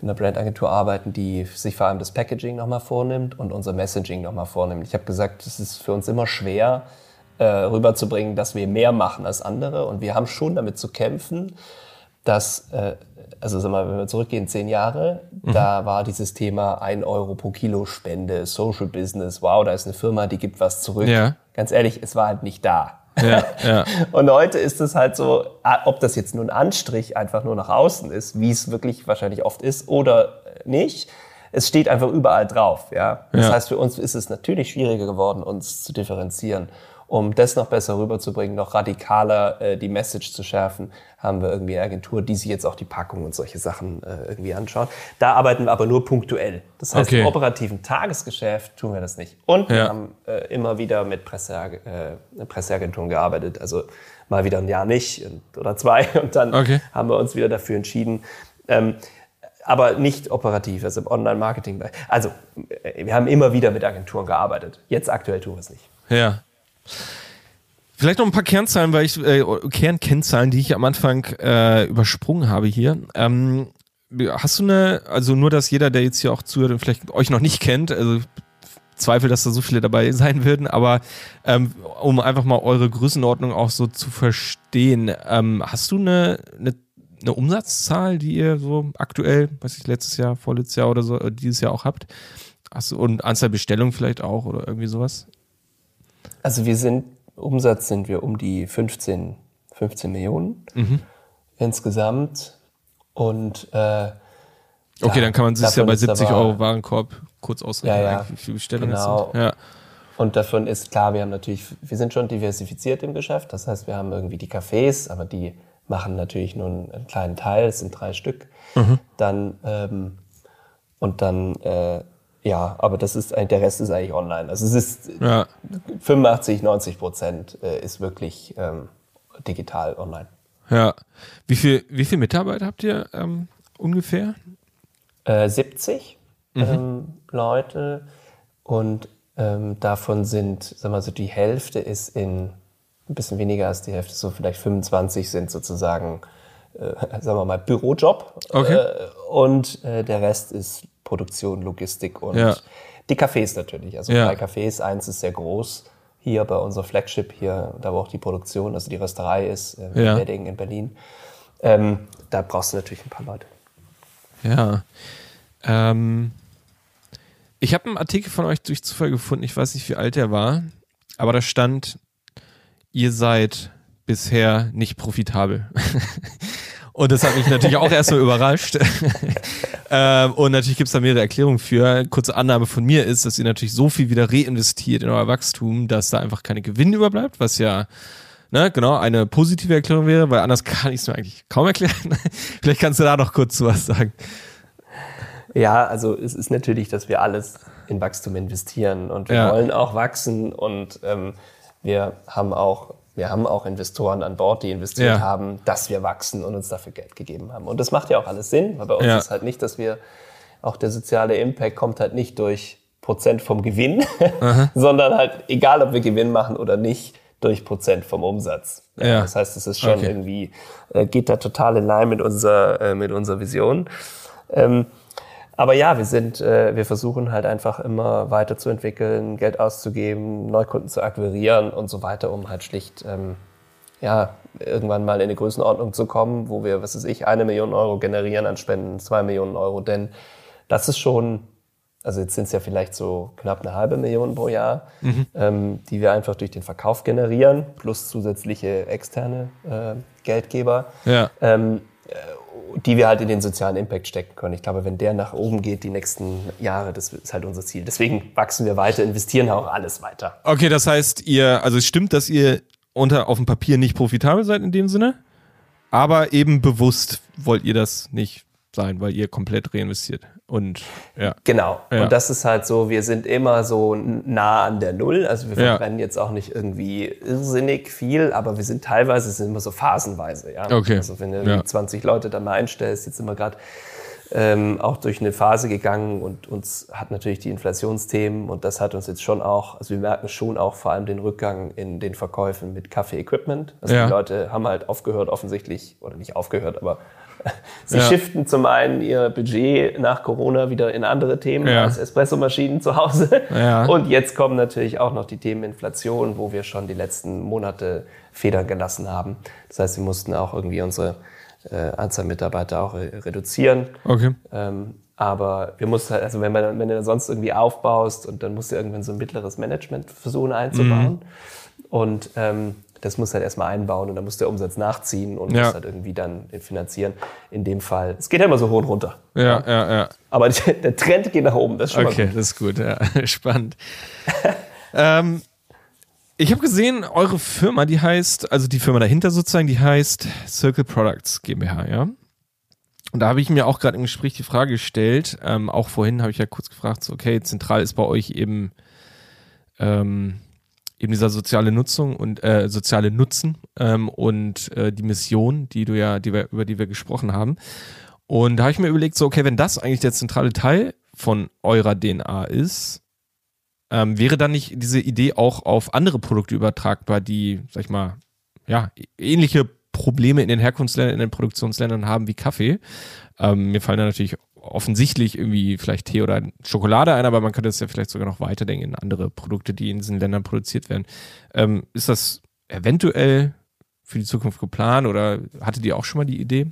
S1: mit einer Brand-Agentur arbeiten, die sich vor allem das Packaging nochmal vornimmt und unser Messaging nochmal vornimmt. Ich habe gesagt, es ist für uns immer schwer, äh, rüberzubringen, dass wir mehr machen als andere und wir haben schon damit zu kämpfen, dass, äh, also sag mal, wenn wir zurückgehen, zehn Jahre, mhm. da war dieses Thema ein Euro pro Kilo Spende, Social Business, wow, da ist eine Firma, die gibt was zurück. Ja. Ganz ehrlich, es war halt nicht da. Ja, ja. [laughs] Und heute ist es halt so, ob das jetzt nur ein Anstrich einfach nur nach außen ist, wie es wirklich wahrscheinlich oft ist, oder nicht. Es steht einfach überall drauf. Ja? Das ja. heißt, für uns ist es natürlich schwieriger geworden, uns zu differenzieren um das noch besser rüberzubringen, noch radikaler äh, die Message zu schärfen, haben wir irgendwie eine Agentur, die sich jetzt auch die Packung und solche Sachen äh, irgendwie anschaut. Da arbeiten wir aber nur punktuell. Das heißt, okay. im operativen Tagesgeschäft tun wir das nicht. Und ja. wir haben äh, immer wieder mit Presse, äh, Presseagenturen gearbeitet. Also mal wieder ein Jahr nicht und, oder zwei [laughs] und dann okay. haben wir uns wieder dafür entschieden. Ähm, aber nicht operativ, also im Online-Marketing. Also äh, wir haben immer wieder mit Agenturen gearbeitet. Jetzt aktuell tun wir es nicht.
S3: Ja. Vielleicht noch ein paar Kernzahlen, weil ich äh, Kernkennzahlen, die ich am Anfang äh, übersprungen habe hier. Ähm, hast du eine, also nur, dass jeder, der jetzt hier auch zuhört und vielleicht euch noch nicht kennt, also Zweifel, dass da so viele dabei sein würden, aber ähm, um einfach mal eure Größenordnung auch so zu verstehen, ähm, hast du eine, eine, eine, Umsatzzahl, die ihr so aktuell, weiß ich, letztes Jahr, vorletztes Jahr oder so, äh, dieses Jahr auch habt? Hast du, und Anzahl Bestellungen vielleicht auch oder irgendwie sowas?
S1: Also wir sind, Umsatz sind wir um die 15, 15 Millionen mhm. insgesamt. Und äh,
S3: Okay, dann kann man sich ja bei 70 aber, Euro Warenkorb kurz ausrechnen,
S1: ja, ja,
S3: wie viele Bestellungen genau.
S1: sind. Ja. Und davon ist klar, wir haben natürlich, wir sind schon diversifiziert im Geschäft. Das heißt, wir haben irgendwie die Cafés, aber die machen natürlich nur einen kleinen Teil, es sind drei Stück. Mhm. Dann ähm, und dann äh, ja, aber das ist der Rest ist eigentlich online. Also es ist ja. 85, 90 Prozent äh, ist wirklich ähm, digital online.
S3: Ja. Wie viel, wie viel Mitarbeiter habt ihr ähm, ungefähr?
S1: Äh, 70 mhm. ähm, Leute und ähm, davon sind, sagen wir so, die Hälfte ist in ein bisschen weniger als die Hälfte, so vielleicht 25 sind sozusagen, äh, [laughs] sagen wir mal, Bürojob. Okay. Äh, und äh, der Rest ist Produktion, Logistik und ja. die Cafés natürlich. Also ja. drei Cafés, eins ist sehr groß. Hier bei unserer Flagship, hier, da wo auch die Produktion, also die Rösterei ist, äh, in ja. Wedding in Berlin. Ähm, da brauchst du natürlich ein paar Leute.
S3: Ja. Ähm, ich habe einen Artikel von euch durch Zufall gefunden, ich weiß nicht, wie alt er war, aber da stand, ihr seid bisher nicht profitabel. [laughs] Und das hat mich natürlich auch erstmal überrascht. [laughs] ähm, und natürlich gibt es da mehrere Erklärungen für. Kurze Annahme von mir ist, dass ihr natürlich so viel wieder reinvestiert in euer Wachstum, dass da einfach keine Gewinne überbleibt, was ja ne, genau eine positive Erklärung wäre, weil anders kann ich es mir eigentlich kaum erklären. [laughs] Vielleicht kannst du da noch kurz zu was sagen.
S1: Ja, also es ist natürlich, dass wir alles in Wachstum investieren und wir ja. wollen auch wachsen und ähm, wir haben auch wir haben auch Investoren an Bord, die investiert ja. haben, dass wir wachsen und uns dafür Geld gegeben haben. Und das macht ja auch alles Sinn, weil bei uns ja. ist halt nicht, dass wir, auch der soziale Impact kommt halt nicht durch Prozent vom Gewinn, [laughs] sondern halt, egal ob wir Gewinn machen oder nicht, durch Prozent vom Umsatz. Ja. Das heißt, es ist schon okay. irgendwie, äh, geht da total in line mit unserer, äh, mit unserer Vision. Ähm, aber ja, wir sind, äh, wir versuchen halt einfach immer weiterzuentwickeln, Geld auszugeben, Neukunden zu akquirieren und so weiter, um halt schlicht ähm, ja, irgendwann mal in eine Größenordnung zu kommen, wo wir, was weiß ich, eine Million Euro generieren an Spenden, zwei Millionen Euro. Denn das ist schon, also jetzt sind es ja vielleicht so knapp eine halbe Million pro Jahr, mhm. ähm, die wir einfach durch den Verkauf generieren, plus zusätzliche externe äh, Geldgeber. Ja. Ähm, die wir halt in den sozialen Impact stecken können. Ich glaube, wenn der nach oben geht, die nächsten Jahre, das ist halt unser Ziel. Deswegen wachsen wir weiter, investieren auch alles weiter.
S3: Okay, das heißt, ihr, also es stimmt, dass ihr unter auf dem Papier nicht profitabel seid in dem Sinne, aber eben bewusst wollt ihr das nicht sein, weil ihr komplett reinvestiert. Und ja.
S1: Genau. Ja. Und das ist halt so, wir sind immer so nah an der Null. Also wir verbrennen ja. jetzt auch nicht irgendwie irrsinnig viel, aber wir sind teilweise sind immer so phasenweise. Ja?
S3: Okay.
S1: Also wenn du ja. 20 Leute da mal einstellst, jetzt sind wir gerade ähm, auch durch eine Phase gegangen und uns hat natürlich die Inflationsthemen und das hat uns jetzt schon auch, also wir merken schon auch vor allem den Rückgang in den Verkäufen mit Kaffee-Equipment. Also die Leute haben halt aufgehört offensichtlich, oder nicht aufgehört, aber [laughs] Sie ja. shiften zum einen ihr Budget nach Corona wieder in andere Themen ja. als Espressomaschinen zu Hause. Ja. Und jetzt kommen natürlich auch noch die Themen Inflation, wo wir schon die letzten Monate Federn gelassen haben. Das heißt, wir mussten auch irgendwie unsere äh, Anzahl Mitarbeiter auch re reduzieren.
S3: Okay.
S1: Ähm, aber wir mussten halt, also wenn, man, wenn du sonst irgendwie aufbaust und dann musst du irgendwann so ein mittleres Management versuchen einzubauen. Und ähm, das muss halt erstmal einbauen und dann muss der Umsatz nachziehen und
S3: Ja.
S1: muss halt irgendwie dann finanzieren. In dem Fall, es geht ja immer so hoch und runter.
S3: Ja, ja, ja.
S1: Aber [laughs] der Trend geht nach oben, das ist schon
S3: Okay,
S1: mal gut.
S3: das ist gut, ja. [laughs] Spannend. ähm, ich habe gesehen, eure Firma, die heißt, also die Firma dahinter sozusagen, die heißt Circle Products GmbH, ja? Und da habe ich mir auch gerade im Gespräch die Frage gestellt, ähm, auch vorhin habe ich ja kurz gefragt, so, okay, zentral ist bei euch eben, ähm, eben dieser soziale Nutzung und äh, soziale Nutzen ähm, und äh, die Mission, die du ja, die wir, über die wir gesprochen haben. Und da habe ich mir überlegt, so, okay, wenn das eigentlich der zentrale Teil von eurer DNA ist, ähm, wäre dann nicht diese Idee auch auf andere Produkte übertragbar, die, sag ich mal, ja, ähnliche Probleme in den Herkunftsländern, in den Produktionsländern haben wie Kaffee. Ähm, mir fallen da natürlich offensichtlich irgendwie vielleicht Tee oder Schokolade ein, aber man könnte es ja vielleicht sogar noch weiterdenken in andere Produkte, die in diesen Ländern produziert werden. Ähm, ist das eventuell für die Zukunft geplant oder hattet ihr auch schon mal die Idee?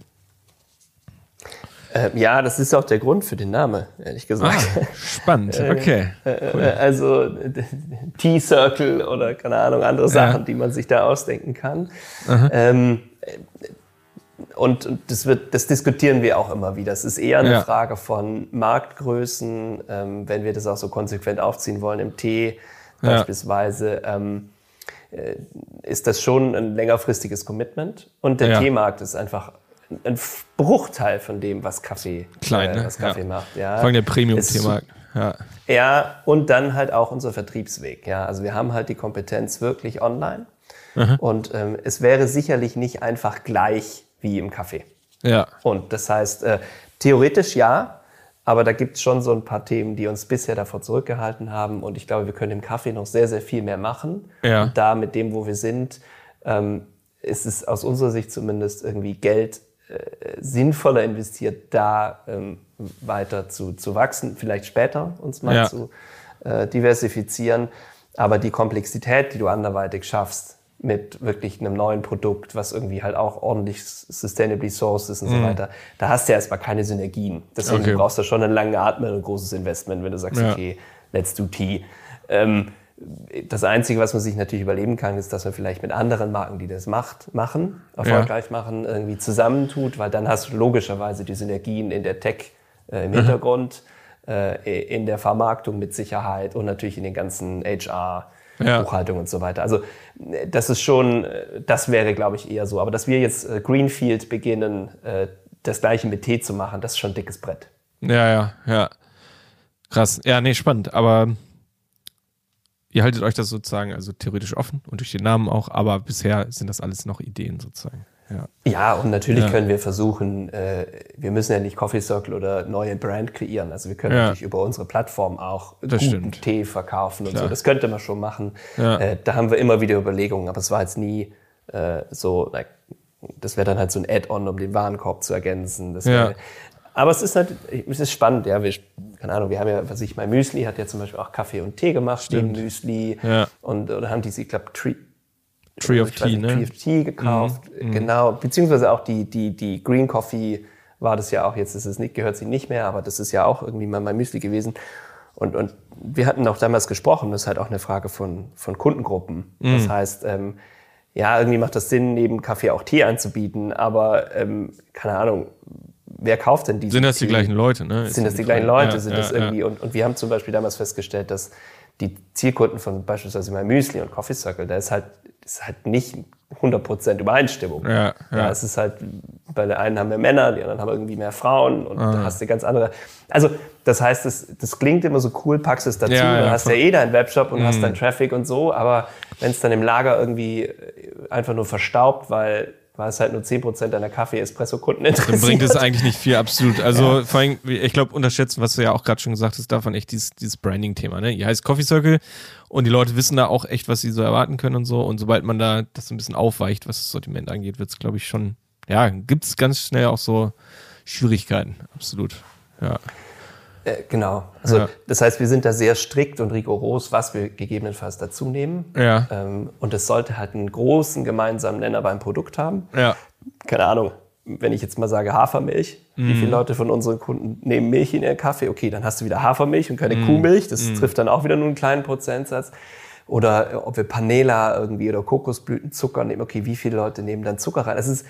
S1: Ähm, ja, das ist auch der Grund für den Namen, ehrlich gesagt.
S3: Ah, spannend, [laughs] okay.
S1: Äh, Also äh, [laughs] T-Circle oder keine Ahnung, andere Sachen, die man sich da ausdenken kann. Und das, wird, das diskutieren wir auch immer wieder. Es ist eher eine
S3: Ja.
S1: Frage von Marktgrößen, ähm, wenn wir das auch so konsequent aufziehen wollen im Tee
S3: Ja.
S1: beispielsweise. Ähm, äh, ist das schon ein längerfristiges Commitment. Und der
S3: Ja.
S1: Teemarkt ist einfach ein Bruchteil von dem, was Kaffee,
S3: Klein,
S1: äh,
S3: ne?
S1: was Kaffee macht. Ja.
S3: Vor allem der Premium-Thema. Ja.
S1: ja, und dann halt auch unser Vertriebsweg. Ja, also wir haben halt die Kompetenz wirklich online. Und ähm, es wäre sicherlich nicht einfach gleich wie im Kaffee.
S3: Ja.
S1: Und das heißt, äh, theoretisch ja, aber da gibt es schon so ein paar Themen, die uns bisher davor zurückgehalten haben. Und ich glaube, wir können im Kaffee noch sehr, sehr viel mehr machen.
S3: Ja.
S1: Und da mit dem, wo wir sind, ähm, ist es aus unserer Sicht zumindest irgendwie Geld äh, sinnvoller investiert, da ähm, weiter zu, zu wachsen, vielleicht später uns mal
S3: Ja.
S1: zu äh, diversifizieren. Aber die Komplexität, die du anderweitig schaffst, mit wirklich einem neuen Produkt, was irgendwie halt auch ordentlich sustainably sourced ist und so weiter, da hast du ja erstmal keine Synergien. Deswegen
S3: Mhm. Okay.
S1: brauchst du schon einen langen Atem und ein großes Investment, wenn du sagst,
S3: Ja.
S1: okay, let's do tea. Ähm, das Einzige, was man sich natürlich überleben kann, ist, dass man vielleicht mit anderen Marken, die das macht, machen, erfolgreich machen, irgendwie zusammentut, weil dann hast du logischerweise die Synergien in der Tech äh, im
S3: Mhm.
S1: Hintergrund, äh, in der Vermarktung mit Sicherheit und natürlich in den ganzen HR,
S3: Ja.
S1: Buchhaltung und so weiter. Also äh, das ist schon, äh, das wäre, glaube ich, eher so. Aber dass wir jetzt äh, Greenfield beginnen, das gleiche mit Tee zu machen, das ist schon ein dickes Brett.
S3: Ja, ja, ja. Krass. Ja, nee, spannend. Aber ihr haltet euch das sozusagen also theoretisch offen und durch den Namen auch, aber bisher sind das alles noch Ideen sozusagen. Ja.
S1: Ja, und natürlich
S3: Ja.
S1: können wir versuchen, äh, wir müssen ja nicht Coffee Circle oder neue Brand kreieren. Also wir können
S3: Ja.
S1: natürlich über unsere Plattform auch
S3: Das
S1: guten
S3: stimmt.
S1: Tee verkaufen und
S3: Klar.
S1: so. Das könnte man schon machen. Äh, da haben wir immer wieder Überlegungen, aber es war jetzt nie äh, so, like, das wäre dann halt so ein Add-on, um den Warenkorb zu ergänzen. Wäre- aber es ist halt, es ist spannend, ja. Wir, keine Ahnung, wir haben ja, was ich, mein Müsli hat ja zum Beispiel auch Kaffee und Tee gemacht, neben Müsli.
S3: Ja.
S1: Und oder haben die, ich glaube, Tree,
S3: Tree of
S1: weiß
S3: Tea, ne?
S1: Tree of Tea gekauft, genau. Beziehungsweise auch die, die, die Green Coffee war das ja auch, jetzt ist es nicht, gehört sie nicht mehr, aber das ist ja auch irgendwie mal mein Müsli gewesen. Und, und wir hatten auch damals gesprochen, das ist halt auch eine Frage von, von Kundengruppen. Das heißt, ähm, ja, irgendwie macht das Sinn, neben Kaffee auch Tee anzubieten, aber ähm, keine Ahnung, wer kauft denn diese
S3: Sind das die
S1: Tee?
S3: gleichen Leute, ne?
S1: Sind das die gleichen Leute?
S3: Ja,
S1: sind
S3: ja,
S1: das irgendwie, und, und wir haben zum Beispiel damals festgestellt, dass die Zielkunden von beispielsweise mein Müsli und Coffee Circle, da ist halt, ist halt nicht 100% Übereinstimmung.
S3: Ja, ja.
S1: es ist halt, bei der einen haben wir Männer, die anderen haben irgendwie mehr Frauen und
S3: Ah.
S1: da hast du ganz andere. Also, das heißt, das, das klingt immer so cool, packst es dazu,
S3: Ja,
S1: dann
S3: ja,
S1: hast du.
S3: Mhm.
S1: ja eh deinen Webshop und hast deinen Traffic und so, aber wenn es dann im Lager irgendwie einfach nur verstaubt, weil, weil es halt nur 10% deiner Kaffee-Espresso-Kunden interessiert.
S3: Dann bringt es eigentlich nicht viel, absolut. Also vor allem, ich glaube, unterschätzen, was du ja auch gerade schon gesagt hast, davon echt dieses, dieses Branding-Thema. Ne? Ihr heißt Coffee Circle und die Leute wissen da auch echt, was sie so erwarten können und so. Und sobald man da das ein bisschen aufweicht, was das Sortiment angeht, wird es, glaube ich, schon, ja, gibt es ganz schnell auch so Schwierigkeiten. Absolut. Ja.
S1: Äh, genau. Also
S3: Ja.
S1: das heißt, wir sind da sehr strikt und rigoros, was wir gegebenenfalls dazu nehmen.
S3: Ja.
S1: Ähm, und es sollte halt einen großen gemeinsamen Nenner beim Produkt haben.
S3: Ja.
S1: Keine Ahnung. wenn ich jetzt mal sage Hafermilch, mm. wie viele Leute von unseren Kunden nehmen Milch in ihren Kaffee? Okay, dann hast du wieder Hafermilch und keine mm. Kuhmilch. Das mm. trifft dann auch wieder nur einen kleinen Prozentsatz. Oder äh, ob wir Panela irgendwie oder Kokosblütenzucker nehmen. Okay, wie viele Leute nehmen dann Zucker rein? Es ist,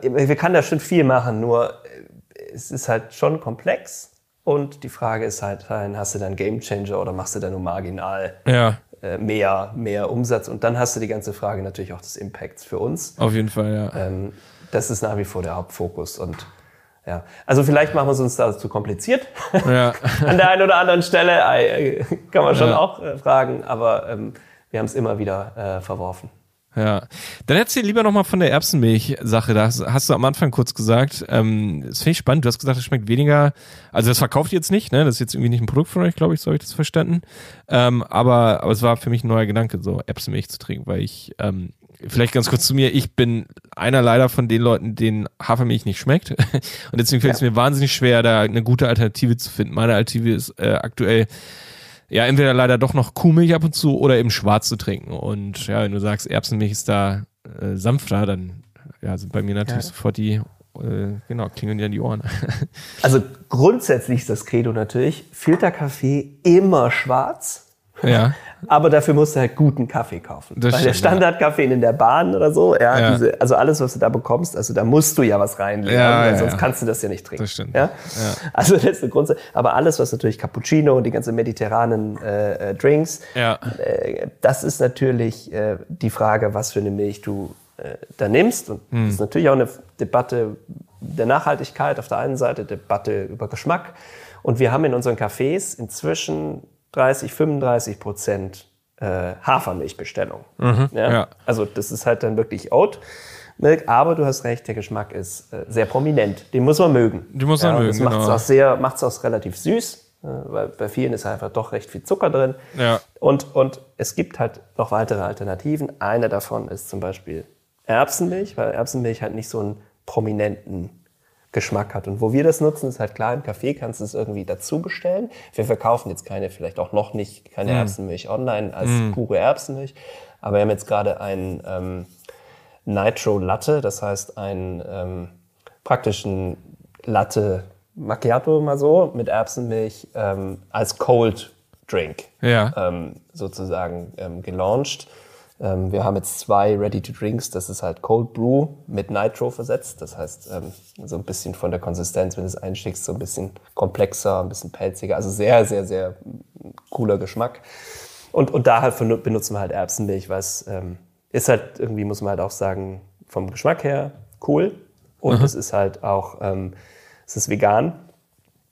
S1: wir können da schon viel machen, nur äh, es ist halt schon komplex. Und die Frage ist halt, hast du dann Game Changer oder machst du dann nur marginal
S3: ja.
S1: Äh, mehr, mehr Umsatz? Und dann hast du die ganze Frage natürlich auch des Impacts für uns.
S3: Auf jeden Fall, ja.
S1: Ähm, das ist nach wie vor der Hauptfokus. Und ja, also vielleicht machen wir es uns da zu kompliziert. Ja. [laughs] An der einen oder anderen Stelle äh, kann man schon ja. auch äh, fragen, aber ähm, wir haben es immer wieder äh, verworfen.
S3: Ja, dann erzähl lieber nochmal von der Erbsenmilch-Sache. Da hast, du am Anfang kurz gesagt. Ähm, das finde ich spannend. Du hast gesagt, es schmeckt weniger. Also das verkauft ihr jetzt nicht, ne? Das ist jetzt irgendwie nicht ein Produkt von euch, glaube ich, so habe ich das verstanden. Ähm, aber, aber es war für mich ein neuer Gedanke, so Erbsenmilch zu trinken, weil ich ähm, vielleicht ganz kurz zu mir, ich bin einer leider von den Leuten, denen Hafermilch nicht schmeckt. [laughs] Und deswegen fällt es ja. mir wahnsinnig schwer, da eine gute Alternative zu finden. Meine Alternative ist äh, aktuell ja entweder leider doch noch Kuhmilch ab und zu oder eben schwarz zu trinken. Und ja, wenn du sagst, Erbsenmilch ist da äh, sanfter, dann ja, sind bei mir natürlich ja. sofort die äh, genau, klingeln dir die Ohren. [laughs]
S1: also grundsätzlich ist das Credo natürlich, Filterkaffee immer schwarz.
S3: Ja.
S1: Aber dafür musst du halt guten Kaffee kaufen. Das Weil stimmt, der Standardkaffee ja. in der Bahn oder so, ja, ja. Diese, also alles, was du da bekommst, also da musst du ja was reinlegen, ja, sonst kannst du das ja nicht trinken.
S3: Das stimmt.
S1: Ja? Also das ist eine Grundsatz. Aber alles, was natürlich Cappuccino und die ganzen mediterranen äh, äh, Drinks, äh, das ist natürlich äh, die Frage, was für eine Milch du äh, da nimmst. Und hm. das ist natürlich auch eine Debatte der Nachhaltigkeit auf der einen Seite, Debatte über Geschmack. Und wir haben in unseren Cafés inzwischen 30, 35 Prozent äh, Hafermilchbestellung. Mhm, ja? ja? Also das ist halt dann wirklich Oat. Milk, aber du hast recht, der Geschmack ist äh, sehr prominent. Den muss man mögen.
S3: Den muss man ja, mögen. Das
S1: macht es genau. auch sehr, macht auch relativ süß, äh, weil bei vielen ist einfach doch recht viel Zucker drin.
S3: Ja.
S1: Und, und es gibt halt noch weitere Alternativen. Eine davon ist zum Beispiel Erbsenmilch, weil Erbsenmilch halt nicht so einen prominenten Geschmack hat. Und wo wir das nutzen, ist halt klar, im Café kannst du es irgendwie dazu bestellen. Wir verkaufen jetzt keine, vielleicht auch noch nicht, keine mm. Erbsenmilch online als mm. pure Erbsenmilch. Aber wir haben jetzt gerade einen ähm, Nitro Latte, das heißt einen ähm, praktischen Latte Macchiato mal so mit Erbsenmilch ähm, als Cold Drink
S3: ja.
S1: ähm, sozusagen ähm, gelauncht. Ähm, wir haben jetzt zwei Ready-to-Drinks, das ist halt Cold Brew mit Nitro versetzt. Das heißt, ähm, so ein bisschen von der Konsistenz, wenn du es einschickst, so ein bisschen komplexer, ein bisschen pelziger. Also sehr, sehr, sehr cooler Geschmack. Und, und da halt benutzen wir halt Erbsenmilch, was ähm, ist halt irgendwie, muss man halt auch sagen, vom Geschmack her cool. Und mhm. es ist halt auch, ähm, es ist vegan.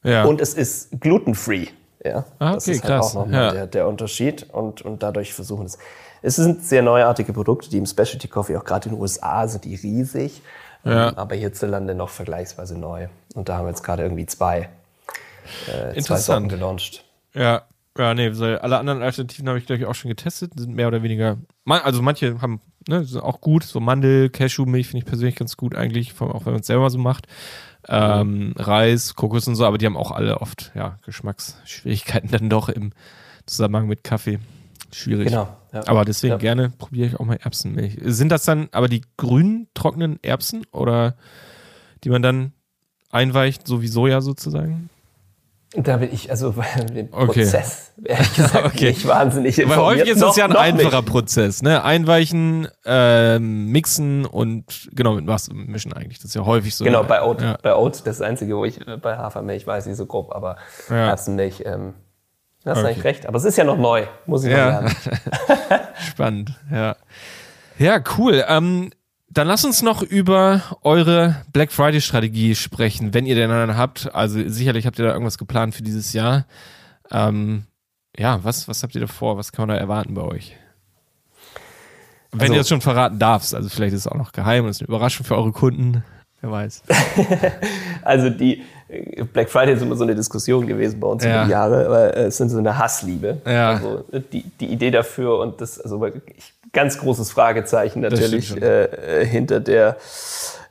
S3: Ja.
S1: Und es ist glutenfree. Ja,
S3: ah, okay,
S1: das ist
S3: halt krass.
S1: auch nochmal
S3: ja.
S1: der, der Unterschied. Und, und dadurch versuchen es. Es sind sehr neuartige Produkte, die im Specialty Coffee, auch gerade in den USA, sind die riesig.
S3: Ja.
S1: Ähm, aber hierzulande noch vergleichsweise neu. Und da haben wir jetzt gerade irgendwie zwei, äh, zwei Sorten gelauncht.
S3: Ja, ja, nee, alle anderen Alternativen habe ich, glaube ich, auch schon getestet, sind mehr oder weniger, also manche haben, ne, sind auch gut, so Mandel, Cashewmilch finde ich persönlich ganz gut eigentlich, auch wenn man es selber so macht. Ähm, Reis, Kokos und so, aber die haben auch alle oft, ja, Geschmacksschwierigkeiten [laughs] dann doch im Zusammenhang mit Kaffee. Schwierig.
S1: Genau.
S3: Ja. Aber deswegen ja. gerne probiere ich auch mal Erbsenmilch. Sind das dann aber die grünen, trockenen Erbsen oder die man dann einweicht, so wie Soja sozusagen?
S1: Da bin ich also [laughs] den okay. Prozess, ehrlich gesagt, [laughs] okay. nicht wahnsinnig
S3: informiert. Weil häufig ist das ja ein einfacher nicht. Prozess, ne? Einweichen, äh, mixen und genau mit was mischen eigentlich. Das ist ja häufig so.
S1: Genau, bei Oat, ja. bei Oat das Einzige, wo ich bei Hafermilch weiß, nicht so grob, aber ja. Erbsenmilch ähm, Du hast okay. eigentlich recht, aber es ist ja noch neu, muss ich ja. noch lernen. [laughs]
S3: Spannend, ja. Ja, cool. Ähm, dann lass uns noch über eure Black Friday Strategie sprechen, wenn ihr denn einen habt. Also sicherlich habt ihr da irgendwas geplant für dieses Jahr. Ähm, ja, was, was habt ihr da vor? Was kann man da erwarten bei euch? Wenn also, ihr es schon verraten darfst, also vielleicht ist es auch noch geheim und ist eine Überraschung für eure Kunden. Wer weiß. [laughs]
S1: also die Black Friday ist immer so eine Diskussion gewesen bei uns ja. über die Jahre, aber es sind so eine Hassliebe.
S3: Ja.
S1: Also die, die Idee dafür und das, also ganz großes Fragezeichen natürlich äh, hinter der,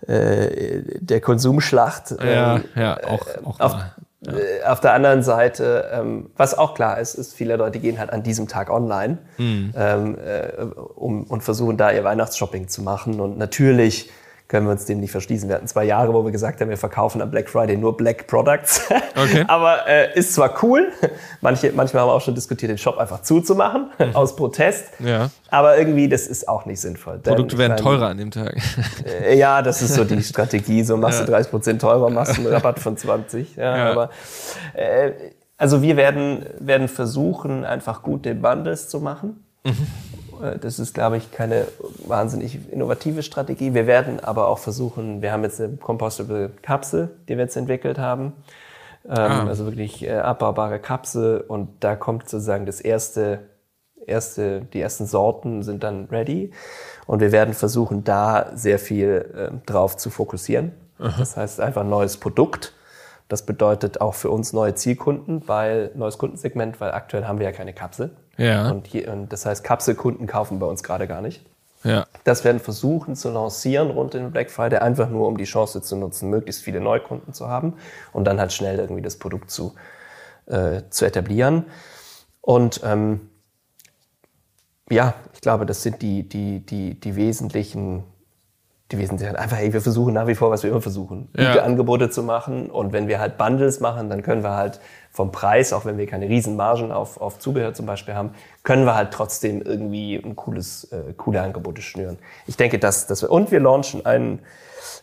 S1: äh, der Konsumschlacht.
S3: Ja, ähm, ja, auch, auch
S1: auf, ja. Äh, auf der anderen Seite, ähm, was auch klar ist, ist, viele Leute gehen halt an diesem Tag online
S3: mhm.
S1: ähm, äh, um, und versuchen da ihr Weihnachtsshopping zu machen und natürlich können wir uns dem nicht verschließen. Wir hatten zwei Jahre, wo wir gesagt haben, wir verkaufen am Black Friday nur Black Products.
S3: Okay. [laughs]
S1: Aber äh, ist zwar cool, manche, manchmal haben wir auch schon diskutiert, den Shop einfach zuzumachen, aus Protest.
S3: Ja.
S1: Aber irgendwie, das ist auch nicht sinnvoll. Denn
S3: Produkte werden
S1: meine,
S3: teurer an dem Tag.
S1: äh, Ja, das ist so die Strategie. So machst du 30 Prozent teurer, machst einen Rabatt von 20. Ja,
S3: Ja.
S1: Aber äh, also wir werden, werden versuchen, einfach gute Bundles zu machen. Äh, Das ist, glaube ich, keine wahnsinnig innovative Strategie. Wir werden aber auch versuchen, wir haben jetzt eine compostable Kapsel, die wir jetzt entwickelt haben. Ähm, Also wirklich äh, abbaubare Kapsel und da kommt sozusagen das erste, erste, die ersten Sorten sind dann ready und wir werden versuchen, da sehr viel ähm, drauf zu fokussieren. Das heißt einfach ein neues Produkt. Das bedeutet auch für uns neue Zielkunden, weil neues Kundensegment, weil aktuell haben wir ja keine Kapsel.
S3: Ja.
S1: Und, hier, und das heißt, Kapselkunden kaufen bei uns gerade gar nicht.
S3: Ja.
S1: Das werden versuchen zu lancieren rund den Black Friday, einfach nur um die Chance zu nutzen, möglichst viele Neukunden zu haben und dann halt schnell irgendwie das Produkt zu, äh, zu etablieren. Und ähm, ja, ich glaube, das sind die, die, die, die wesentlichen, die wesentlichen, einfach, hey, wir versuchen nach wie vor, was wir immer versuchen,
S3: Ja.
S1: gute Angebote zu machen. Und wenn wir halt Bundles machen, dann können wir halt vom Preis, auch wenn wir keine riesen Margen auf, auf Zubehör zum Beispiel haben, können wir halt trotzdem irgendwie ein cooles, äh, coole Angebote schnüren. Ich denke, dass, dass wir, und wir launchen einen,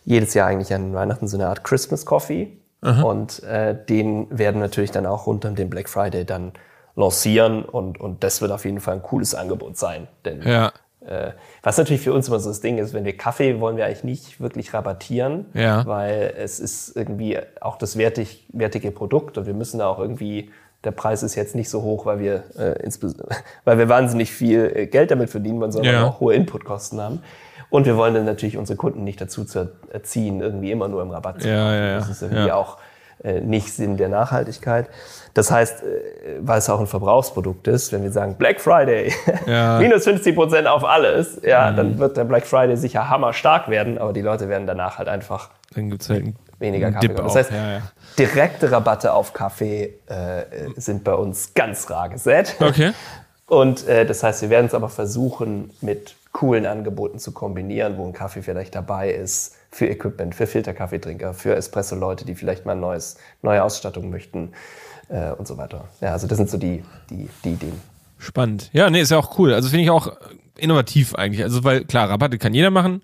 S1: jedes Jahr eigentlich an Weihnachten so eine Art Christmas Coffee. Und äh, den werden natürlich dann auch rund um den Black Friday dann lancieren und, und das wird auf jeden Fall ein cooles Angebot sein. Denn
S3: Ja.
S1: Äh, was natürlich für uns immer so das Ding ist, wenn wir Kaffee wollen wir eigentlich nicht wirklich rabattieren,
S3: Ja.
S1: weil es ist irgendwie auch das wertig, wertige Produkt und wir müssen da auch irgendwie, der Preis ist jetzt nicht so hoch, weil wir, äh, [laughs] weil wir wahnsinnig viel äh, Geld damit verdienen wollen, sondern
S3: Ja.
S1: auch hohe Inputkosten haben. Und wir wollen dann natürlich unsere Kunden nicht dazu zu erziehen, irgendwie immer nur im Rabatt zu kaufen.
S3: ja.
S1: Das ist irgendwie auch äh, nicht Sinn der Nachhaltigkeit. Das heißt, äh, weil es auch ein Verbrauchsprodukt ist, wenn wir sagen Black Friday,
S3: Ja. Mhm. [laughs]
S1: minus 50 Prozent auf alles, ja, dann wird der Black Friday sicher hammerstark werden, aber die Leute werden danach halt einfach
S3: Dann gibt es halt einen
S1: weniger Kaffee.
S3: Dip.
S1: Das heißt,
S3: ja, ja.
S1: direkte Rabatte auf Kaffee äh, sind bei uns ganz rar gesät.
S3: Okay. [laughs]
S1: Und äh, das heißt, wir werden es aber versuchen, mit coolen Angeboten zu kombinieren, wo ein Kaffee vielleicht dabei ist für Equipment, für Filterkaffeetrinker, für Espresso-Leute, die vielleicht mal neues, neue Ausstattung möchten äh, und so weiter. Ja, also das sind so die, die, die Ideen.
S3: Spannend. Ja, nee, ist ja auch cool. Also finde ich auch innovativ eigentlich. Also, weil klar, Rabatte kann jeder machen,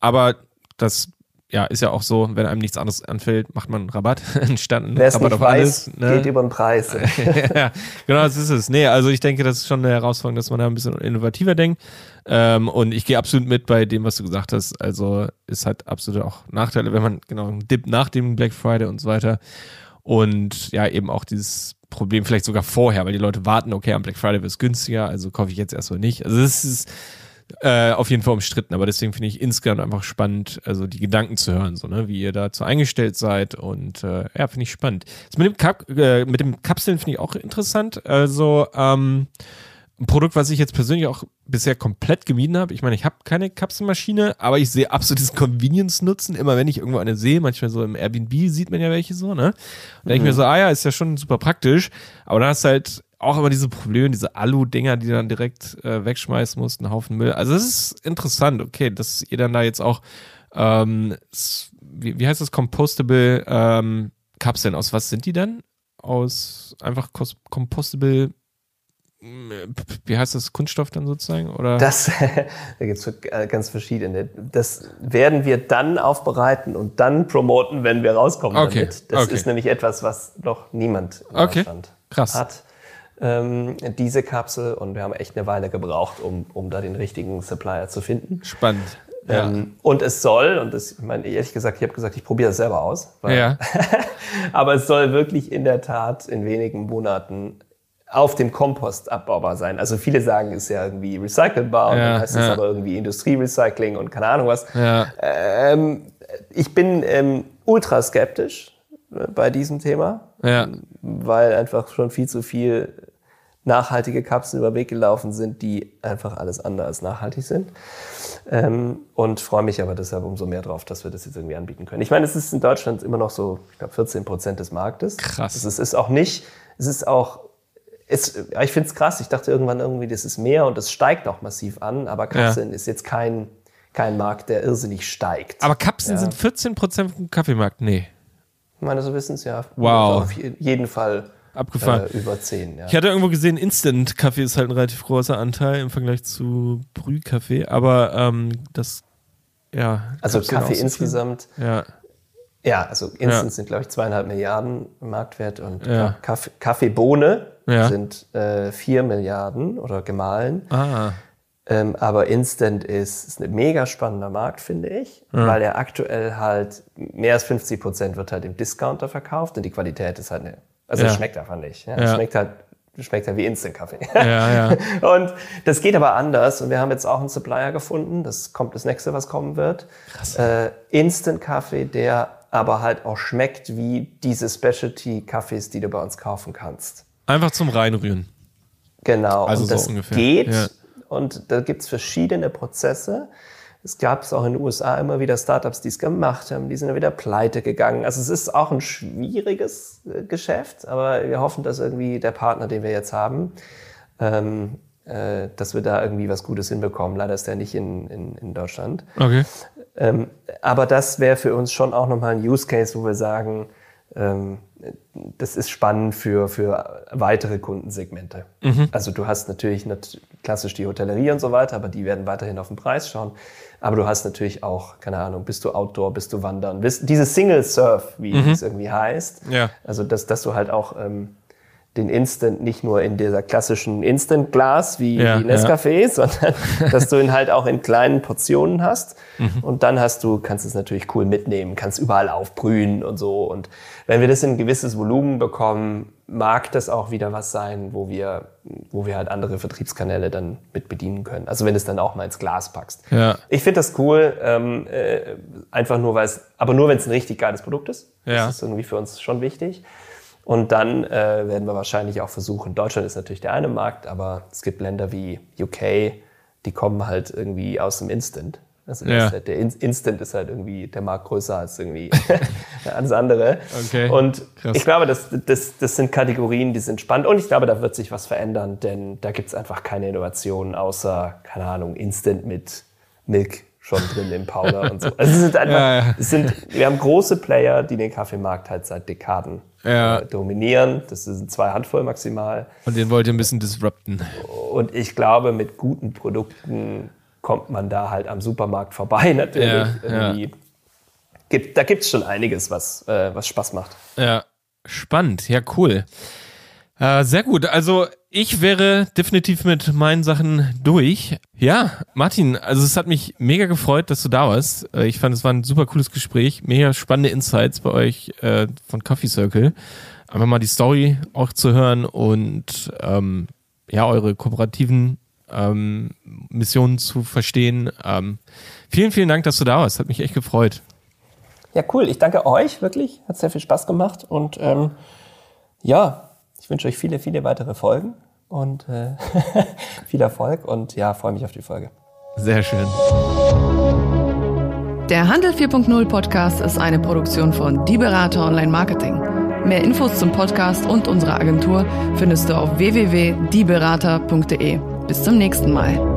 S3: aber das ja, ist ja auch so, wenn einem nichts anderes anfällt, macht man Rabatt [laughs] einen
S1: Wer es
S3: Rabatt
S1: nicht
S3: auf
S1: weiß,
S3: alles. Ne?
S1: geht über den Preis. [laughs]
S3: ja, genau, das ist es. Nee, also ich denke, das ist schon eine Herausforderung, dass man da ein bisschen innovativer denkt. Ähm, und ich gehe absolut mit bei dem, was du gesagt hast. Also ist halt absolut auch Nachteile, wenn man genau einen Dip nach dem Black Friday und so weiter. Und ja, eben auch dieses Problem vielleicht sogar vorher, weil die Leute warten, okay, am Black Friday wird es günstiger, also kaufe ich jetzt erstmal nicht. Also das ist äh, auf jeden Fall umstritten, aber deswegen finde ich insgesamt einfach spannend, also die Gedanken zu hören, so, ne, wie ihr dazu eingestellt seid und äh, ja, finde ich spannend. Das mit dem, Kap äh, mit dem Kapseln finde ich auch interessant. Also ähm, ein Produkt, was ich jetzt persönlich auch bisher komplett gemieden habe. Ich meine, ich habe keine Kapselmaschine, aber ich sehe absolut diesen Convenience-Nutzen, immer wenn ich irgendwo eine sehe. Manchmal so im Airbnb sieht man ja welche so, ne? Und da denke ich mir so, ah ja, ist ja schon super praktisch. Aber dann hast du halt auch immer diese Probleme, diese Alu-Dinger, die du dann direkt äh, wegschmeißen musst, einen Haufen Müll. Also es ist interessant, okay, dass ihr dann da jetzt auch, ähm, wie, wie heißt das, Compostable ähm, Kapseln, aus was sind die dann? Aus einfach Compostable wie heißt das, Kunststoff dann sozusagen? Oder?
S1: Das, [laughs] da gibt es ganz verschiedene. Das werden wir dann aufbereiten und dann promoten, wenn wir rauskommen
S3: Okay,
S1: damit. Das
S3: okay.
S1: ist nämlich etwas, was noch niemand in
S3: Okay,
S1: Deutschland
S3: krass.
S1: hat. Ähm, diese Kapsel und wir haben echt eine Weile gebraucht, um, um da den richtigen Supplier zu finden.
S3: Spannend. Ja.
S1: Ähm, und es soll, und das, ich meine, ehrlich gesagt, ich habe gesagt, ich probiere das selber aus. weil-
S3: ja. [laughs]
S1: Aber es soll wirklich in der Tat in wenigen Monaten auf dem Kompost abbaubar sein. Also viele sagen, es ist ja irgendwie recycelbar und
S3: Ja,
S1: dann heißt
S3: ja.
S1: es aber irgendwie Industrierecycling und keine Ahnung was.
S3: Ja.
S1: Ähm, ich bin ähm, ultra skeptisch äh, bei diesem Thema,
S3: Ja.
S1: weil einfach schon viel zu viel nachhaltige Kapseln über den Weg gelaufen sind, die einfach alles andere als nachhaltig sind. Ähm, und freue mich aber deshalb umso mehr drauf, dass wir das jetzt irgendwie anbieten können. Ich meine, es ist in Deutschland immer noch so, ich glaube, 14 Prozent des Marktes.
S3: Krass.
S1: Es ist, ist auch nicht, es ist auch, es, ja, ich finde es krass. Ich dachte irgendwann irgendwie, das ist mehr und es steigt auch massiv an, aber Kapseln ist jetzt kein, kein Markt, der irrsinnig steigt.
S3: Aber Kapseln sind 14% vom Kaffeemarkt? Nee.
S1: Meines Wissens ja.
S3: Wow.
S1: Auf jeden Fall
S3: Abgefahren.
S1: äh, über 10. Ja.
S3: Ich hatte irgendwo gesehen, Instant-Kaffee ist halt ein relativ großer Anteil im Vergleich zu Brühkaffee, aber ähm, das, ja.
S1: Also Kaffee insgesamt,
S3: Ja,
S1: ja, also Instant
S3: Ja.
S1: sind, glaube ich, zweieinhalb Milliarden Marktwert und
S3: Ja.
S1: Kaffee, Kaffeebohne
S3: Ja.
S1: sind äh, vier Milliarden oder gemahlen.
S3: ah,
S1: Ähm, aber Instant ist, ist ein mega spannender Markt, finde ich, weil er aktuell halt mehr als 50 Prozent wird halt im Discounter verkauft und die Qualität ist halt eine, also
S3: Ja.
S1: es schmeckt einfach nicht. Ja?
S3: Ja.
S1: Schmeckt halt, schmeckt halt wie Instant-Kaffee.
S3: ja, ja. [laughs]
S1: Und das geht aber anders. Und wir haben jetzt auch einen Supplier gefunden. Das kommt das nächste, was kommen wird. Äh, Instant-Kaffee, der aber halt auch schmeckt wie diese Specialty-Kaffees, die du bei uns kaufen kannst.
S3: Einfach zum Reinrühren.
S1: Genau.
S3: Also
S1: und
S3: so
S1: das
S3: ungefähr.
S1: geht.
S3: Ja.
S1: Und da gibt's verschiedene Prozesse. Es gab es auch in den USA immer wieder Startups, die es gemacht haben, die sind dann wieder pleite gegangen. Also es ist auch ein schwieriges äh, Geschäft, aber wir hoffen, dass irgendwie der Partner, den wir jetzt haben, ähm, äh, dass wir da irgendwie was Gutes hinbekommen. Leider ist der nicht in, in, in Deutschland.
S3: Okay.
S1: Ähm, aber das wäre für uns schon auch nochmal ein Use Case, wo wir sagen, ähm, das ist spannend für, für weitere Kundensegmente. Also du hast natürlich nat klassisch die Hotellerie und so weiter, aber die werden weiterhin auf den Preis schauen. Aber du hast natürlich auch, keine Ahnung, bist du Outdoor, bist du Wandern, bist diese Single Surf, wie es irgendwie heißt.
S3: Ja.
S1: Also dass, dass du halt auch ähm, den Instant nicht nur in dieser klassischen Instant-Glas wie,
S3: Ja,
S1: wie Nescafé, [laughs] sondern [laughs] dass du ihn halt auch in kleinen Portionen hast. Und dann hast du, kannst es natürlich cool mitnehmen, kannst überall aufbrühen und so. Und wenn wir das in ein gewisses Volumen bekommen, mag das auch wieder was sein, wo wir, wo wir halt andere Vertriebskanäle dann mit bedienen können. Also wenn du es dann auch mal ins Glas packst.
S3: Ja.
S1: Ich finde das cool, ähm, äh, einfach nur, weil es, aber nur wenn es ein richtig geiles Produkt ist.
S3: Ja.
S1: Das ist irgendwie für uns schon wichtig. Und dann äh, werden wir wahrscheinlich auch versuchen, Deutschland ist natürlich der eine Markt, aber es gibt Länder wie UK, die kommen halt irgendwie aus dem Instant. Also
S3: Ja.
S1: halt, der In Instant ist halt irgendwie der Markt größer als irgendwie [laughs] alles andere.
S3: Okay.
S1: Und
S3: Krass.
S1: ich glaube, das, das, das sind Kategorien, die sind spannend. Und ich glaube, da wird sich was verändern, denn da gibt es einfach keine Innovationen außer, keine Ahnung, Instant mit Milk schon drin im Powder und so. Also es sind einfach,
S3: Ja, ja.
S1: Es sind, wir haben große Player, die den Kaffeemarkt halt seit Dekaden
S3: Ja.
S1: äh, dominieren. Das sind zwei Handvoll maximal.
S3: Und den wollt ihr ein bisschen disrupten.
S1: Und ich glaube, mit guten Produkten kommt man da halt am Supermarkt vorbei [laughs] natürlich.
S3: Ja,
S1: Irgendwie Gibt, da gibt es schon einiges, was, äh, was Spaß macht.
S3: Ja, spannend. Ja, cool. Äh, sehr gut. Also ich wäre definitiv mit meinen Sachen durch. Ja, Martin, also es hat mich mega gefreut, dass du da warst. Äh, ich fand, es war ein super cooles Gespräch. Mega spannende Insights bei euch äh, von Coffee Circle. Einfach mal die Story auch zu hören und ähm, ja, eure kooperativen ähm, Missionen zu verstehen. Ähm, vielen, vielen Dank, dass du da warst. Hat mich echt gefreut.
S1: Ja, cool. Ich danke euch wirklich. Hat sehr viel Spaß gemacht. Und ähm, ja, ich wünsche euch viele, viele weitere Folgen und äh, [laughs] viel Erfolg. Und ja, freue mich auf die Folge.
S3: Sehr schön.
S4: Der Handel 4.0 Podcast ist eine Produktion von Die Berater Online Marketing. Mehr Infos zum Podcast und unserer Agentur findest du auf www.dieberater.de. Bis zum nächsten Mal.